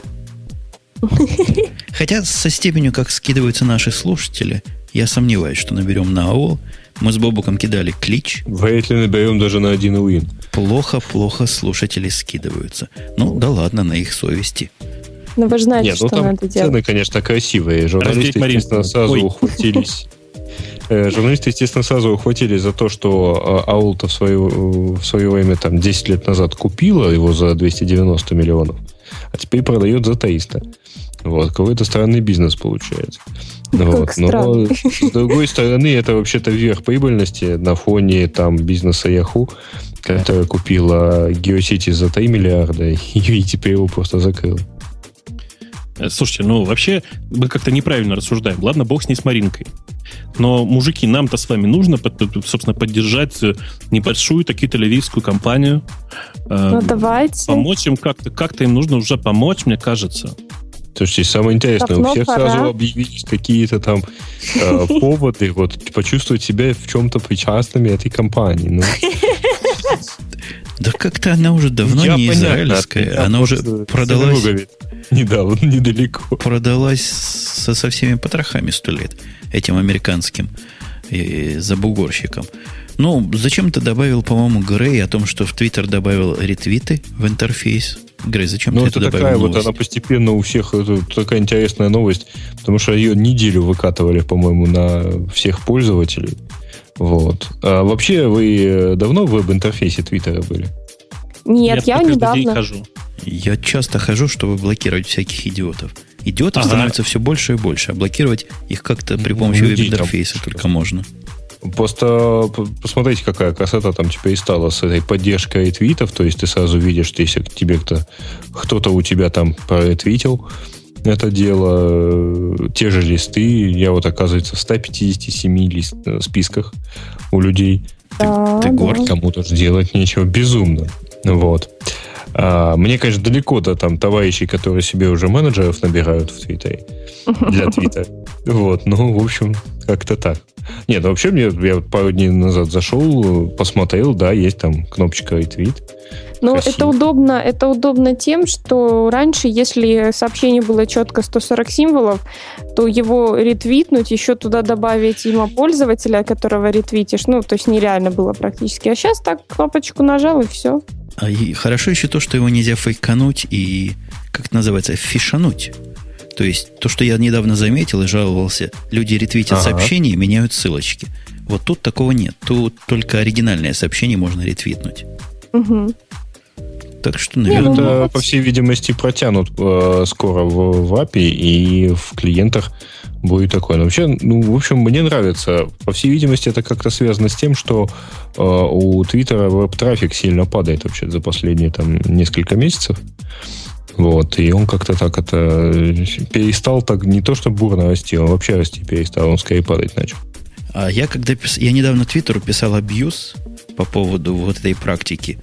Хотя со степенью, как скидываются наши слушатели, я сомневаюсь, что наберем на АО. Мы с Бобуком кидали клич. Вряд ли наберем даже на один уин. Плохо-плохо слушатели скидываются. Ну, да ладно, на их совести. Но ну, вы знаете, Нет, ну, что там надо делать. Цены, конечно, красивые. Журналисты, естественно, сразу Ой. ухватились. Э, журналисты, естественно, сразу ухватились за то, что а, Аулта в свое, в свое время, там, 10 лет назад купила его за 290 миллионов, а теперь продает за 300. Вот, какой-то странный бизнес получается. Вот. Но с другой стороны, это вообще-то верх прибыльности на фоне там бизнеса Yahoo, которая купила GeoCity за 3 миллиарда и теперь его просто закрыла. Э, слушайте, ну вообще мы как-то неправильно рассуждаем. Ладно, бог с ней с Маринкой. Но, мужики, нам-то с вами нужно, собственно, поддержать э, небольшую такие тель компанию. Ну, давайте. Помочь им как-то. Как-то им нужно уже помочь, мне кажется. Слушайте, самое интересное, Давно у всех пора. сразу объявились какие-то там э, поводы, вот почувствовать себя в чем-то причастными этой компании. Ну. Да как-то она уже давно Я не понятно, израильская. Она уже продалась... Недавно, недалеко. Продалась со, со всеми потрохами сто лет этим американским и, забугорщикам. Ну, зачем ты добавил, по-моему, Грей о том, что в Твиттер добавил ретвиты в интерфейс? Грей, зачем ну, ты это, это такая новость? вот, она постепенно у всех, это такая интересная новость, потому что ее неделю выкатывали, по-моему, на всех пользователей. Вот. А вообще, вы давно в веб-интерфейсе Твиттера были? Нет, я, я недавно. Хожу. Я часто хожу, чтобы блокировать всяких идиотов. Идиотов ага. становится все больше и больше, а блокировать их как-то при помощи ну, веб-интерфейса только можно. Просто посмотрите, какая красота там теперь стала с этой поддержкой твитов. То есть ты сразу видишь, что если тебе кто, кто-то у тебя там проретвитил это дело, те же листы, я вот, оказывается, в 157 лист, э, списках у людей. Да, ты, ты горд. Кому-то же делать нечего. Безумно. Вот. А, мне, конечно, далеко до там товарищей, которые себе уже менеджеров набирают в Твиттере. Для Твиттера. Вот, ну, в общем, как-то так. Нет, вообще, мне, я пару дней назад зашел, посмотрел, да, есть там кнопочка ретвит. Ну, это удобно, это удобно тем, что раньше, если сообщение было четко 140 символов, то его ретвитнуть, еще туда добавить имя пользователя, которого ретвитишь, ну, то есть нереально было практически. А сейчас так кнопочку нажал и все. А и хорошо еще то, что его нельзя фейкануть и, как это называется, фишануть. То есть, то, что я недавно заметил и жаловался, люди ретвитят ага. сообщения и меняют ссылочки. Вот тут такого нет. Тут только оригинальное сообщение можно ретвитнуть. Угу. Так что, наверное... Это, по всей видимости, протянут э, скоро в, в API и в клиентах будет такое. Но вообще, ну, в общем, мне нравится. По всей видимости, это как-то связано с тем, что э, у Твиттера веб-трафик сильно падает вообще за последние там несколько месяцев. Вот, и он как-то так это перестал так не то, что бурно расти, он вообще расти перестал, он скорее падать начал. А я когда пис... я недавно Твиттеру писал абьюз по поводу вот этой практики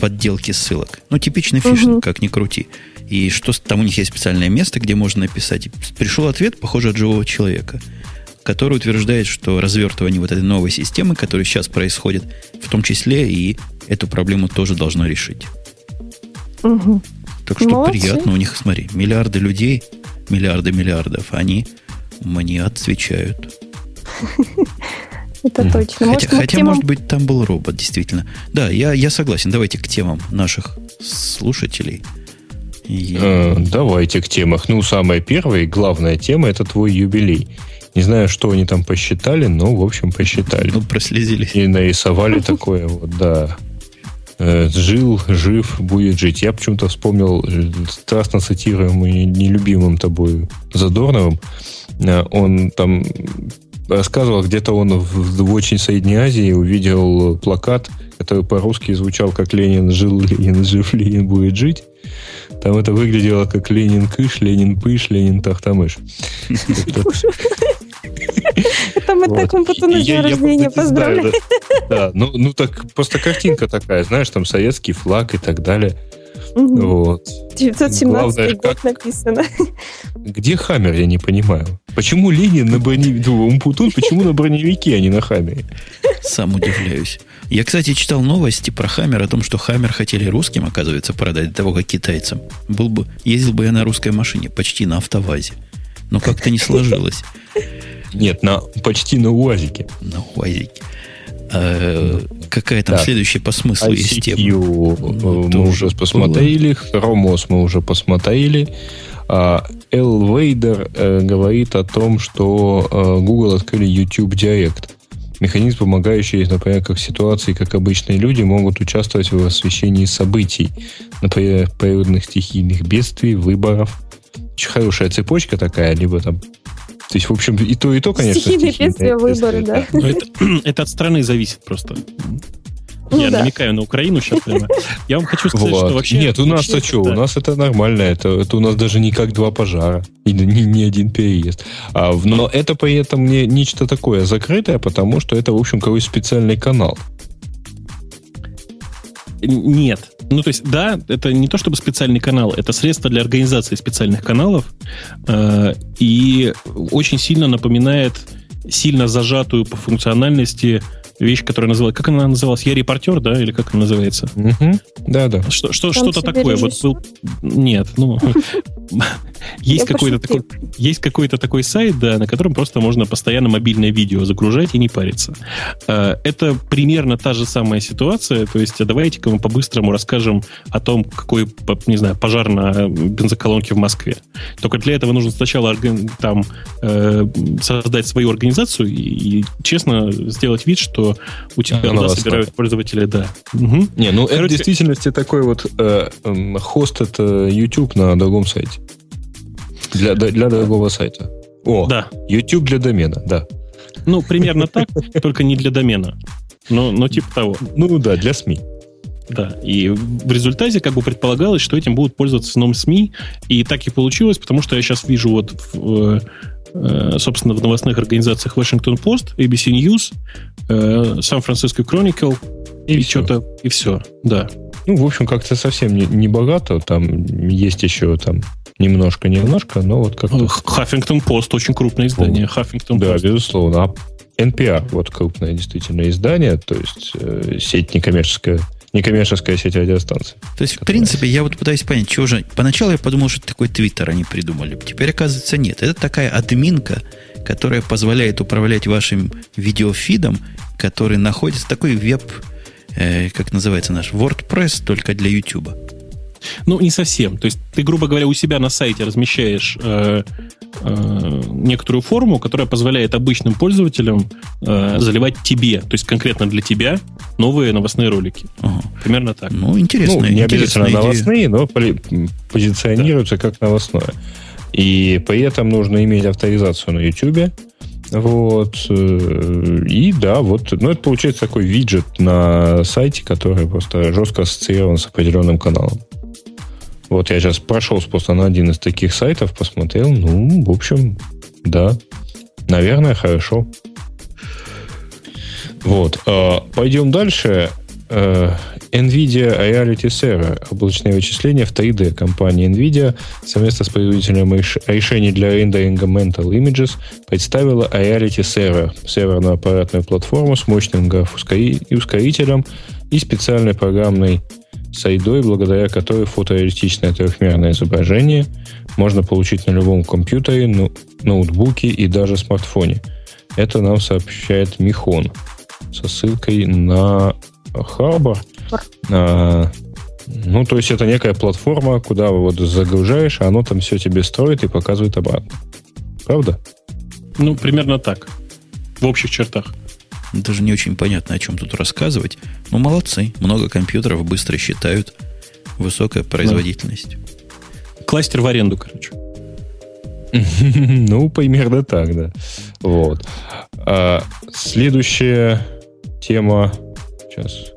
подделки ссылок. Ну, типичный фишинг, угу. как ни крути. И что там у них есть специальное место, где можно написать. Пришел ответ, похоже, от живого человека, который утверждает, что развертывание вот этой новой системы, которая сейчас происходит, в том числе и эту проблему тоже должно решить. Угу. Так что Молодцы. приятно у них, смотри, миллиарды людей, миллиарды миллиардов, они мне отвечают. Это точно. Хотя, может, хотя может быть, там был робот, действительно. Да, я, я согласен. Давайте к темам наших слушателей. И... Э, давайте к темах. Ну, самая первая и главная тема это твой юбилей. Не знаю, что они там посчитали, но, в общем, посчитали. Ну, прослезились. И нарисовали такое вот, да. Э, жил, жив, будет жить. Я почему-то вспомнил э, страстно цитируемый нелюбимым тобой Задорновым. Э, он там рассказывал, где-то он в, в очень Средней Азии увидел плакат, который по-русски звучал как «Ленин жил, Ленин жив, Ленин будет жить». Там это выглядело как «Ленин кыш, Ленин пыш, Ленин тахтамыш». Это мы так он потом на день рождения поздравляем. Да, ну, ну так просто картинка такая, знаешь, там советский флаг и так далее. Вот. 917 год написано. Где Хаммер, я не понимаю. Почему Ленин на броневике, Умпутун, почему на броневике, а не на Хаммере? Сам удивляюсь. Я, кстати, читал новости про Хаммер о том, что Хаммер хотели русским, оказывается, продать до того, как китайцам. Был бы, ездил бы я на русской машине, почти на автовазе. Но как-то не сложилось. Нет, на, почти на УАЗике. На УАЗике. А, какая там так. следующая по смыслу есть тема? Ну, мы уже посмотрели, Chromos мы уже посмотрели. А, Эл Вейдер э, говорит о том, что э, Google открыли YouTube Direct. Механизм, помогающий, например, как в ситуации, как обычные люди могут участвовать в освещении событий, например, природных стихийных бедствий, выборов. Очень хорошая цепочка такая, либо там то есть, в общем, и то, и то, конечно. Стихийные бедствия, выборы, да. да. Это, это от страны зависит просто. Ну, я да. намекаю на Украину сейчас прямо. Я вам хочу сказать, вот. что вообще... Нет, у нас-то что? Да. У нас это нормально. Это, это у нас даже не как два пожара. И не, не один переезд. А, но это при этом не нечто такое закрытое, потому что это, в общем, какой-то специальный канал. Нет. Ну, то есть, да, это не то чтобы специальный канал, это средство для организации специальных каналов. Э, и очень сильно напоминает сильно зажатую по функциональности вещь, которая называлась... Как она называлась? Я репортер, да? Или как она называется? Да, да. Что, что, что-то такое. Вот был... Нет, ну... Есть какой-то такой, есть какой-то такой сайт, да, на котором просто можно постоянно мобильное видео загружать и не париться. А, это примерно та же самая ситуация. То есть давайте-ка мы по-быстрому расскажем о том, какой, не знаю, пожар на бензоколонке в Москве. Только для этого нужно сначала там э, создать свою организацию и, честно сделать вид, что у тебя туда собирают пользователи, да. Угу. Не, ну Короче, это в действительности такой вот э, э, хост это YouTube на другом сайте. Для, для другого сайта. О, да. YouTube для домена, да. Ну, примерно так, только не для домена. Но, но типа того. Ну да, для СМИ. Да, и в результате как бы предполагалось, что этим будут пользоваться основном СМИ, и так и получилось, потому что я сейчас вижу вот, в, э, собственно, в новостных организациях Washington Post, ABC News, э, San Francisco Chronicle, и, и что-то, и все, да. Ну, в общем, как-то совсем не, не богато, там есть еще там Немножко-немножко, но вот как-то... Хаффингтон Пост, очень крупное издание. Хаффингтон Да, безусловно. А NPR, вот крупное действительно издание, то есть э, сеть некоммерческая, некоммерческая сеть радиостанций. То есть, в принципе, я вот пытаюсь понять, чего же... Поначалу я подумал, что это такой твиттер они придумали. Теперь, оказывается, нет. Это такая админка, которая позволяет управлять вашим видеофидом, который находится такой веб, э, как называется наш, WordPress, только для YouTube. Ну, не совсем. То есть ты, грубо говоря, у себя на сайте размещаешь э, э, некоторую форму, которая позволяет обычным пользователям э, заливать тебе, то есть конкретно для тебя, новые новостные ролики. Ага. Примерно так. Ну, интересно. Ну, не обязательно идея. новостные, но позиционируются да. как новостное. И при этом нужно иметь авторизацию на YouTube. Вот. Э, и да, вот. Ну, это получается такой виджет на сайте, который просто жестко ассоциирован с определенным каналом. Вот я сейчас прошел просто на один из таких сайтов, посмотрел. Ну, в общем, да. Наверное, хорошо. Вот. А, пойдем дальше. А, NVIDIA Reality Server, облачное вычисление в 3D. Компания NVIDIA совместно с производителем решений для рендеринга Mental Images представила Reality Server, серверную аппаратную платформу с мощным граф-ускорителем и специальной программной сайдой, благодаря которой фотореалистичное трехмерное изображение можно получить на любом компьютере, ну, ноутбуке и даже смартфоне. Это нам сообщает Михон со ссылкой на Harbor. А, ну, то есть это некая платформа, куда вот загружаешь, а оно там все тебе строит и показывает обратно. Правда? Ну, примерно так. В общих чертах. Даже не очень понятно, о чем тут рассказывать. Ну, молодцы. Много компьютеров быстро считают. Высокая производительность. Кластер в аренду, короче. Ну, примерно так, да. Вот. А, следующая тема. Сейчас.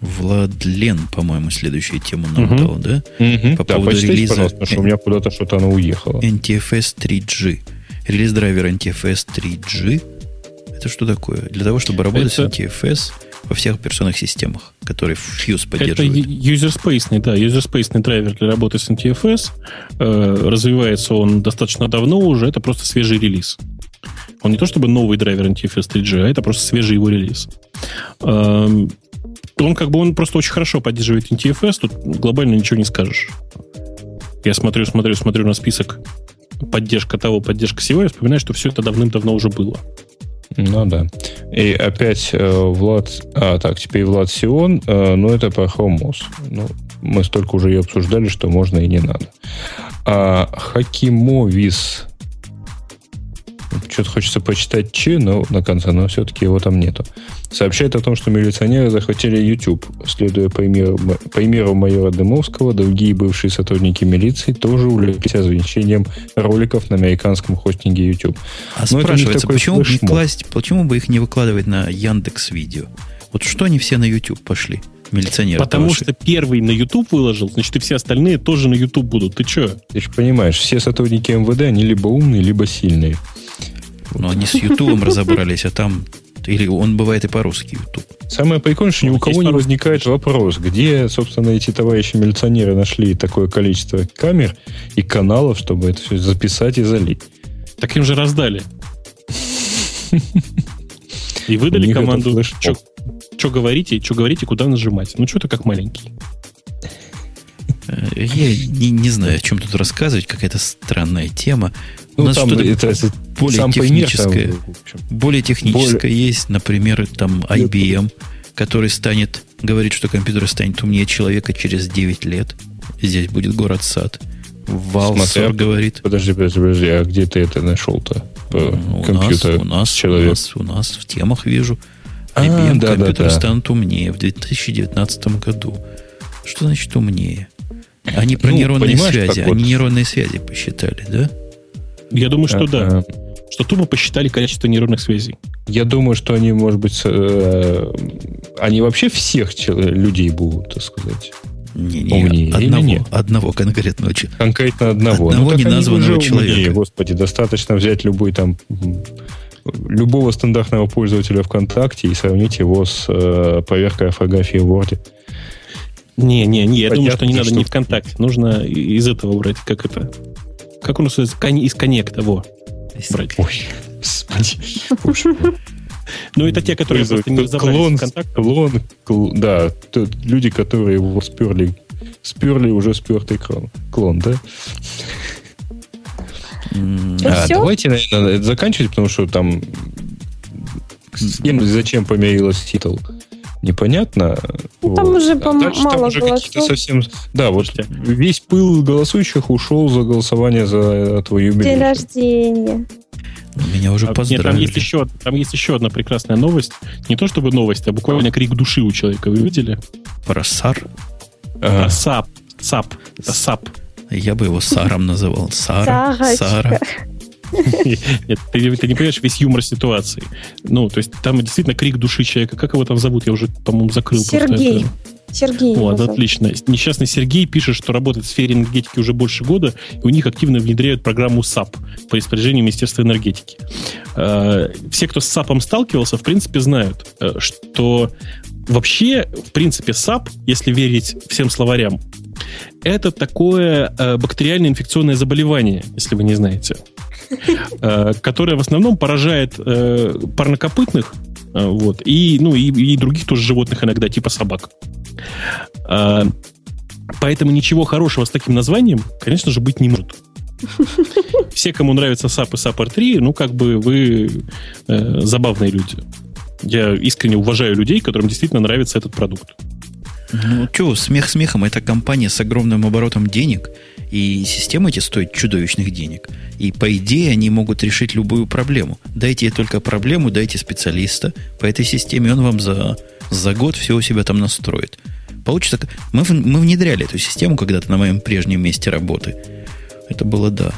Владлен, по-моему, следующую тему нам угу. дал, да? Угу. По да, поводу релиза... пожалуйста, что у меня куда-то что-то оно уехало. NTFS 3G. Релиз драйвера NTFS 3G это что такое? Для того, чтобы работать это... с NTFS во всех операционных системах, которые Fuse поддерживает. Это space, да, space драйвер для работы с NTFS. Э, развивается он достаточно давно уже, это просто свежий релиз. Он не то чтобы новый драйвер NTFS 3G, а это просто свежий его релиз. Э, он как бы он просто очень хорошо поддерживает NTFS, тут глобально ничего не скажешь. Я смотрю, смотрю, смотрю на список поддержка того, поддержка всего, я вспоминаю, что все это давным-давно уже было. Ну да. И опять э, Влад... А, так, теперь Влад Сион, э, но это про Chrome Ну, мы столько уже ее обсуждали, что можно и не надо. А Хакимовис что-то хочется почитать Ч, но на конце, но все-таки его там нету. Сообщает о том, что милиционеры захватили YouTube. Следуя примеру, примеру майора Дымовского, другие бывшие сотрудники милиции тоже увлеклись озвучением роликов на американском хостинге YouTube. А но спрашивается, почему бы, не класть, почему бы их не выкладывать на Яндекс Видео? Вот что они все на YouTube пошли? Милиционеры. Потому ваши? что первый на YouTube выложил, значит, и все остальные тоже на YouTube будут. Ты что? Ты же понимаешь, все сотрудники МВД, они либо умные, либо сильные. Ну, они с Ютубом разобрались, а там... Или он бывает и по-русски YouTube. Самое прикольное, что ни у кого есть не возникает вопрос, где, собственно, эти товарищи милиционеры нашли такое количество камер и каналов, чтобы это все записать и залить. Так им же раздали. И выдали команду, что говорите, что говорите, куда нажимать. Ну, что ты как маленький. Э, Я не, не знаю, о чем тут рассказывать, какая-то странная тема. У Ну, нас там что-то это, более сам техническое. Более техническое есть, например, там IBM, который станет, говорит, что компьютер станет умнее человека через 9 лет. Здесь будет город-сад. Валсор говорит, Подожди, подожди, подожди, а где ты это нашел-то? Ну, у нас, компьютер у, нас, у, человек. нас, у нас в темах вижу. А, IBM да, да, компьютеры да. станут умнее в 2019 году. Что значит умнее? Они про Ну, нейронные связи. вот- Они нейронные связи посчитали, да? Я думаю, что да. Что тупо посчитали количество нейронных связей. Я думаю, что они, может быть, э, они вообще всех людей будут, так сказать. Не-не, Умнее или одного, нет? одного конкретного человека. Конкретно одного. Одного они неназванного человека. умнее, господи, достаточно взять любой там любого стандартного пользователя ВКонтакте и сравнить его с э, проверкой орфографии в Word. Не, не, не, я думаю, Понятно, что не надо что- не ВКонтакте. Нужно из этого брать, как это. Как он называется? Из коннекта, во. Брать. Ой, господи. Ну, это те, которые просто не разобрались клон, клон, кл- да, люди, которые его сперли, сперли уже спертый клон. Клон, да? А, давайте, наверное, заканчивать, потому что там с кем и зачем померилась титул, непонятно. Ну, там уже, А дальше там мало уже какие-то совсем... Да, вот Слушайте. весь пыл голосующих ушел за голосование за твой юбилей. День рождения. Меня уже А, Нет, поздравили. там есть, еще, там есть еще одна прекрасная новость. Не то чтобы новость, а буквально крик души у человека. Вы видели? Про САР. Это САП. САП. САП. Я бы его Саром называл. Сара. Сарочка. Сара. Нет, ты, ты не понимаешь весь юмор ситуации. Ну, то есть там действительно крик души человека. Как его там зовут? Я уже, по-моему, закрыл. Сергей. Сергей. Вот, отлично. Несчастный Сергей пишет, что работает в сфере энергетики уже больше года, и у них активно внедряют программу САП по распоряжению Министерства энергетики. Э, Все, кто с САПом сталкивался, в принципе, знают, э, что вообще, в принципе, САП, если верить всем словарям, это такое э, бактериальное инфекционное заболевание, если вы не знаете, э, которое в основном поражает э, парнокопытных, э, вот, и, ну, и, и других тоже животных иногда, типа собак. Поэтому ничего хорошего с таким названием, конечно же, быть не может. Все, кому нравится SAP и SAP R3, ну, как бы вы э, забавные люди. Я искренне уважаю людей, которым действительно нравится этот продукт. Ну, что, смех смехом, это компания с огромным оборотом денег, и системы эти стоят чудовищных денег. И, по идее, они могут решить любую проблему. Дайте только проблему, дайте специалиста по этой системе, он вам за, за год все у себя там настроит. Получится... Мы, мы внедряли эту систему когда-то на моем прежнем месте работы. Это было да.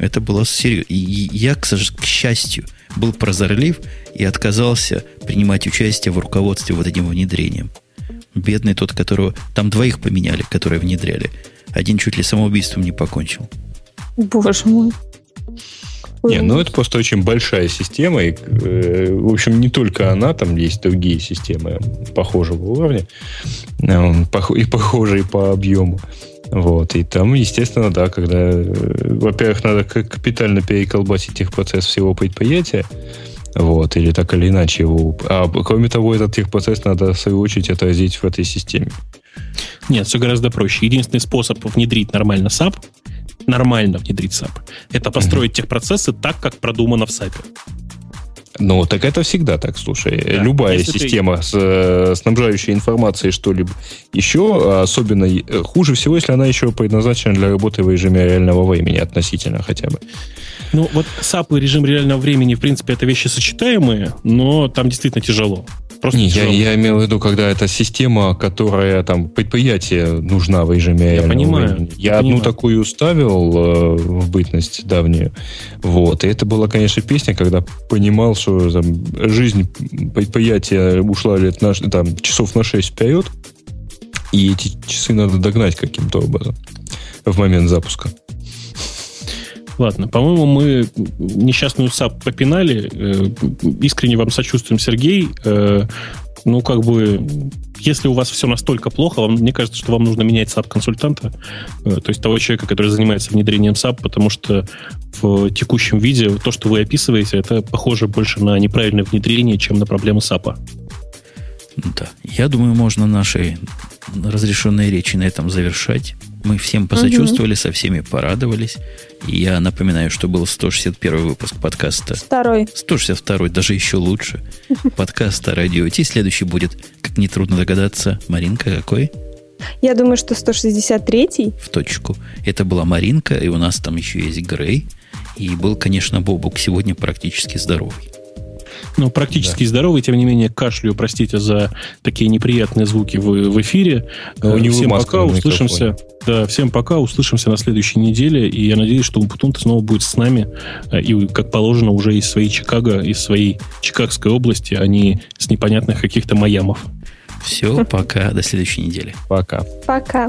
Это было серьезно. И я, к счастью, был прозорлив и отказался принимать участие в руководстве вот этим внедрением. Бедный тот, которого... Там двоих поменяли, которые внедряли. Один чуть ли самоубийством не покончил. Боже мой. Не, ну это просто очень большая система. И, э, в общем, не только она, там есть другие системы похожего уровня. э, пох- И похожие по объему. Вот. И там, естественно, да, когда, э, во-первых, надо капитально переколбасить техпроцесс всего предприятия, вот, или так или иначе его... А кроме того, этот техпроцесс надо, в свою очередь, отразить в этой системе. Нет, все гораздо проще. Единственный способ внедрить нормально SAP, нормально внедрить SAP, это построить техпроцессы так, как продумано в SAP. Ну, так это всегда так, слушай. Да. Любая Если ты- система, с, э, снабжающая информацией что-либо еще, особенно э, хуже всего, если она еще предназначена для работы в режиме реального времени относительно хотя бы. Ну, вот SAP и режим реального времени, в принципе, это вещи сочетаемые, но там действительно тяжело. Просто Не, я, я имел в виду, когда это система, которая там предприятие нужна в режиме Я понимаю. Времени. Я, одну понимаю. такую ставил э, в бытность давнюю. Вот. И это была, конечно, песня, когда понимал, что там, жизнь предприятия ушла лет на, там, часов на 6 вперед, и эти часы надо догнать каким-то образом в момент запуска. Ладно, по-моему, мы несчастную САП попинали. Э, искренне вам сочувствуем, Сергей. Э, ну, как бы, если у вас все настолько плохо, вам, мне кажется, что вам нужно менять SAP-консультанта, э, то есть того человека, который занимается внедрением SAP, потому что в текущем виде то, что вы описываете, это похоже больше на неправильное внедрение, чем на проблемы SAP. Да. Я думаю, можно наши разрешенные речи на этом завершать. Мы всем посочувствовали, угу. со всеми порадовались. Я напоминаю, что был 161 выпуск подкаста. Второй. 162, даже еще лучше. Подкаста Радио Ти. Следующий будет, как нетрудно догадаться, Маринка какой? Я думаю, что 163-й. В точку. Это была Маринка, и у нас там еще есть Грей. И был, конечно, Бобук сегодня практически здоровый. Ну, практически да. здоровый, тем не менее, кашлю, простите за такие неприятные звуки в, в эфире. Но у него всем пока, услышимся. Да, всем пока, услышимся на следующей неделе. И я надеюсь, что Умпутун снова будет с нами. Э, и, как положено, уже из своей Чикаго, из своей Чикагской области, а не с непонятных каких-то Майамов. Все, пока, до следующей недели. Пока. Пока.